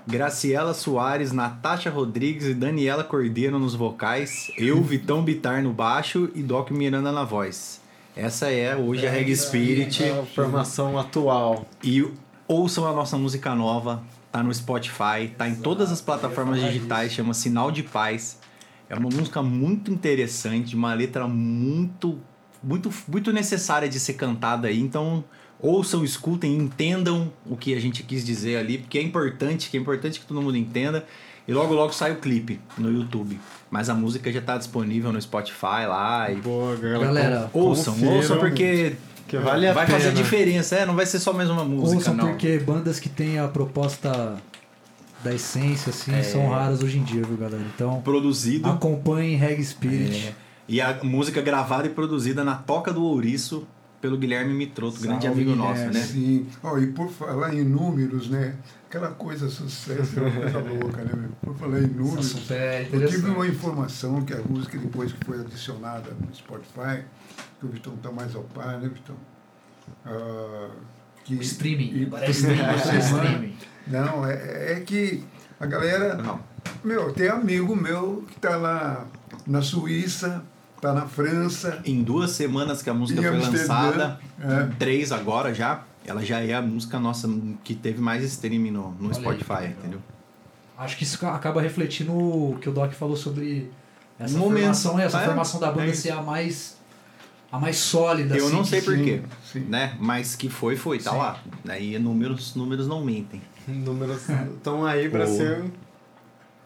Graciela Soares, Natasha Rodrigues e Daniela Cordeiro nos vocais. Eu, Vitão Bitar no baixo e Doc Miranda na voz. Essa é hoje a Reggae Spirit. É a formação atual. E ouçam a nossa música nova. Tá no Spotify, tá em todas as plataformas digitais, chama Sinal de Paz. É uma música muito interessante, uma letra muito, muito, muito necessária de ser cantada aí. Então, ouçam, escutem, entendam o que a gente quis dizer ali, porque é importante, que é importante que todo mundo entenda. E logo, logo sai o clipe no YouTube. Mas a música já tá disponível no Spotify lá. E Boa, galera. Galera, ouçam, Confiram, ouçam, porque Que vale a vai pena. fazer diferença. É, não vai ser só mais uma música, Ouçam não. porque bandas que têm a proposta da essência, assim, É. são raras hoje em dia, viu, galera? Então, Produzido. acompanhem Reggae Spirit. É. E a música gravada e produzida na Toca do Ouriço pelo Guilherme Mitroto, grande amigo nosso, Guilherme. né? Sim. Ó, e por falar em números, né? Aquela coisa sucesso, é uma coisa louca, né? meu? Por falar em números, é eu tive uma informação que a música, depois que foi adicionada no Spotify, que o Vitão está mais ao par, né, Vitão? Ah, que, Streaming. e- Agora é é streaming. Não, é, é que a galera. Não. Meu, tem amigo meu que está lá na Suíça, está na França. Em duas semanas que a música foi Amsterdã, lançada, é. três agora já, ela já é a música nossa que teve mais streaming no, no aí, Spotify, legal. entendeu? Acho que isso acaba refletindo o que o Doc falou sobre essa Um momento, formação, essa é, formação da banda é ser a mais a mais sólida. Eu assim, não sei que- por sim, quê, sim. né? Mas que foi, foi, tá Sim. lá. Aí números, números não mentem. Números estão aí pra O- ser.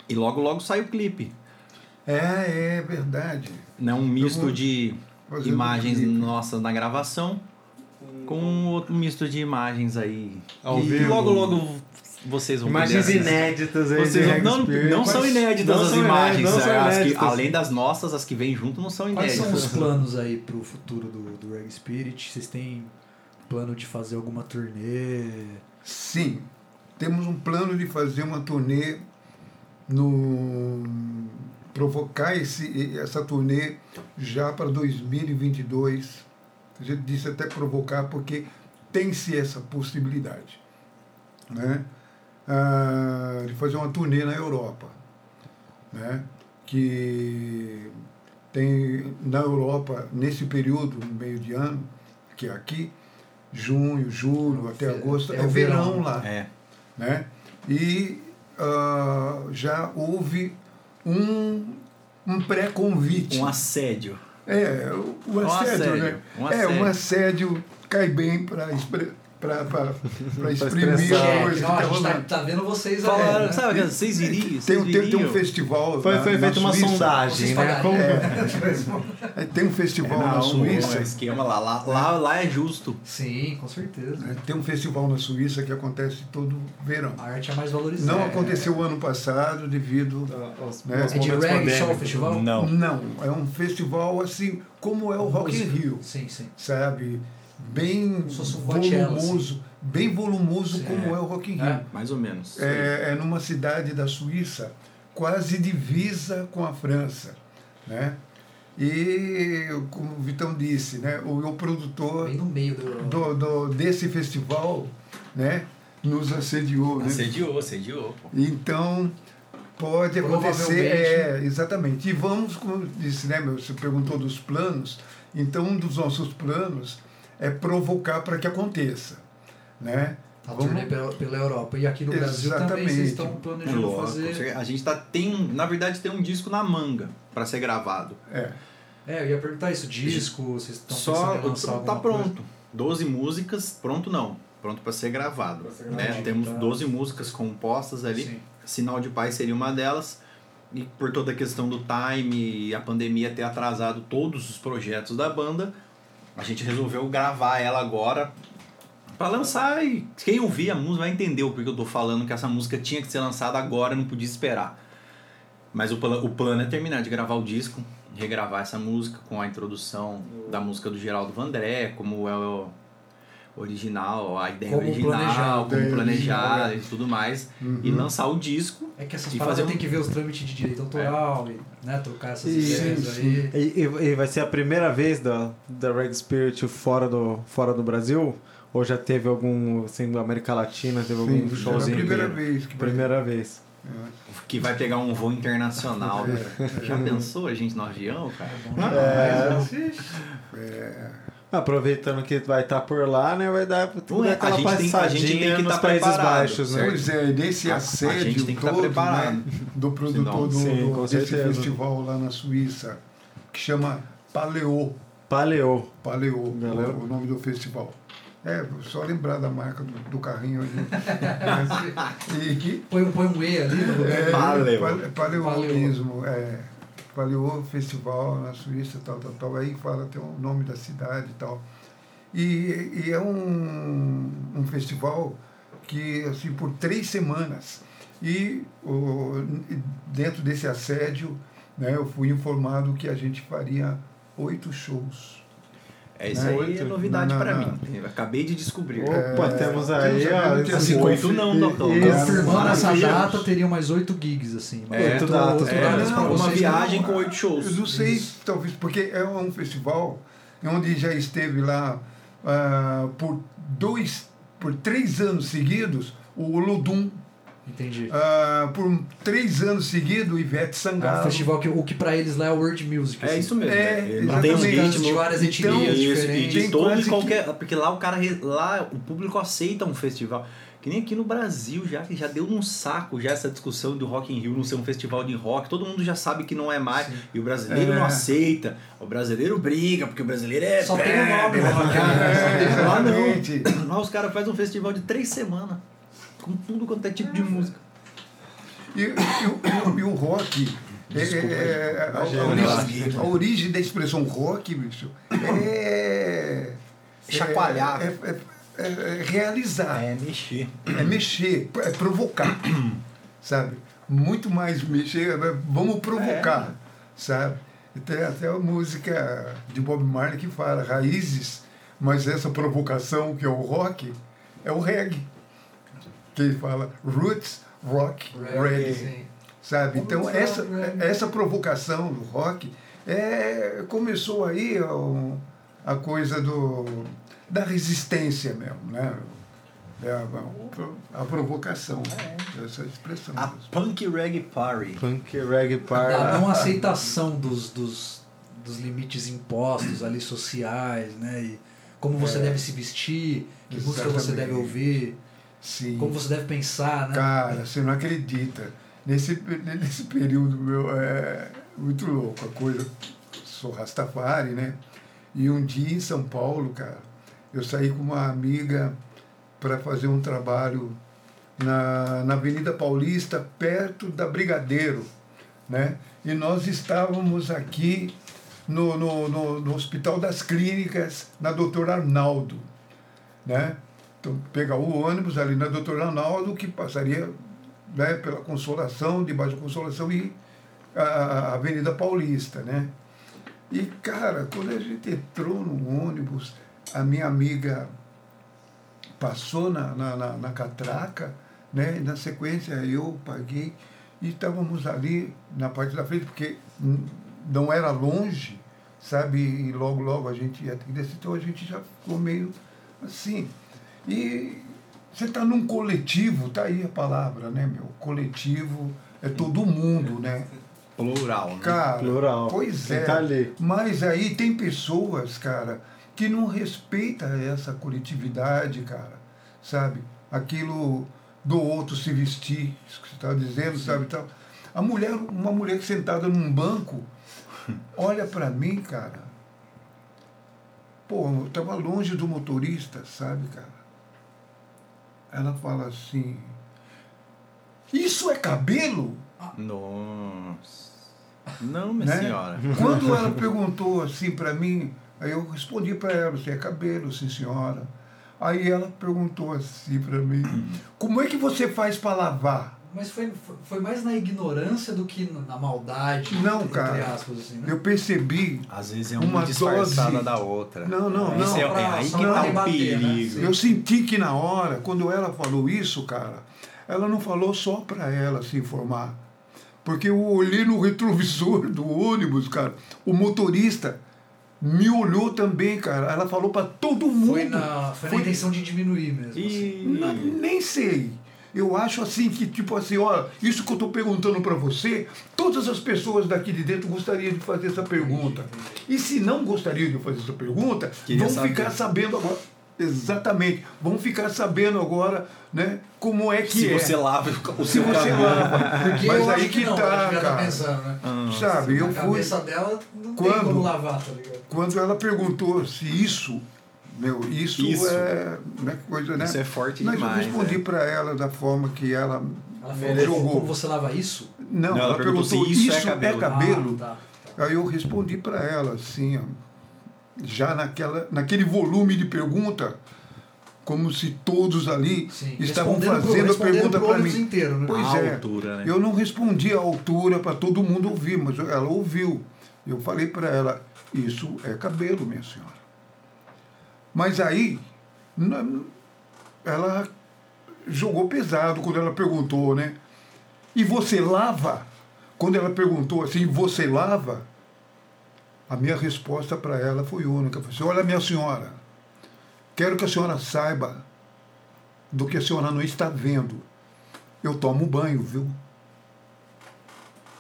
E logo, logo sai o clipe. É, é verdade. Né? Um misto de imagens um nossas na gravação com outro misto de imagens aí. Ao e vivo. logo, logo vocês vão Imagens poder inéditas aí. Vocês de não, não, não são inéditas não as são imagens. inéditas, não são as que- inéditas. além das nossas, as que vêm junto não são Quais inéditas. são os planos aí pro futuro do, do Reggae Spirit? Vocês têm plano de fazer alguma turnê? Sim, temos um plano de fazer uma turnê no provocar esse, essa turnê já para 2022. A gente disse até provocar porque tem-se essa possibilidade. Né? ah, de fazer uma turnê na Europa, né? Que tem na Europa nesse período, no meio de ano, que é aqui, junho, julho até agosto, É é, o verão, verão. lá, É. né? E ah, já houve um, um pré-convite. Um assédio. É, o, o Um assédio, assédio, né? um É, um assédio. assédio cai bem para exprimir expressar. a É, coisa não, a que tá gente tá, tá vendo vocês Falaram, aí. sabe, vocês iriam? Tem, Vocês um- tem, tem um festival Foi, na, foi na feita uma Suíça. sondagem, né? Como- É, Tem um festival Não, na Suíça. o esquema lá, lá, lá, lá é justo. Sim, com certeza. né? Tem um festival na Suíça que acontece todo verão. A arte é mais valorizada. Não aconteceu ano passado devido. Os- Né? os É de reggae só o festival? Não. Não, é um festival assim como é o Rock in Rio, Sim, sim. sabe? Bem um volumoso, bem volumoso Sim, como é. é o Rock in Rio. É. Mais ou menos. é, é numa cidade da Suíça, quase divisa com a França, né? E como o Vitão disse, né, o, o produtor Bem no meio do. do, do, desse festival, né, nos assediou, né? Assediou, assediou. Pô. Então pode acontecer, é, exatamente. E vamos, como disse, né, meu, você perguntou dos planos. Então um dos nossos planos é provocar para que aconteça, né? A Vamos- turnê pela, pela Europa. E aqui no Brasil também Exatamente. vocês estão planejando Louco, fazer. A gente tá, tem, na verdade, tem um disco na manga pra ser gravado. É. É, eu ia perguntar isso, disco, vocês estão Só pensando em lançar tá pronto. 12 músicas, pronto não. Pronto pra ser gravado. Pra ser né? gravado, Temos tá. 12 músicas compostas coisa? ali. Sim. Sinal de Paz seria uma delas. E por toda a questão do time e a pandemia ter atrasado todos os projetos da banda, a gente resolveu gravar ela agora pra lançar e quem ouvir a música vai entender o porquê eu tô falando que essa música tinha que ser lançada agora, não podia esperar. Mas o, o plano é terminar de gravar o disco, regravar essa música com a introdução da música do Geraldo Vandré, como é o original, a ideia Como original, planejado. como planejada original, e tudo mais. Uhum. E lançar o disco É que essas E paradas fazer um- tem que ver os trâmites de direito autoral e né, trocar essas ideias aí. E, e- e vai ser a primeira vez da, da Reg Spirit fora do, fora do Brasil? Ou já teve algum, assim, da América Latina, teve algum Sim, é a showzinho? primeira que- vez que vai- Primeira vez. que vai pegar um voo internacional. É, Já pensou a gente no avião, cara? É, Aproveitando que vai estar por lá, né? Vai dar, vai Ué, aquela a gente tem- a gente passadinha tem que nos tá Países preparado, Baixos, né? Pois é, nesse A- a assédio gente tem que tá todo, né, do produtor do, Sim, do- desse festival lá na Suíça, que chama Paleo. Paleo. Paleo, o, o nome do festival. É, só lembrar da marca do, do carrinho ali. e que Põe, um- põe um E ali no lugar. é, Paleo. pale- Paleoísmo, Paleo. é. Paleo Festival na Suíça, tal, tal, tal. Aí fala até o nome da cidade e tal. E, e é um, um festival que, assim, por três semanas. E o, dentro desse assédio, né, eu fui informado que a gente faria oito shows. É isso Né? aí é novidade não. mim. Eu acabei de descobrir. Opa, É, temos aí, ó. confi- Oito não, Docão. e- Confirmando essa data, teria mais oito gigs, assim. É, outro- datas, é, pra uma vocês. viagem não, com oito shows. Eu não sei, Isso. talvez, porque é um festival onde já esteve lá ah, por dois, por três anos seguidos, o Olodum. Entendi. Ah, por três anos seguidos, o Ivete um Sangalo. festival que o que pra eles lá é world music. É assim. isso mesmo. É, né? exatamente. Tem um ritmo. de várias Então, etnias Isso, e diferentes. Tem todo e que- qualquer. Porque lá o cara. Lá o público aceita um festival. Que nem aqui no Brasil já, que já deu num saco já essa discussão do Rock in Rio não ser um festival de rock. Todo mundo já sabe que não é mais. Sim. E o brasileiro É. não aceita. O brasileiro briga, porque o brasileiro é. Só tem o nome, é? Lá não. Lá os caras fazem um festival de três semanas. Com tudo quanto é tipo de música. E, e o- e o rock. é- é- a, a origem, a origem da expressão rock, bicho, é. Chacoalhar. É, é- é- é realizar. mexer. é mexer, é provocar, sabe? Muito mais mexer, é, vamos provocar, sabe? E tem até a música de Bob Marley que fala raízes, mas essa provocação que é o rock é o reggae. Que ele fala roots, rock, reggae, sim. sabe? Então essa, essa provocação do rock é, começou aí ó, a coisa do, da resistência mesmo, né? É a, a provocação, essa expressão. A Punk Reggae Party. Punk Reggae Party. A não aceitação dos, dos, dos limites impostos ali sociais, né? E como você É. deve se vestir, que música você Exatamente. deve ouvir, Sim. como você deve pensar, né? Cara, você não acredita. Nesse, nesse período meu é muito louco a coisa. Sou Rastafari, né? E um dia em São Paulo, cara, eu saí com uma amiga para fazer um trabalho na, na Avenida Paulista, perto da Brigadeiro, né? E nós estávamos aqui no, no, no, no Hospital das Clínicas, na Doutor Arnaldo, né? Então, pegar o ônibus ali na Doutor Arnaldo, que passaria né, pela Consolação, debaixo da Consolação e a- Avenida Paulista, né? E, cara, quando a gente entrou no ônibus, a minha amiga passou na, na, na, na catraca, né? E na sequência eu paguei e estávamos ali na parte da frente, porque não era longe, sabe? E logo, logo a gente ia ter que descer, então a gente já ficou meio assim. E você está num coletivo, tá aí a palavra, né, meu? Coletivo é todo mundo, né? Plural, né? Cara, Plural. pois é. tá ali. Mas aí tem pessoas, cara, que não respeitam essa coletividade, cara, sabe? Aquilo do outro se vestir, isso que você está dizendo, sabe? Tal. A mulher, uma mulher sentada num banco, olha para mim, cara. Pô, eu tava longe do motorista, sabe, cara? Ela fala assim: Isso é cabelo? Nossa. Não, minha né? senhora. Quando ela perguntou assim para mim, aí eu respondi para ela, você é cabelo, sim senhora. Aí ela perguntou assim para mim, como é que você faz para lavar? Mas foi, foi mais na ignorância do que na maldade, Não, entre cara. aspas, assim, né? Eu percebi, Às vezes é Uma uma disfarçada dose. da outra. não, não, Isso não. é, é aí que pra tá o rebater, né? perigo. Eu senti que na hora, quando ela falou isso, cara, ela não falou só para ela se informar. Porque eu olhei no retrovisor do ônibus, cara, o motorista me olhou também, cara. Ela falou para todo mundo. Foi na, foi na intenção de diminuir mesmo. assim. Na- E... nem sei. Eu acho assim que, tipo assim, ó, isso que eu estou perguntando para você, todas as pessoas daqui de dentro gostariam de fazer essa pergunta. E se não gostariam de fazer essa pergunta, Queria vão saber. ficar sabendo agora. Exatamente. Vão ficar sabendo agora, né, como é que Se é. você lava o Se seu você cabelo. lava. Porque Mas eu aí acho que, que não, tá, estar cara. pensando, né? Sabe, eu a fui. cabeça dela não Quando? tem como lavar, tá ligado? Quando ela perguntou se isso, meu, isso, Isso. é né, coisa, né? Isso é forte Mas demais. eu respondi é. para ela da forma que ela, Ela falou, jogou. como você lava isso? Não, Não, ela, ela perguntou perguntou, isso isso, é cabelo?" é cabelo? Ah, tá. Aí eu respondi para ela assim, ó, já naquela, naquele volume de pergunta, como se todos ali Sim. estavam Respondendo pro- fazendo a pergunta para mim. inteiro, né? Pois A é. altura, né? Eu não respondi à altura para todo mundo ouvir, mas ela ouviu. Eu falei para ela, isso é cabelo, minha senhora. Mas aí, ela jogou pesado quando ela perguntou, né? E você lava? Quando ela perguntou assim, você lava? A minha resposta para ela foi única. Eu falei assim, olha, minha senhora, quero que a senhora saiba do que a senhora não está vendo. Eu tomo banho, viu?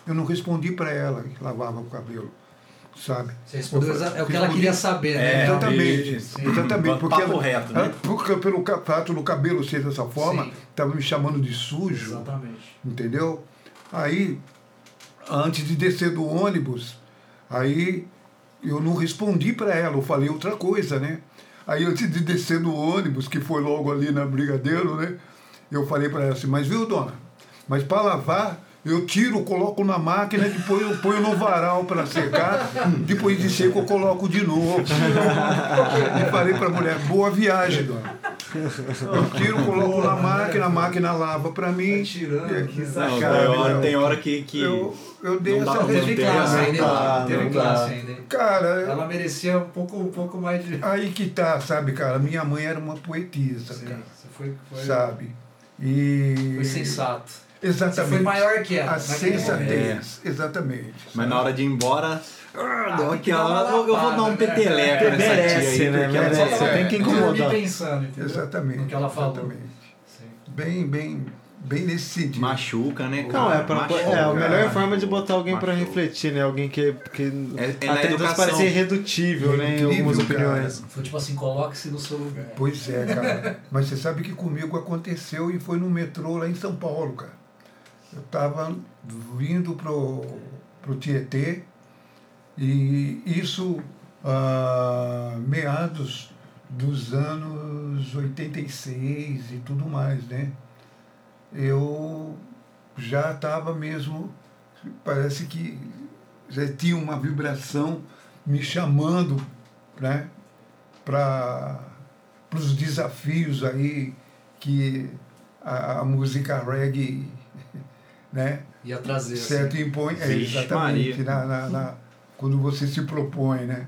Eu não respondi para ela que lavava o cabelo, sabe? Você respondeu é o que ela respondi- queria saber, né? É, Exatamente, isso. exatamente. Porque Papo ela, reto, né? porque pelo fato do cabelo ser dessa forma, Sim. estava me chamando de sujo, Exatamente. entendeu? Aí, antes de descer do ônibus, aí eu não respondi para ela, eu falei outra coisa, né? Aí antes de descer do ônibus, que foi logo ali na Brigadeiro, né? Eu falei para ela assim, mas viu, dona? Mas para lavar, eu tiro, coloco na máquina, depois eu ponho no varal para secar, depois de seco eu coloco de novo. E falei para a mulher, boa viagem, dona. Eu tiro, coloco na máquina, a máquina lava para mim. Tá tirando E- aqui, Não, Cara, tem, hora, eu- tem hora que. que... eu, eu dei Não essa pra Teve manter, classe né? ainda? Teve classe ainda? Cara, Ela merecia um pouco, um pouco mais de. aí que tá, sabe, cara? Minha mãe era uma poetisa, Sim, cara. você foi, foi, Sabe? E. foi sensato. Exatamente. Você foi maior que ela. A naquele sensatez, exatamente. Mas na hora de ir embora, ah, tem que uma Eu, vou dar um né? peteleco nessa tia Merece, aí, né? porque ela Merece. só Você tem que incomodar. pensando, entendeu? Exatamente. No que ela falou. Exatamente. Sim. Bem, bem, bem nesse sentido. machuca, né, cara? Não, é, pra, Machuca. é a melhor cara. forma de botar alguém pra Machuca. refletir, né? Alguém que, que É- é até educação. parece irredutível, né? Em algumas cara. opiniões. Foi tipo assim, coloque-se no seu lugar. Pois é, cara. Mas você sabe que comigo aconteceu e foi no metrô lá em São Paulo, cara. Eu estava vindo pro, pro Tietê e isso ah, meados dos anos 86 e tudo mais, né? Eu já estava mesmo, parece que já tinha uma vibração me chamando, né? para os desafios aí que a, a música reggae né, Ia trazer. certo Assim. impõe é, exatamente na, na, na- quando você se propõe né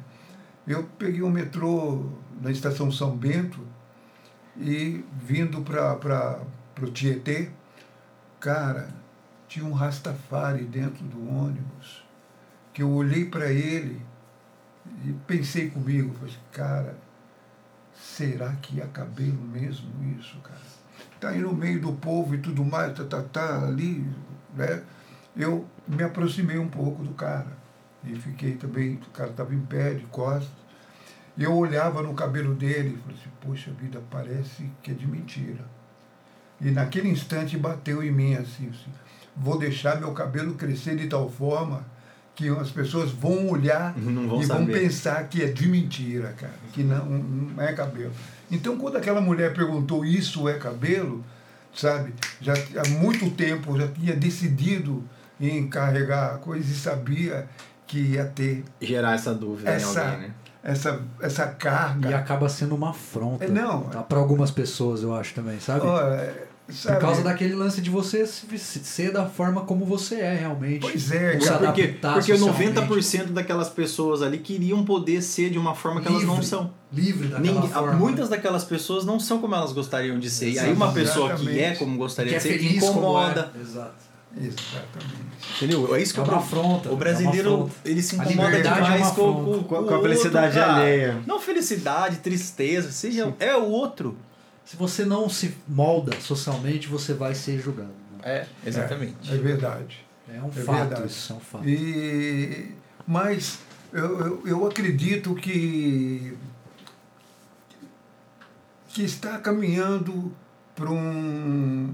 eu peguei o metrô na estação São Bento e vindo para para o Tietê cara tinha um Rastafari dentro do ônibus que eu olhei para ele e pensei comigo falei, cara será que é cabelo mesmo isso cara tá aí no meio do povo e tudo mais tá, tá, tá ali né eu me aproximei um pouco do cara e fiquei também o cara estava em pé de costas e eu olhava no cabelo dele e falei assim poxa vida parece que é de mentira e naquele instante bateu em mim assim, assim vou deixar meu cabelo crescer de tal forma que as pessoas vão olhar vão e vão saber. pensar que é de mentira, cara, que não, não é cabelo. Então, quando aquela mulher perguntou isso é cabelo, sabe, já há muito tempo eu já tinha decidido em carregar a coisa e sabia que ia ter Gerar essa dúvida essa, em alguém, né? essa, essa carga. E acaba sendo uma afronta. É, não. Tá? Pra algumas pessoas, eu acho também, sabe? É, sabe? Por causa daquele lance de você se- se- ser da forma como você é realmente. Pois é, cara. Porque, adaptar porque socialmente. 90% daquelas pessoas ali queriam poder ser de uma forma que elas não Livre. são. Livre daquela Ninguém- forma. muitas daquelas pessoas não são como elas gostariam de ser. E aí uma pessoa que é Exatamente. como gostaria que é de ser feliz como incomoda. é. Exato. Exatamente. Entendeu? É isso que É eu uma afronta, O brasileiro, é afronta. ele se incomoda é demais uma com, com, Com com a felicidade outro, alheia. Não felicidade, tristeza, seja é o outro. Se você não se molda socialmente, você vai ser julgado. né? É, exatamente. É verdade. É um É fato verdade. isso, é um fato. E, mas eu, eu, eu acredito que, que está caminhando para um,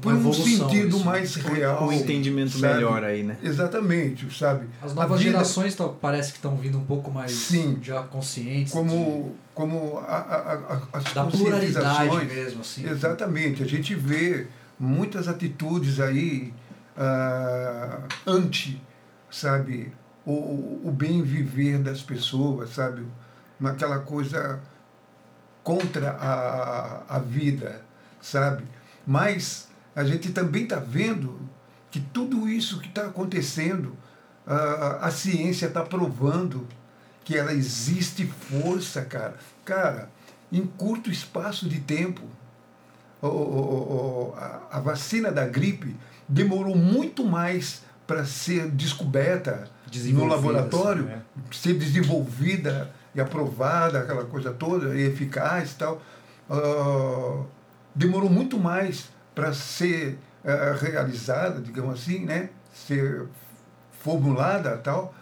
por Uma um sentido isso. mais real. Um entendimento sabe? melhor aí, né? Exatamente, sabe? As novas vida- gerações tão- parece que estão vindo um pouco mais Sim. já conscientes Como, como a, a, a, as de- da pluralidade conscientizações. mesmo, assim. Exatamente. A gente vê muitas atitudes aí ah, anti, sabe, o, o bem viver das pessoas, sabe, naquela coisa contra a, a vida, sabe. Mas a gente também está vendo que tudo isso que está acontecendo, ah, a ciência está provando que ela existe força, cara. Cara, em curto espaço de tempo, o- o- o- a, a vacina da gripe demorou muito mais para ser descoberta no laboratório, assim, é. ser desenvolvida e aprovada, aquela coisa toda, e eficaz e tal. Ah, demorou muito mais para ser ah, realizada, digamos assim, né? ser formulada tal,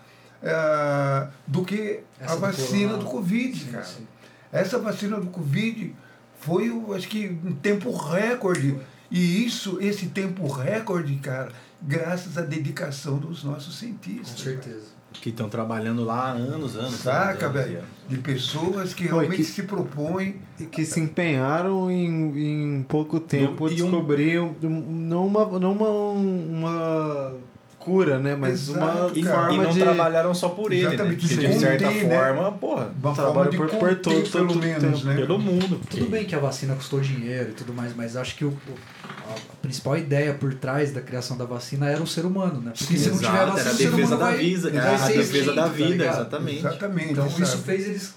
ah, do que Essa a do vacina corona. do Covid, Sim, cara. sim. Essa vacina do Covid foi, acho que, um tempo recorde. E isso, esse tempo recorde, cara, graças à dedicação dos nossos cientistas. Com certeza. Que estão trabalhando lá há anos, anos. Saca, anos, velho? De pessoas que realmente que- se propõem. E que se empenharam em, em pouco tempo e um- descobrir um- não uma, não uma, uma cura, né? Mas Exato, uma E, forma e não de... trabalharam só por ele, né? Exatamente, Porque de de certa né? forma, porra, Uma Trabalho por- por todo- pelo todo menos, tempo, né? pelo mundo. Tudo bem que a vacina custou dinheiro e tudo mais, mas acho que o- a principal ideia por trás da criação da vacina era o ser humano, né? Porque se não tiver Exato, vacina, era a o ser defesa humano da vai, era a defesa extinto, da tá vida, ligado? exatamente. Exatamente. Então isso sabe? fez eles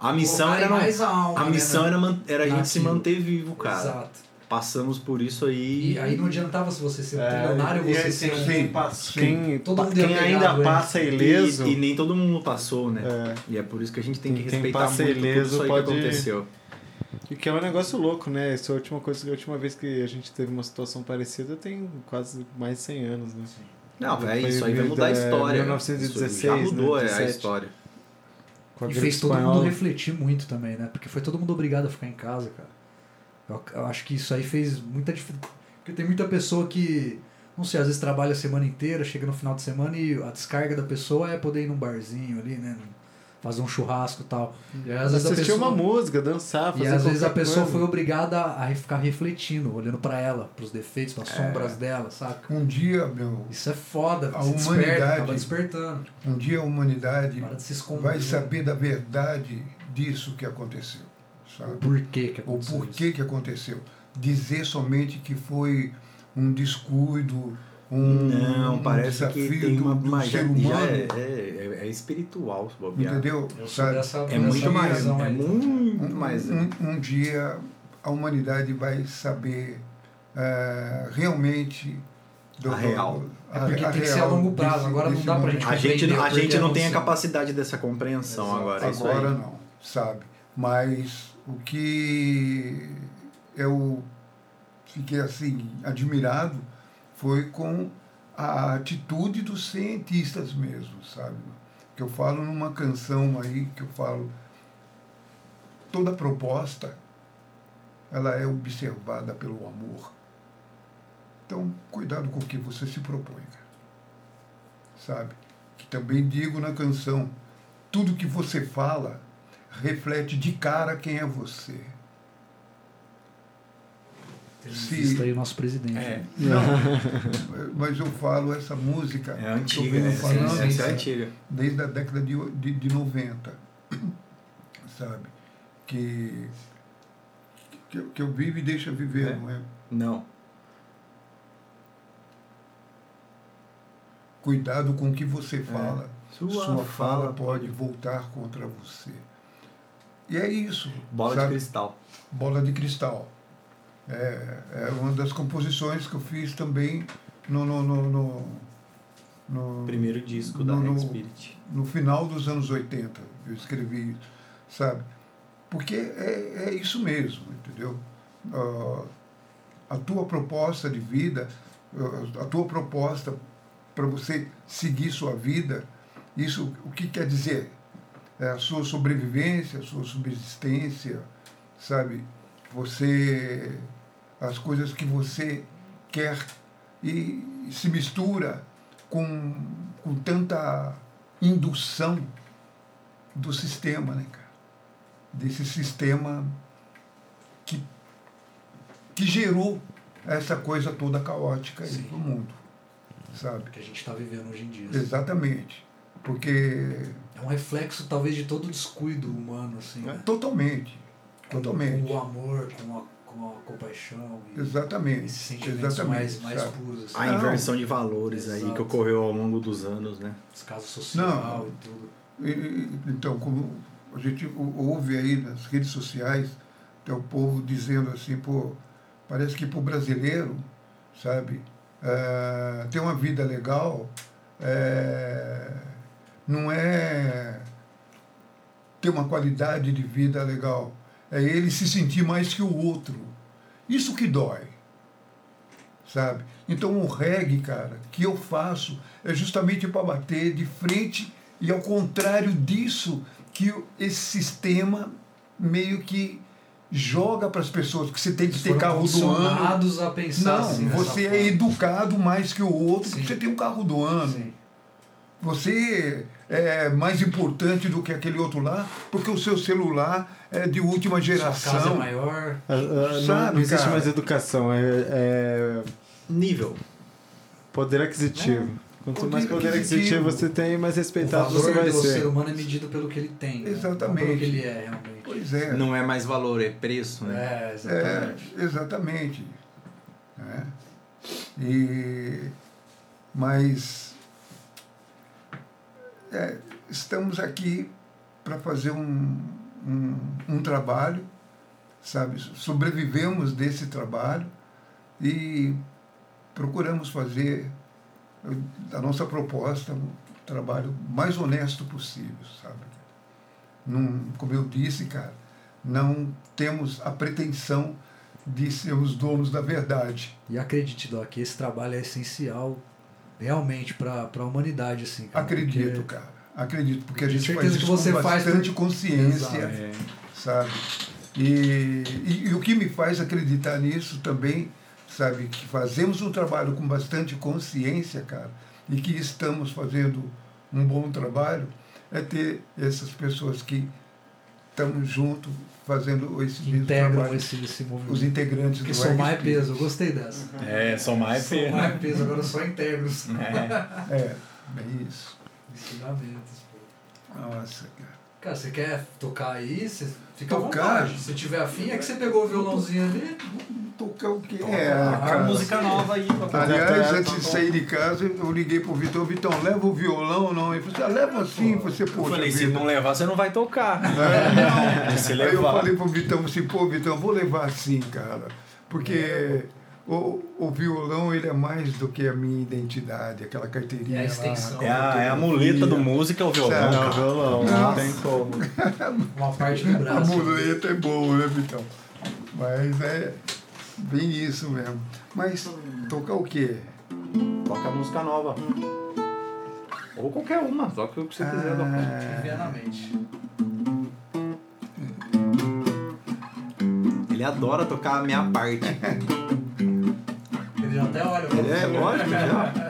A missão era, mais alma, a né, missão né? era, era a gente se manter vivo, cara. Exato. passamos por isso aí. E aí não adiantava se você ser um É, trilionário ou você ser um. quem, Sim, passa- sim. quem, Todo mundo ia quem ainda né? passa ileso. E, e nem todo mundo passou, né? É. E é por isso que a gente tem que Quem respeitar passa muito tudo ileso isso aí pode- que aconteceu. E que é um negócio louco, né? Essa é a última coisa, a última vez que a gente teve uma situação parecida tem quase mais de 100 anos, né? Não, é isso aí vai mudar a história. 1916, Isso já mudou né? é, a 17. história. E fez todo mundo espanhola. refletir muito também, né? Porque foi todo mundo obrigado a ficar em casa, cara. Eu, eu acho que isso aí fez muita diferença. Porque tem muita pessoa que, não sei, às vezes trabalha a semana inteira, chega no final de semana e a descarga da pessoa é poder ir num barzinho ali, né? Fazer um churrasco e tal. E às vezes a Assistir pessoa... uma música, dançar, fazer E às vezes a pessoa coisa. foi obrigada a ficar refletindo, olhando pra ela, pros defeitos, pras sombras dela, saca? Um dia, meu, Isso é foda, A você desperta, humanidade- acaba despertando. um dia a humanidade Para de se vai saber da verdade disso que aconteceu, sabe? Por que que O aconteceu porquê que aconteceu. Dizer somente que foi um descuido, um, Não, um parece desafio que tem do, uma. do Mas já, ser já humano, é, é, é espiritual, bobear. entendeu? Sabe? dessa, É dessa muito mais. É muito Um, mais. um, um dia a humanidade vai saber eh, realmente do- A real. É porque tem que ser a longo prazo, agora não dá pra gente A gente, compreender a gente não tem a capacidade dessa compreensão Exato. agora. é isso Agora aí. não, sabe? Mas o que eu fiquei assim admirado foi com a atitude dos cientistas mesmo, sabe? Que eu falo numa canção aí que eu falo toda proposta ela é observada pelo amor. Então, cuidado com o que você se propõe, cara. sabe? Que também digo na canção, tudo que você fala reflete de cara quem é você. Visto aí o nosso presidente. É, né? Não, mas eu falo essa música é que eu antiga, né? falando sim, Essa é sim. antiga. desde a década de, de, de 90, sabe? Que, que, que eu vivo e deixa viver, É. não é? Não. Cuidado com o que você fala. Sua Sua, fala fala pode voltar contra você. E é isso. Bola de sabe? cristal. Bola de Cristal. É, é uma das composições que eu fiz também no, no, no, no, no- Primeiro disco da no- Red Spirit. no final dos anos 80. Eu escrevi isso, sabe? Porque é, é isso mesmo, entendeu? Ah, a tua proposta de vida, ah, a tua proposta para você seguir sua vida, isso o que quer dizer? É a sua sobrevivência, a sua subsistência, sabe? Você as coisas que você quer e, se mistura com, com tanta indução do sistema, né, cara? Desse sistema que, que gerou essa coisa toda caótica aí no mundo, sabe? Que a gente está vivendo hoje em dia. Exatamente. Porque É um reflexo, talvez, de todo o descuido humano, assim. É. né? totalmente, Com- totalmente. Com o amor, com a, com a compaixão. E Exatamente. esses sentimentos Exatamente. mais, mais sabe? puros. Assim. A Não. inversão de valores aí Exato. que ocorreu ao longo dos anos, né? Descaso social Não. e tudo. E- Então, como a gente ou- ouve aí nas redes sociais, tem o povo dizendo assim, pô, parece que para o brasileiro, sabe, eh, ter uma vida legal eh, não é ter uma qualidade de vida legal, é ele se sentir mais que o outro. Isso que dói, sabe? Então o reggae, cara, que eu faço é justamente para bater de frente e ao contrário disso que esse sistema meio que joga para as pessoas que você tem que Eles ter carro do ano. a pensar Não, assim. você é forma. educado mais que o outro, Sim. porque você tem um carro do ano. Sim. Você é mais importante do que aquele outro lá, porque o seu celular é de última Sua casa é geração. maior. Ah, ah, não, Sabe, não existe cara? mais educação, é, é Nível. poder aquisitivo. Quanto Poder mais poder aquisitivo. aquisitivo você tem, mais O respeitado você vai ser ser. humano é medido pelo que ele tem. né? Exatamente. Não pelo que ele é, realmente. Pois é. Não é mais valor, é preço, né? É, É, exatamente. exatamente. né? E, mas é, estamos aqui para fazer um, um, um trabalho, sabe? Sobrevivemos desse trabalho e procuramos fazer a nossa proposta um trabalho mais honesto possível, sabe? Não, como eu disse, cara, não temos a pretensão de sermos donos da verdade. E acredite, Doc, esse trabalho é essencial realmente para a humanidade, assim. Cara, Acredito, porque... cara. Acredito, porque a gente faz isso que você com bastante faz... consciência, é. sabe? E, e, e, o que me faz acreditar nisso também, sabe, que fazemos um trabalho com bastante consciência, cara, e que estamos fazendo um bom trabalho, é ter essas pessoas que estamos juntos fazendo esse que integram esse, esse movimento. Os integrantes que do são mais peso, eu gostei dessa. É, são mais peso. São mais peso, agora só integros. É, é, é isso. Ensinamentos, pô. Nossa, cara. Cara, você quer tocar aí? Você fica tocar? à vontade. Se tiver afim, é que você pegou o violãozinho ali. Tocar o quê? É, a música nova aí. Aliás, antes de sair de casa, eu liguei pro Vitão. Vitão, leva o violão ou não? Ele falou assim, ah, leva sim. Você, pô, eu falei, se não levar, você não vai tocar. É, não. se levar. Aí eu falei pro Vitão assim, pô, Vitão, vou levar sim, cara. Porque... O, o violão ele é mais do que a minha identidade, aquela carteirinha. É a extensão. Lá, é, a, é a muleta do músico, é o violão. Não, o violão, não, não tem como. Uma parte do braço. A muleta é boa, né, Vitão? Mas é bem isso mesmo. Mas tocar o quê? Toca a música nova. Ou qualquer uma, toca o que você ah, quiser. Ele adora tocar a minha parte. Ele até olha. É, lógico, já.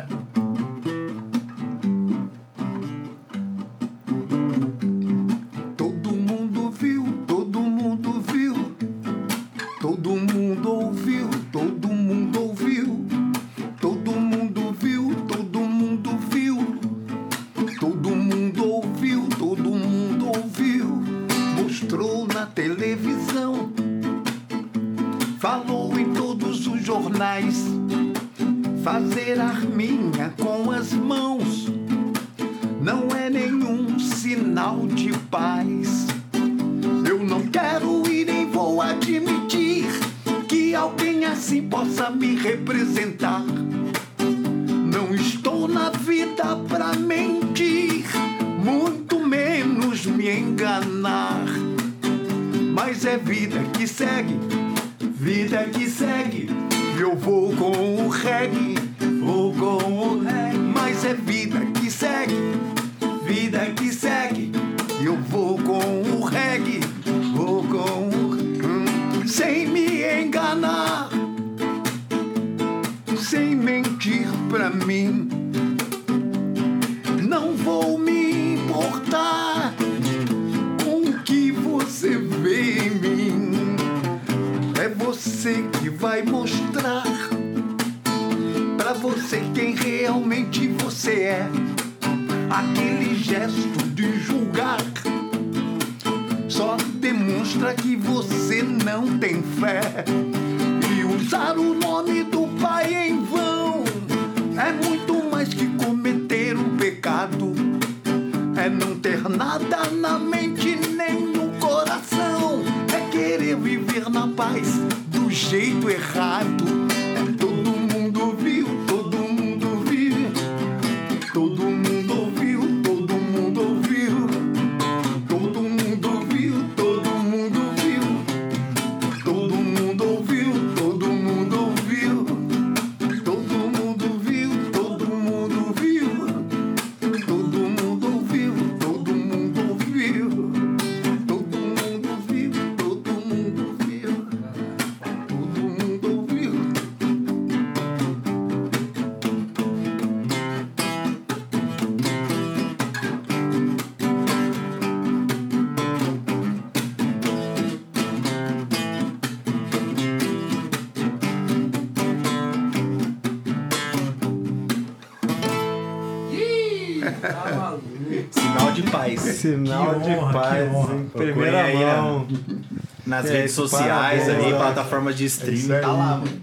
Sociais, ali, plataformas de streaming. É tá lá, mano.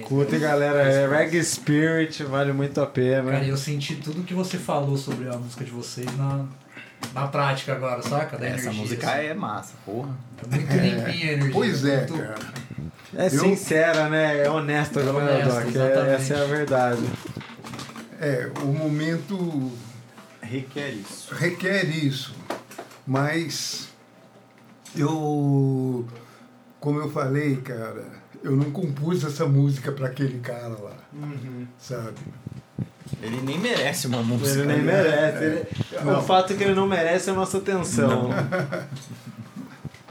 Escutem, galera. É Reggae Spirit, vale muito a pena. Cara, eu senti tudo que você falou sobre a música de vocês na, na prática agora, saca? Da Essa energia, música assim. é massa, porra. É muito limpinha a energia. Pois é, muito- cara. É Eu- sincera, né? É honesta, né, honesta, Doc? É- exatamente. essa é a verdade. É, o momento Requer isso. requer isso, mas eu, como eu falei, cara, eu não compus essa música para aquele cara lá, sabe? Ele nem merece uma música. Ele nem né? merece. ele- Não. O fato é que ele não merece a nossa atenção.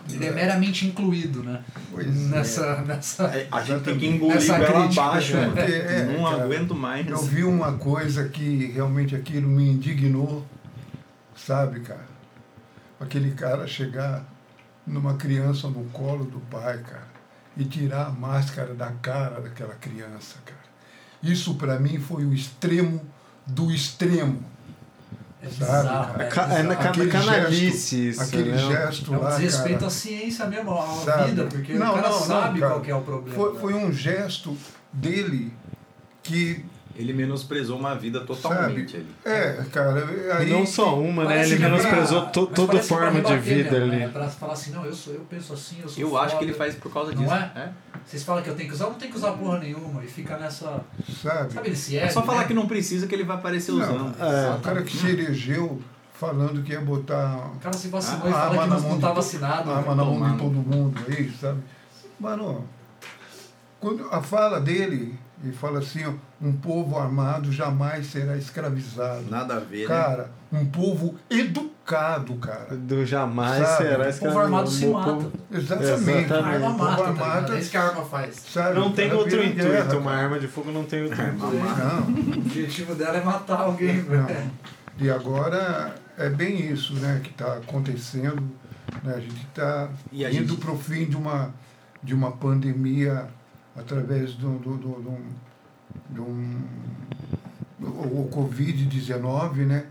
Ele é meramente incluído, né? Pois Nessa, nessa... É, A gente tem que engolir Essa ela crítica, abaixo, né? Porque, é, Não cara, aguento mais. Eu vi uma coisa que realmente aquilo me indignou, sabe, cara? Aquele cara chegar numa criança no colo do pai, cara, e tirar a máscara da cara daquela criança, cara. Isso para mim foi o extremo do extremo. É Sabe, bizarro, cara? é é na canalice gesto, isso, aquele né? gesto É um lá, desrespeito cara, à ciência mesmo, à sabe? vida, porque Não, o cara não, não, sabe cara. qual que é o problema. foi, foi um gesto dele que, Ele menosprezou uma vida totalmente ali. é, cara, aí não só uma, né? Parece Ele menosprezou pra- to- toda forma de vida mesmo, ali. né? Pra falar assim, não, eu, sou, eu penso assim, eu sou Eu acho foda. que ele faz por causa Não disso. é? Vocês falam que eu tenho que usar, eu não tenho que usar porra nenhuma. E fica nessa. sabe? Sabe, ele se É é. só falar que não precisa que ele vai aparecer Não, usando. É. o cara que se elegeu falando que ia botar O cara se vacinou a e fala que arma não, tá vacinado. arma na mão de todo mundo aí, sabe? Mano, quando a fala dele, ele fala assim, ó, um povo armado jamais será escravizado. Nada a ver, né? Cara, um povo educado, cara. Do jamais Sabe? será O esse povo armado se o mata. povo- Exatamente. A Exatamente. arma O povo mata, tá armado, ligado? É isso que a arma faz. sabe? Não o tem cara outro intuito. guerra, Uma arma de fogo não tem outro intuito. Não. O objetivo dela é matar alguém, Não. E agora é bem isso né, que está acontecendo. Né? A gente está E a indo gente- para o fim de uma, de uma pandemia através do, do, do, do, de um, o, o Covid-19, né?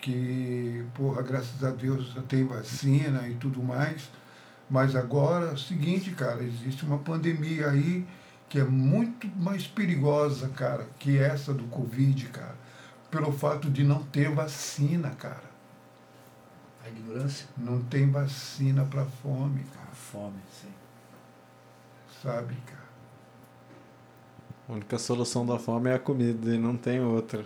que, porra, graças a Deus já tem vacina e tudo mais. Mas agora é o seguinte, cara, existe uma pandemia aí que é muito mais perigosa, cara, que essa do Covid, cara. Pelo fato de não ter vacina, cara. A ignorância? Não tem vacina para fome, cara. Fome, sim. Sabe, cara? A única solução da fome é a comida e não tem outra.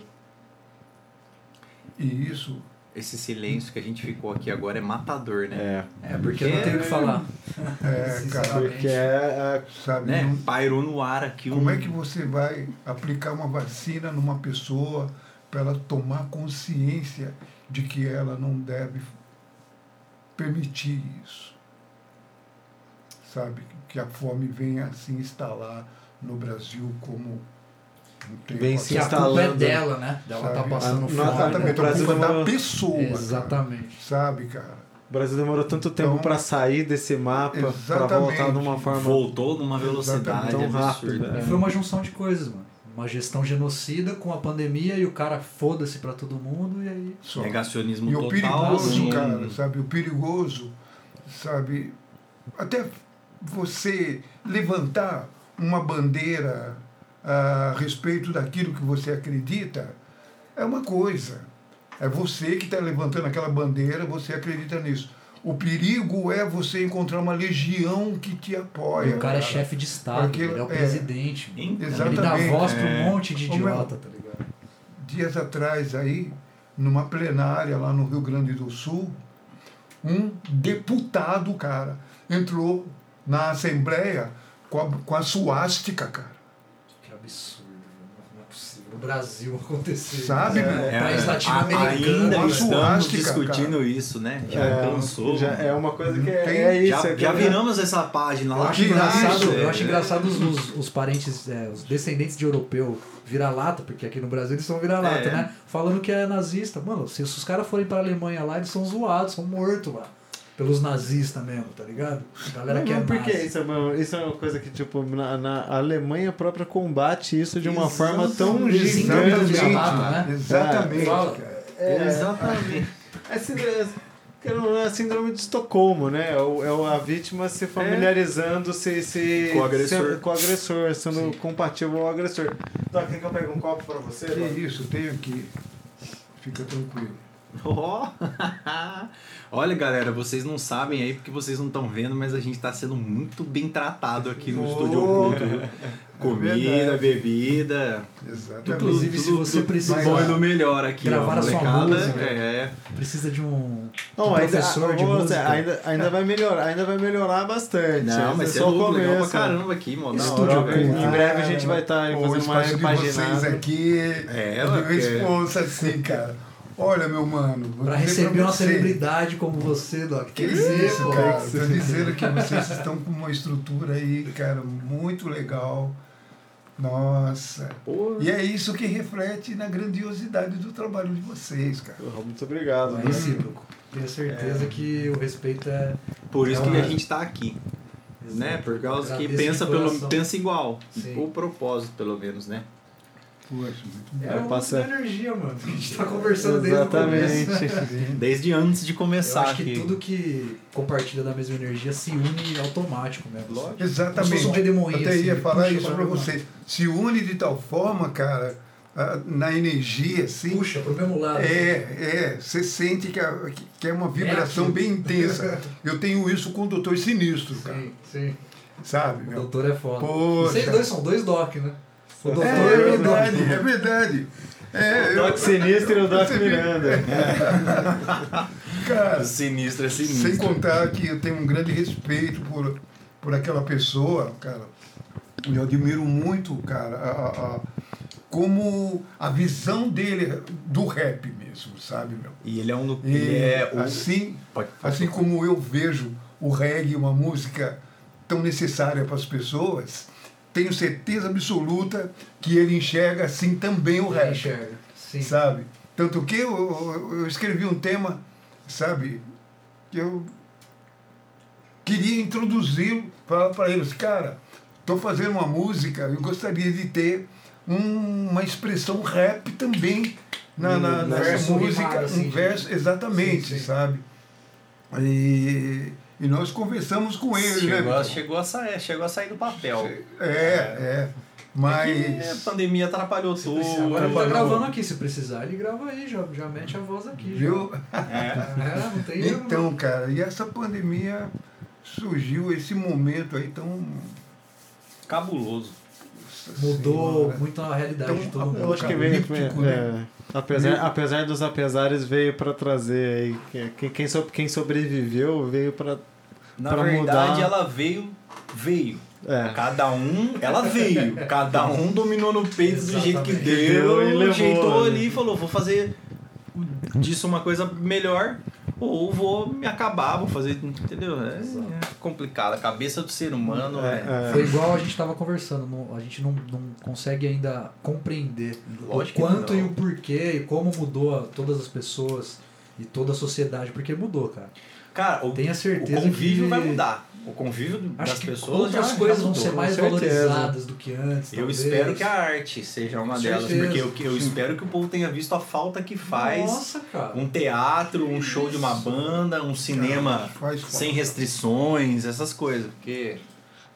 E isso, Esse silêncio que a gente ficou aqui agora é matador, né? É. É, porque eu não tenho o que falar. é, cara. Porque é. sabe? Né? não- Pairou no ar aqui um... como é que você vai aplicar uma vacina numa pessoa para ela tomar consciência de que ela não deve permitir isso? Sabe? Que a fome venha se instalar no Brasil como um Vem se Que a culpa é instalando. dela, né? Dela tá passando Ah, fome. não, né? Exatamente, O Brasil a culpa demorou- da pessoa. cara. Exatamente. Sabe, cara? O Brasil demorou tanto tempo Então, para sair desse mapa, para voltar de uma forma. Voltou numa velocidade Tão rápida. E foi uma junção de coisas, mano. Uma gestão genocida com a pandemia e o cara foda-se pra todo mundo e aí. Só. Negacionismo E o total. perigoso, assim, cara, sabe? O perigoso, sabe? Até você levantar uma bandeira a respeito daquilo que você acredita é uma coisa. É você que está levantando aquela bandeira, você acredita nisso. O perigo é você encontrar uma legião que te apoia. E o cara é chefe de Estado, Porque, ele é o é, presidente. mano. Então, Ele dá Exatamente. voz pra um É. monte de é- idiota, tá ligado? dias atrás aí, numa plenária lá no Rio Grande do Sul, um deputado, cara, entrou na Assembleia com a, com a suástica, cara. Que absurdo, não é possível. No Brasil acontecer. Sabe? É, É, país a- latino-americano. Ainda estamos suástica, discutindo isso, né? Já É, cansou. já é uma coisa que é, Tem- é isso. já, é já é- viramos essa página Eu lá. acho Que engraçado, eu é. acho engraçado os, os, os parentes, é, os descendentes de europeu vira-lata, porque aqui no Brasil eles são vira-lata, É. né? Falando que é nazista. Mano, se os caras forem pra Alemanha lá, eles são zoados, são mortos lá. Pelos nazistas mesmo, tá ligado? A galera Não, que é não, porque nazi. isso é, uma, isso é uma coisa que, tipo, na, na Alemanha própria combate isso de uma Exatamente. forma tão gigante. de amado, né? Exatamente, cara. É, Exatamente. É, síndrome, que não é a síndrome de Estocolmo, né? É, o- é a vítima se familiarizando se, se, Com o agressor. se- com o agressor, sendo compatível ao agressor. Então, quer que eu pegue um copo pra você? Que isso, tem aqui. Fica tranquilo. Ó! Olha, galera, vocês não sabem aí porque vocês não estão vendo, mas a gente está sendo muito bem tratado aqui no Oh, estúdio oculto. viu? Comida, verdade. bebida. Exatamente. Inclusive, se você tudo precisar bom e do melhor aqui, gravar ó, a sua molecada. música. É. Precisa de um, Não, um ainda, professor de música. ainda, ainda vai melhorar, ainda vai melhorar bastante. Não, mas é é só louco, legal pra caramba aqui, mano. Estúdio hora. Em breve a gente vai estar o fazendo uma de vocês repaginada. aqui É, é porque- responsa assim, cara. Olha, meu mano. Pra receber uma você. celebridade como você, Doc. Que isso, pô. cara. Tô dizendo que vocês estão com uma estrutura aí, cara, muito legal. Nossa. Pô, E é isso que reflete na grandiosidade do trabalho de vocês, cara. Porra, Muito obrigado. É recíproco. Tenho certeza que o respeito é. Por isso É que uma- a gente tá aqui. Né? Por causa que Agradeço pensa, de pelo, pensa igual. Sim. O propósito, pelo menos, né? Poxa, muito bom. É uma passa- outra energia, mano. A gente tá conversando desde o Exatamente. começo. Desde antes de Eu começar acho que aqui. tudo que compartilha da mesma energia se une automático mesmo. Lógico. Como se Exatamente. um Eu até assim, ia falar isso pra pra mim. você. Se une de tal forma, cara, na energia, assim. Puxa pro mesmo lado. É, é. Você sente que, a- que- é uma vibração aquilo. bem intensa. Eu tenho isso com o Doutor Sinistro, cara. Sim, sim. Sabe, O meu? doutor é foda. Poxa. Vocês dois são dois doc, né? O doutor É, o verdade, é verdade. É, O Doc Sinistro e o Doc Miranda. Cara, Sinistro é sem sinistro. contar que eu tenho um grande respeito por, por aquela pessoa, cara. Eu admiro muito, cara, a, a- a- como a visão dele do rap mesmo, sabe, meu? E ele é um do. E Ele é o. assim, Pode- assim como eu vejo o reggae uma música tão necessária para as pessoas, tenho certeza absoluta que ele enxerga assim também o Ele rap, enxerga. Sim. sabe? Tanto que eu, eu- escrevi um tema, sabe, que eu queria introduzi-lo para eles. Cara, estou fazendo uma música, eu gostaria de ter um- uma expressão rap também na, na, música, rimado, assim, um verso, exatamente, Sim, sim. sabe? E, e nós conversamos com ele, né? Chegou, a- Vitor? chegou, a sair, chegou a sair do papel. É, é. Mas. É que a pandemia atrapalhou tudo. Agora ele tá gravando aqui, se precisar, ele grava aí, já, já mete a voz aqui. já. Viu? É. É, não tem Então, cara, e essa pandemia surgiu, esse momento aí tão. Cabuloso. Mudou Senhora. muito a realidade Então, de todo mundo. Eu acho que veio. mítico, é, né? apesar, Mítico. apesar dos apesares, veio pra trazer aí. que- Quem, quem, so- quem sobreviveu veio pra. Na Pra verdade, mudar- ela veio, veio. É. Cada um, ela veio. Cada um dominou no peito do jeito que Exatamente. deu, Deu e levou, ajeitou né? ali e falou: vou fazer disso uma coisa melhor ou vou me acabar, vou fazer. Entendeu? É, é complicado. A cabeça do ser humano é. É. Foi igual a gente estava conversando, não- a gente não, não consegue ainda compreender Lógico o quanto e o porquê e como mudou a- todas as pessoas e toda a sociedade, porque mudou, cara. Cara, o, Tenha o certeza convívio que- vai mudar. O convívio Acho das que pessoas já, outras já coisas vão ser mais valorizadas do que antes. Eu talvez. espero que a arte seja uma Com delas, certeza. porque eu, eu espero que o povo tenha visto a falta que faz Nossa, cara. um teatro, um show de uma banda, um cinema falta. sem restrições, essas coisas. Porque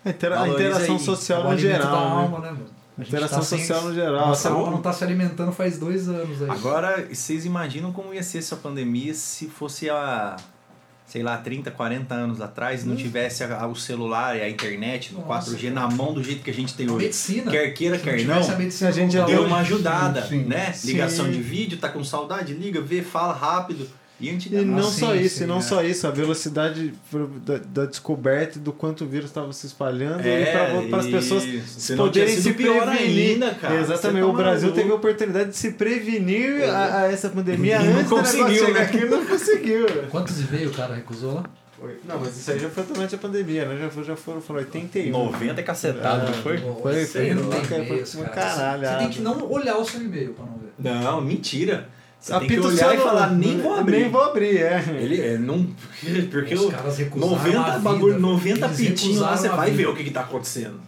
A, intera- a interação aí. social o no alimento geral. da né? alma, né, mano? A A gente interação tá sem- social no geral. Nossa tá alma não tá se alimentando faz dois anos aí. agora vocês imaginam como ia ser essa pandemia se fosse há, sei lá, 30, 40 anos atrás não tivesse a- o celular e a internet no Hum. Nossa, 4G cara. na mão do jeito que a gente tem a hoje. medicina. Quer queira, quer não. a medicina A gente Deu uma ajudada, sim, né? sim. Ligação de vídeo, tá com saudade, liga, vê, fala rápido. E E não só sim, isso, sim, e não é. só isso, a velocidade da, da descoberta e do quanto o vírus estava se espalhando É, e para as pessoas se não poderem se prevenir. ainda, cara. Exatamente, tá o Brasil maluco. teve a oportunidade de se prevenir a, a essa pandemia E não antes negócio conseguiu, chegar né? aqui não conseguiu. Quantos e-mails o cara recusou lá? Não, mas isso aí já foi durante a pandemia, né? Já, foi, já foram, foram 81. 90 é cacetado, não foi? Foi, Isso aí foi, não tem foi, e-mails, foi, cara. caralho, Você tem ah, que não olhar o seu e-mail pra não ver. Não, mentira. Você tem que Apita o olhar e falar, nem vou abrir. Nem vou abrir, é. Ele é, não. Porque Os caras recusaram 90 a vida, bagulho, velho. 90 Eles pitinhos lá, você a vai ver o que, que tá acontecendo.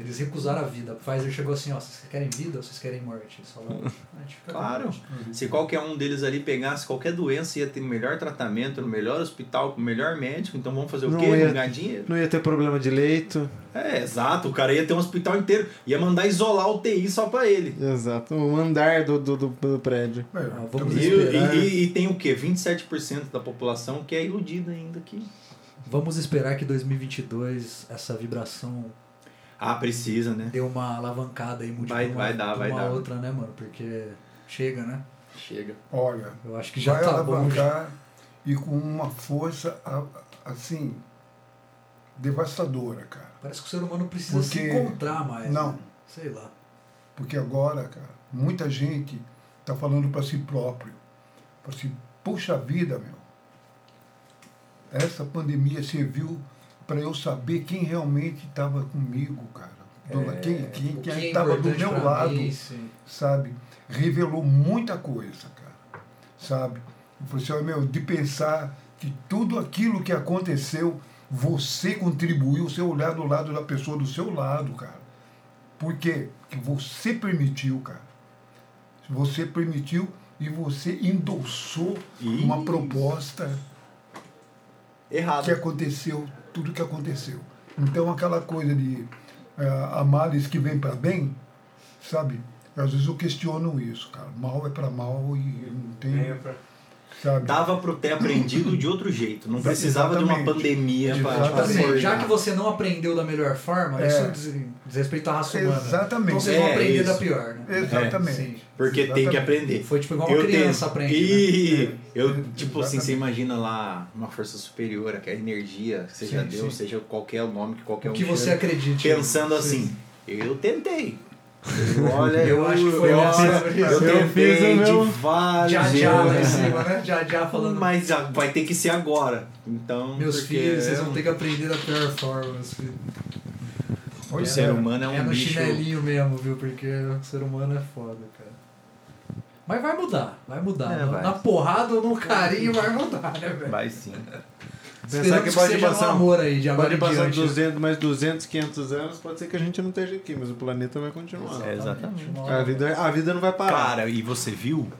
Eles recusaram a vida. A Pfizer chegou assim, ó, vocês querem vida ou vocês querem morte? Eles falaram, "Ah, a gente fica com Claro. morte." Se qualquer um deles ali pegasse qualquer doença, ia ter melhor tratamento, no melhor hospital, com o melhor médico. Então vamos fazer o Não quê? ia- Ganhar dinheiro. Não ia ter problema de leito. É, exato. O cara ia ter um hospital inteiro. Ia mandar isolar o TI só pra ele. Exato. O andar do, do, do, do prédio. É, Ah, vamos também- E, esperar. e- e- e tem o quê? 27% da população que é iludida ainda aqui. Vamos esperar que 2022 essa vibração Ah, precisa, né? dê uma alavancada e mude Vai- uma, vai dar, vai uma dar. outra, né, mano? Porque chega, né? Chega. Olha, Eu acho que já vai tá bom. já. alavancar e com uma força, assim, devastadora, cara. Parece que o ser humano precisa se Porque- encontrar mais. Não. né? Sei lá. Porque agora, cara, muita gente está falando para si próprio. Para assim, puxa vida, meu. Essa pandemia serviu para eu saber quem realmente estava comigo, cara. Do- quem É, quem é quem estava do importante meu lado, mim, sabe? Revelou muita coisa, cara. Sabe? Eu falei assim, ó, meu, de pensar que tudo aquilo que aconteceu, você contribuiu, você olhar do lado da pessoa do seu lado, cara. Por quê? Porque você permitiu, cara. Você permitiu e você endossou Ih. uma proposta Errado. que aconteceu, tudo que aconteceu. Então aquela coisa de é, a males que vem para bem, sabe? Às vezes eu questiono isso, cara. Mal é para mal e não tem, sabe? Dava pro ter aprendido de outro jeito. Não precisava de uma Exatamente. pandemia Exatamente. Assim, forjar. já que você não aprendeu da melhor forma, É. isso diz, diz respeito à raça humana. Exatamente. Então vocês É, vão aprender isso. da pior, né? Exatamente. Sim. Porque tem que Exatamente. aprender. Foi tipo igual uma Eu criança tenho- aprende. né? E eu, tipo assim, Exatamente. você imagina lá uma força superior, que é a energia, seja Sim, Deus, sim. seja qualquer nome que qualquer O um que você chame, acredite. pensando Sim. assim, eu tentei. Olha, Eu acho que foi eu, essa, eu, eu tentei fiz o meu- de vários Já já lá em cima, né? Já já falando. Mas já vai ter que ser agora. Então, Meus porque filhos, vocês vão ter que aprender da pior forma, meus filhos. o Pois ser é. humano é um é no bicho. chinelinho mesmo, viu? Porque o ser humano é foda, cara. Mas vai mudar, vai mudar. É, Na- vai. Na porrada ou no carinho vai mudar, né, velho? Vai sim. Pensar que que pode seja passar, um amor aí, de agora pode passar diante. 200, mais 200, 500 anos, pode ser que a gente não esteja aqui, mas o planeta vai continuar. É, exatamente. A vida, a vida não vai parar. Cara, e você viu?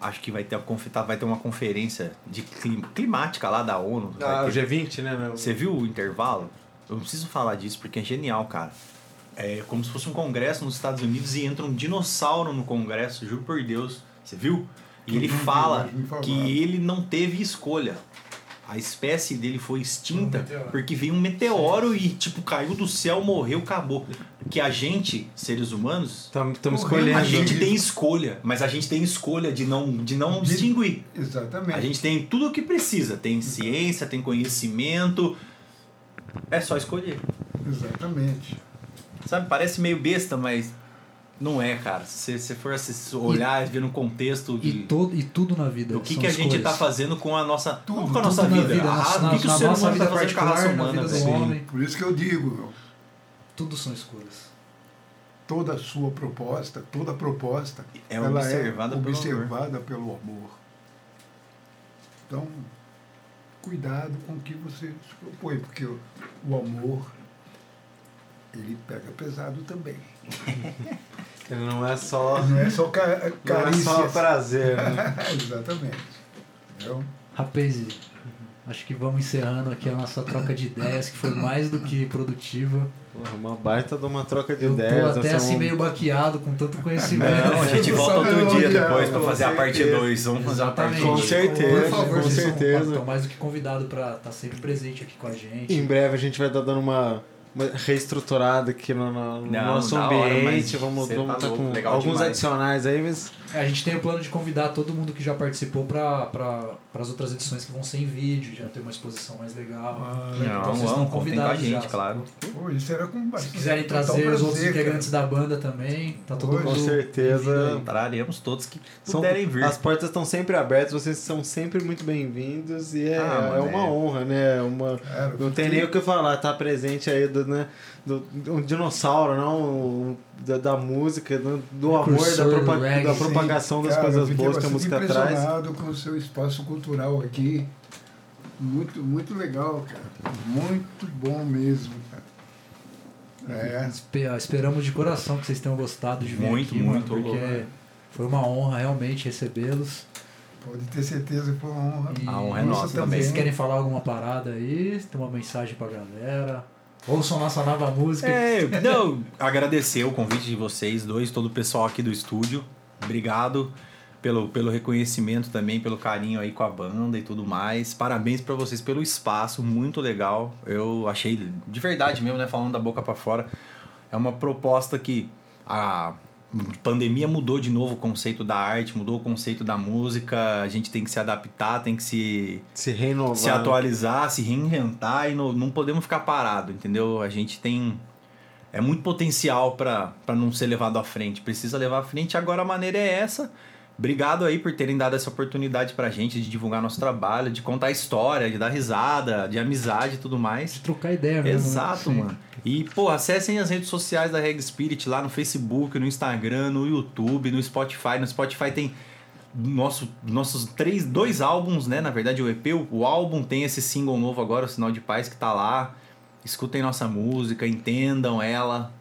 Acho que vai ter, tá- vai ter uma conferência de clim- climática lá da ONU. Ah, o ter- G20, né? meu? Você viu o intervalo? Eu não preciso falar disso porque é genial, cara. É como se fosse um congresso nos Estados Unidos e entra um dinossauro no congresso, juro por Deus. Você viu? E ele fala falaram. que ele não teve escolha. A espécie dele foi extinta Um porque veio um meteoro e, tipo, caiu do céu, morreu, acabou. Que a gente, seres humanos, Estamos Correndo. escolhendo. a gente tem escolha, mas a gente tem escolha de não, de não De- distinguir. Exatamente. A gente tem tudo o que precisa. Tem ciência, tem conhecimento. É só escolher. Exatamente. Sabe, parece meio besta, mas não é, cara. Se você for assistir, olhar e ver no contexto E, de todo, e tudo na vida. o que, que a gente está fazendo com a nossa. Tudo, não com a tudo nossa vida. na vida, Ah, na, o que, que o ser nossa humano vida está fazendo com a raça humana, vida do velho? homem. Por isso que eu digo, meu, Tudo são escolhas. toda a sua proposta, toda proposta, É ela observada é pelo observada pelo amor. Então, cuidado com o que você se propõe, porque o, o amor, ele pega pesado também. Ele não é só, Não é só ca não é só prazer, né? Exatamente. Entendeu? Rapaz, acho que vamos encerrando aqui a nossa troca de ideias, que foi mais do que produtiva. Porra, Uma baita de uma troca de Eu ideias. tô até nós assim somos- meio baqueado com tanto conhecimento. Não, a gente volta outro dia depois pra com fazer a parte certeza. 2. Vamos fazer a parte Exatamente. Com 2. certeza, Por favor, com vocês são- certeza. estão mais do que convidado para estar sempre presente aqui com a gente. Em breve a gente vai estar dando uma, uma reestruturada aqui no, no- Não, nosso hora, ambiente. mas vamos vamos tá tá com legal alguns demais. adicionais aí, mas a gente tem o plano de convidar todo mundo que já participou para as outras edições que vão ser em vídeo, já ter uma exposição mais legal. Ah, Então vocês estão convidados gente, já. claro. Pô, isso era com Se quiserem trazer os prazer, outros cara. integrantes da banda também, tá todo mundo. com certeza. Traremos todos que são- puderem vir. as portas estão sempre abertas, vocês são sempre muito bem-vindos e é, Ah, é mano, uma é. honra, né? É Uma, Cara, não tem nem o que falar, tá presente aí do, né, do, um dinossauro, não? O- Da, da música, do, do amor, da, propa- reggae, da sim. propagação das Cara, coisas boas que a música traz. impressionado com o seu espaço cultural aqui. Muito, muito legal, cara. Muito bom mesmo, cara. É. Espe- Esperamos de coração que vocês tenham gostado de vir Muito, aqui, muito, mano, porque louco. foi uma honra realmente recebê-los. Pode ter certeza que foi uma honra. E A honra é Nossa, também. também. Vocês querem falar alguma parada aí? Tem uma mensagem pra galera? Ouçam nossa nova música. É, não, agradecer o convite de vocês dois, todo o pessoal aqui do estúdio. Obrigado pelo, pelo reconhecimento também, pelo carinho aí com a banda e tudo mais. Parabéns pra vocês pelo espaço, muito legal. Eu achei de verdade mesmo, né, falando da boca pra fora, é uma proposta que a pandemia mudou de novo o conceito da arte, mudou o conceito da música. A gente tem que se adaptar, tem que se Se renovar. se atualizar, se reinventar e não, não podemos ficar parado, entendeu? A gente tem é muito potencial para não ser levado à frente. Precisa levar à frente. Agora a maneira é essa. Obrigado aí por terem dado essa oportunidade pra gente de divulgar nosso trabalho, de contar história, de dar risada, de amizade e tudo mais. De trocar ideia mesmo. né? Exato, mano. E, pô, acessem as redes sociais da Reg Spirit lá no Facebook, no Instagram, no YouTube, no Spotify. No Spotify tem nosso, nossos três, dois álbuns, né? Na verdade, o EP, o, o álbum tem esse single novo agora, o Sinal de Paz, que tá lá. Escutem nossa música, entendam ela,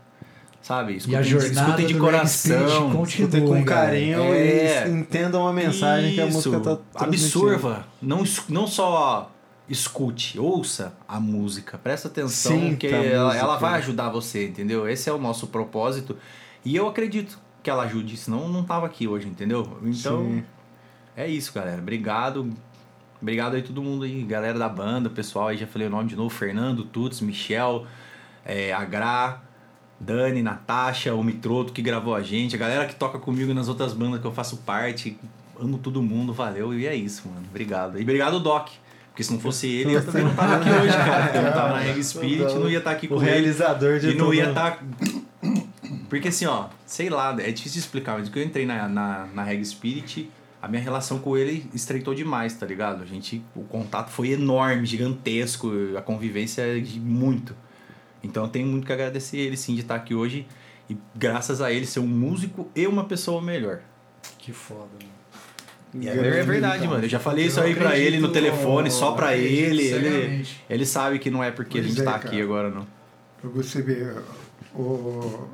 sabe? E a Escutem, jornada escutem de coração. continua, Escutem com carinho É. e entendam a mensagem que a música tá. Absorva. Não, não só escute, ouça a música. Presta atenção Sinta que ela, ela vai ajudar você, entendeu? Esse é o nosso propósito. E eu acredito que ela ajude, senão não tava aqui hoje, entendeu? Então, Sim. é isso, galera. Obrigado. Obrigado aí todo mundo aí, galera da banda, pessoal aí, já falei o nome de novo, Fernando, Tuts, Michel, é, Agra, Dani, Natasha, o Mitroto que gravou a gente, a galera que toca comigo nas outras bandas que eu faço parte, amo todo mundo, valeu, e é isso, mano. Obrigado. E obrigado, Doc. Porque se não fosse ele, eu também não tava aqui hoje, cara. Eu não tava na Reg Spirit, não ia estar aqui O com ele. realizador de E não ia estar. Porque assim, ó, sei lá, é difícil de explicar, mas quando eu entrei na, na, na Reg Spirit, a minha relação com ele estreitou demais, tá ligado? A gente, o contato foi enorme, gigantesco, a convivência é de muito. Então eu tenho muito que agradecer ele sim de estar aqui hoje e graças a ele ser um músico e uma pessoa melhor. Que foda, mano. E é, é verdade, mano. Eu já falei isso Eu aí pra ele no telefone, só pra acredito ele. Ele, ele sabe que não é porque a Pois gente é, tá cara. aqui agora, não. Para você ver, o,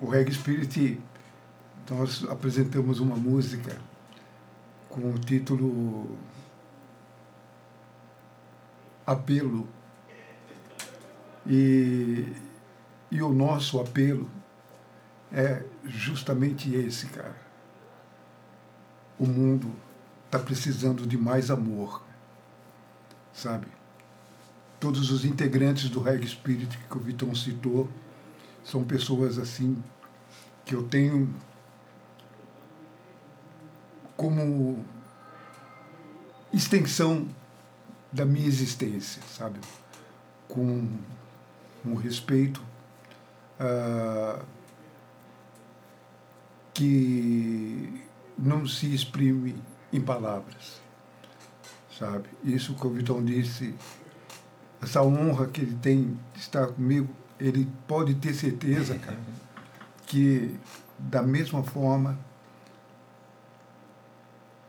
o Reg Spirit, nós apresentamos uma música com o título Apelo. E, e o nosso apelo é justamente esse, cara. O mundo está precisando de mais amor, sabe? todos os integrantes do Reg Spirit que o Vitão citou são pessoas assim que eu tenho como extensão da minha existência, sabe? Com um respeito ah, que não se exprime em palavras, sabe? Isso que o Vitão disse essa honra que ele tem de estar comigo, ele pode ter certeza, cara, que da mesma forma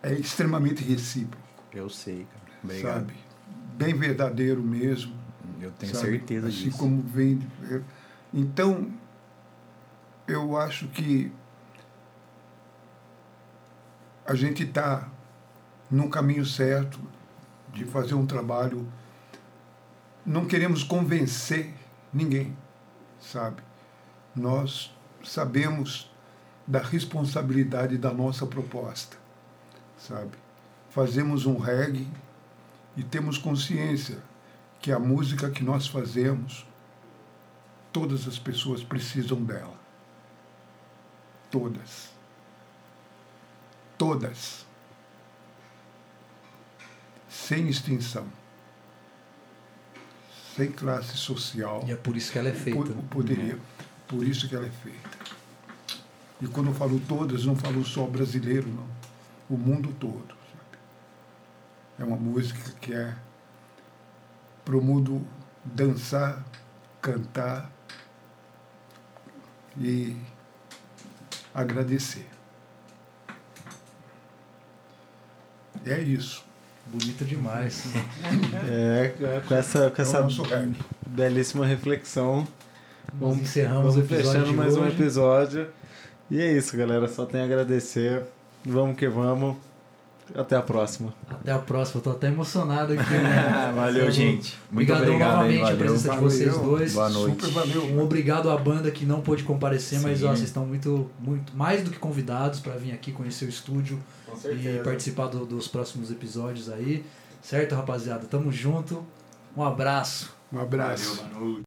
é extremamente recíproco, Eu sei, cara. Obrigado. sabe? Bem verdadeiro mesmo. Eu tenho sabe? certeza assim disso. como vem. Então, eu acho que a gente está no caminho certo de fazer um trabalho. Não queremos convencer ninguém, sabe? Nós sabemos da responsabilidade da nossa proposta, sabe? Fazemos um reggae e temos consciência que a música que nós fazemos, todas as pessoas precisam dela. Todas. Todas. Sem extinção. Sem classe social. E é por isso que ela é feita. Por, poderia. Por isso que ela é feita. E quando eu falo todas, não falo só brasileiro, não. O mundo todo. Sabe? É uma música que é para o mundo dançar, cantar e agradecer. É isso. Bonito demais. É, com essa, com É essa reggae. belíssima reflexão. Nós encerramos vamos o episódio fechando de mais um hoje. episódio. E é isso, galera. Só tenho a agradecer. Vamos que vamos. Até a próxima. Até a próxima. Tô até emocionado aqui. Né? Valeu, gente. Muito obrigado aí, novamente a valeu. presença de Valeu. vocês dois. Boa noite. Super valeu. Um obrigado à banda que não pôde comparecer, mas Sim. ó, vocês estão muito, muito mais do que convidados para vir aqui conhecer o estúdio e participar do- dos próximos episódios aí. Certo, rapaziada? Tamo junto. Um abraço. Um abraço. Valeu, boa noite.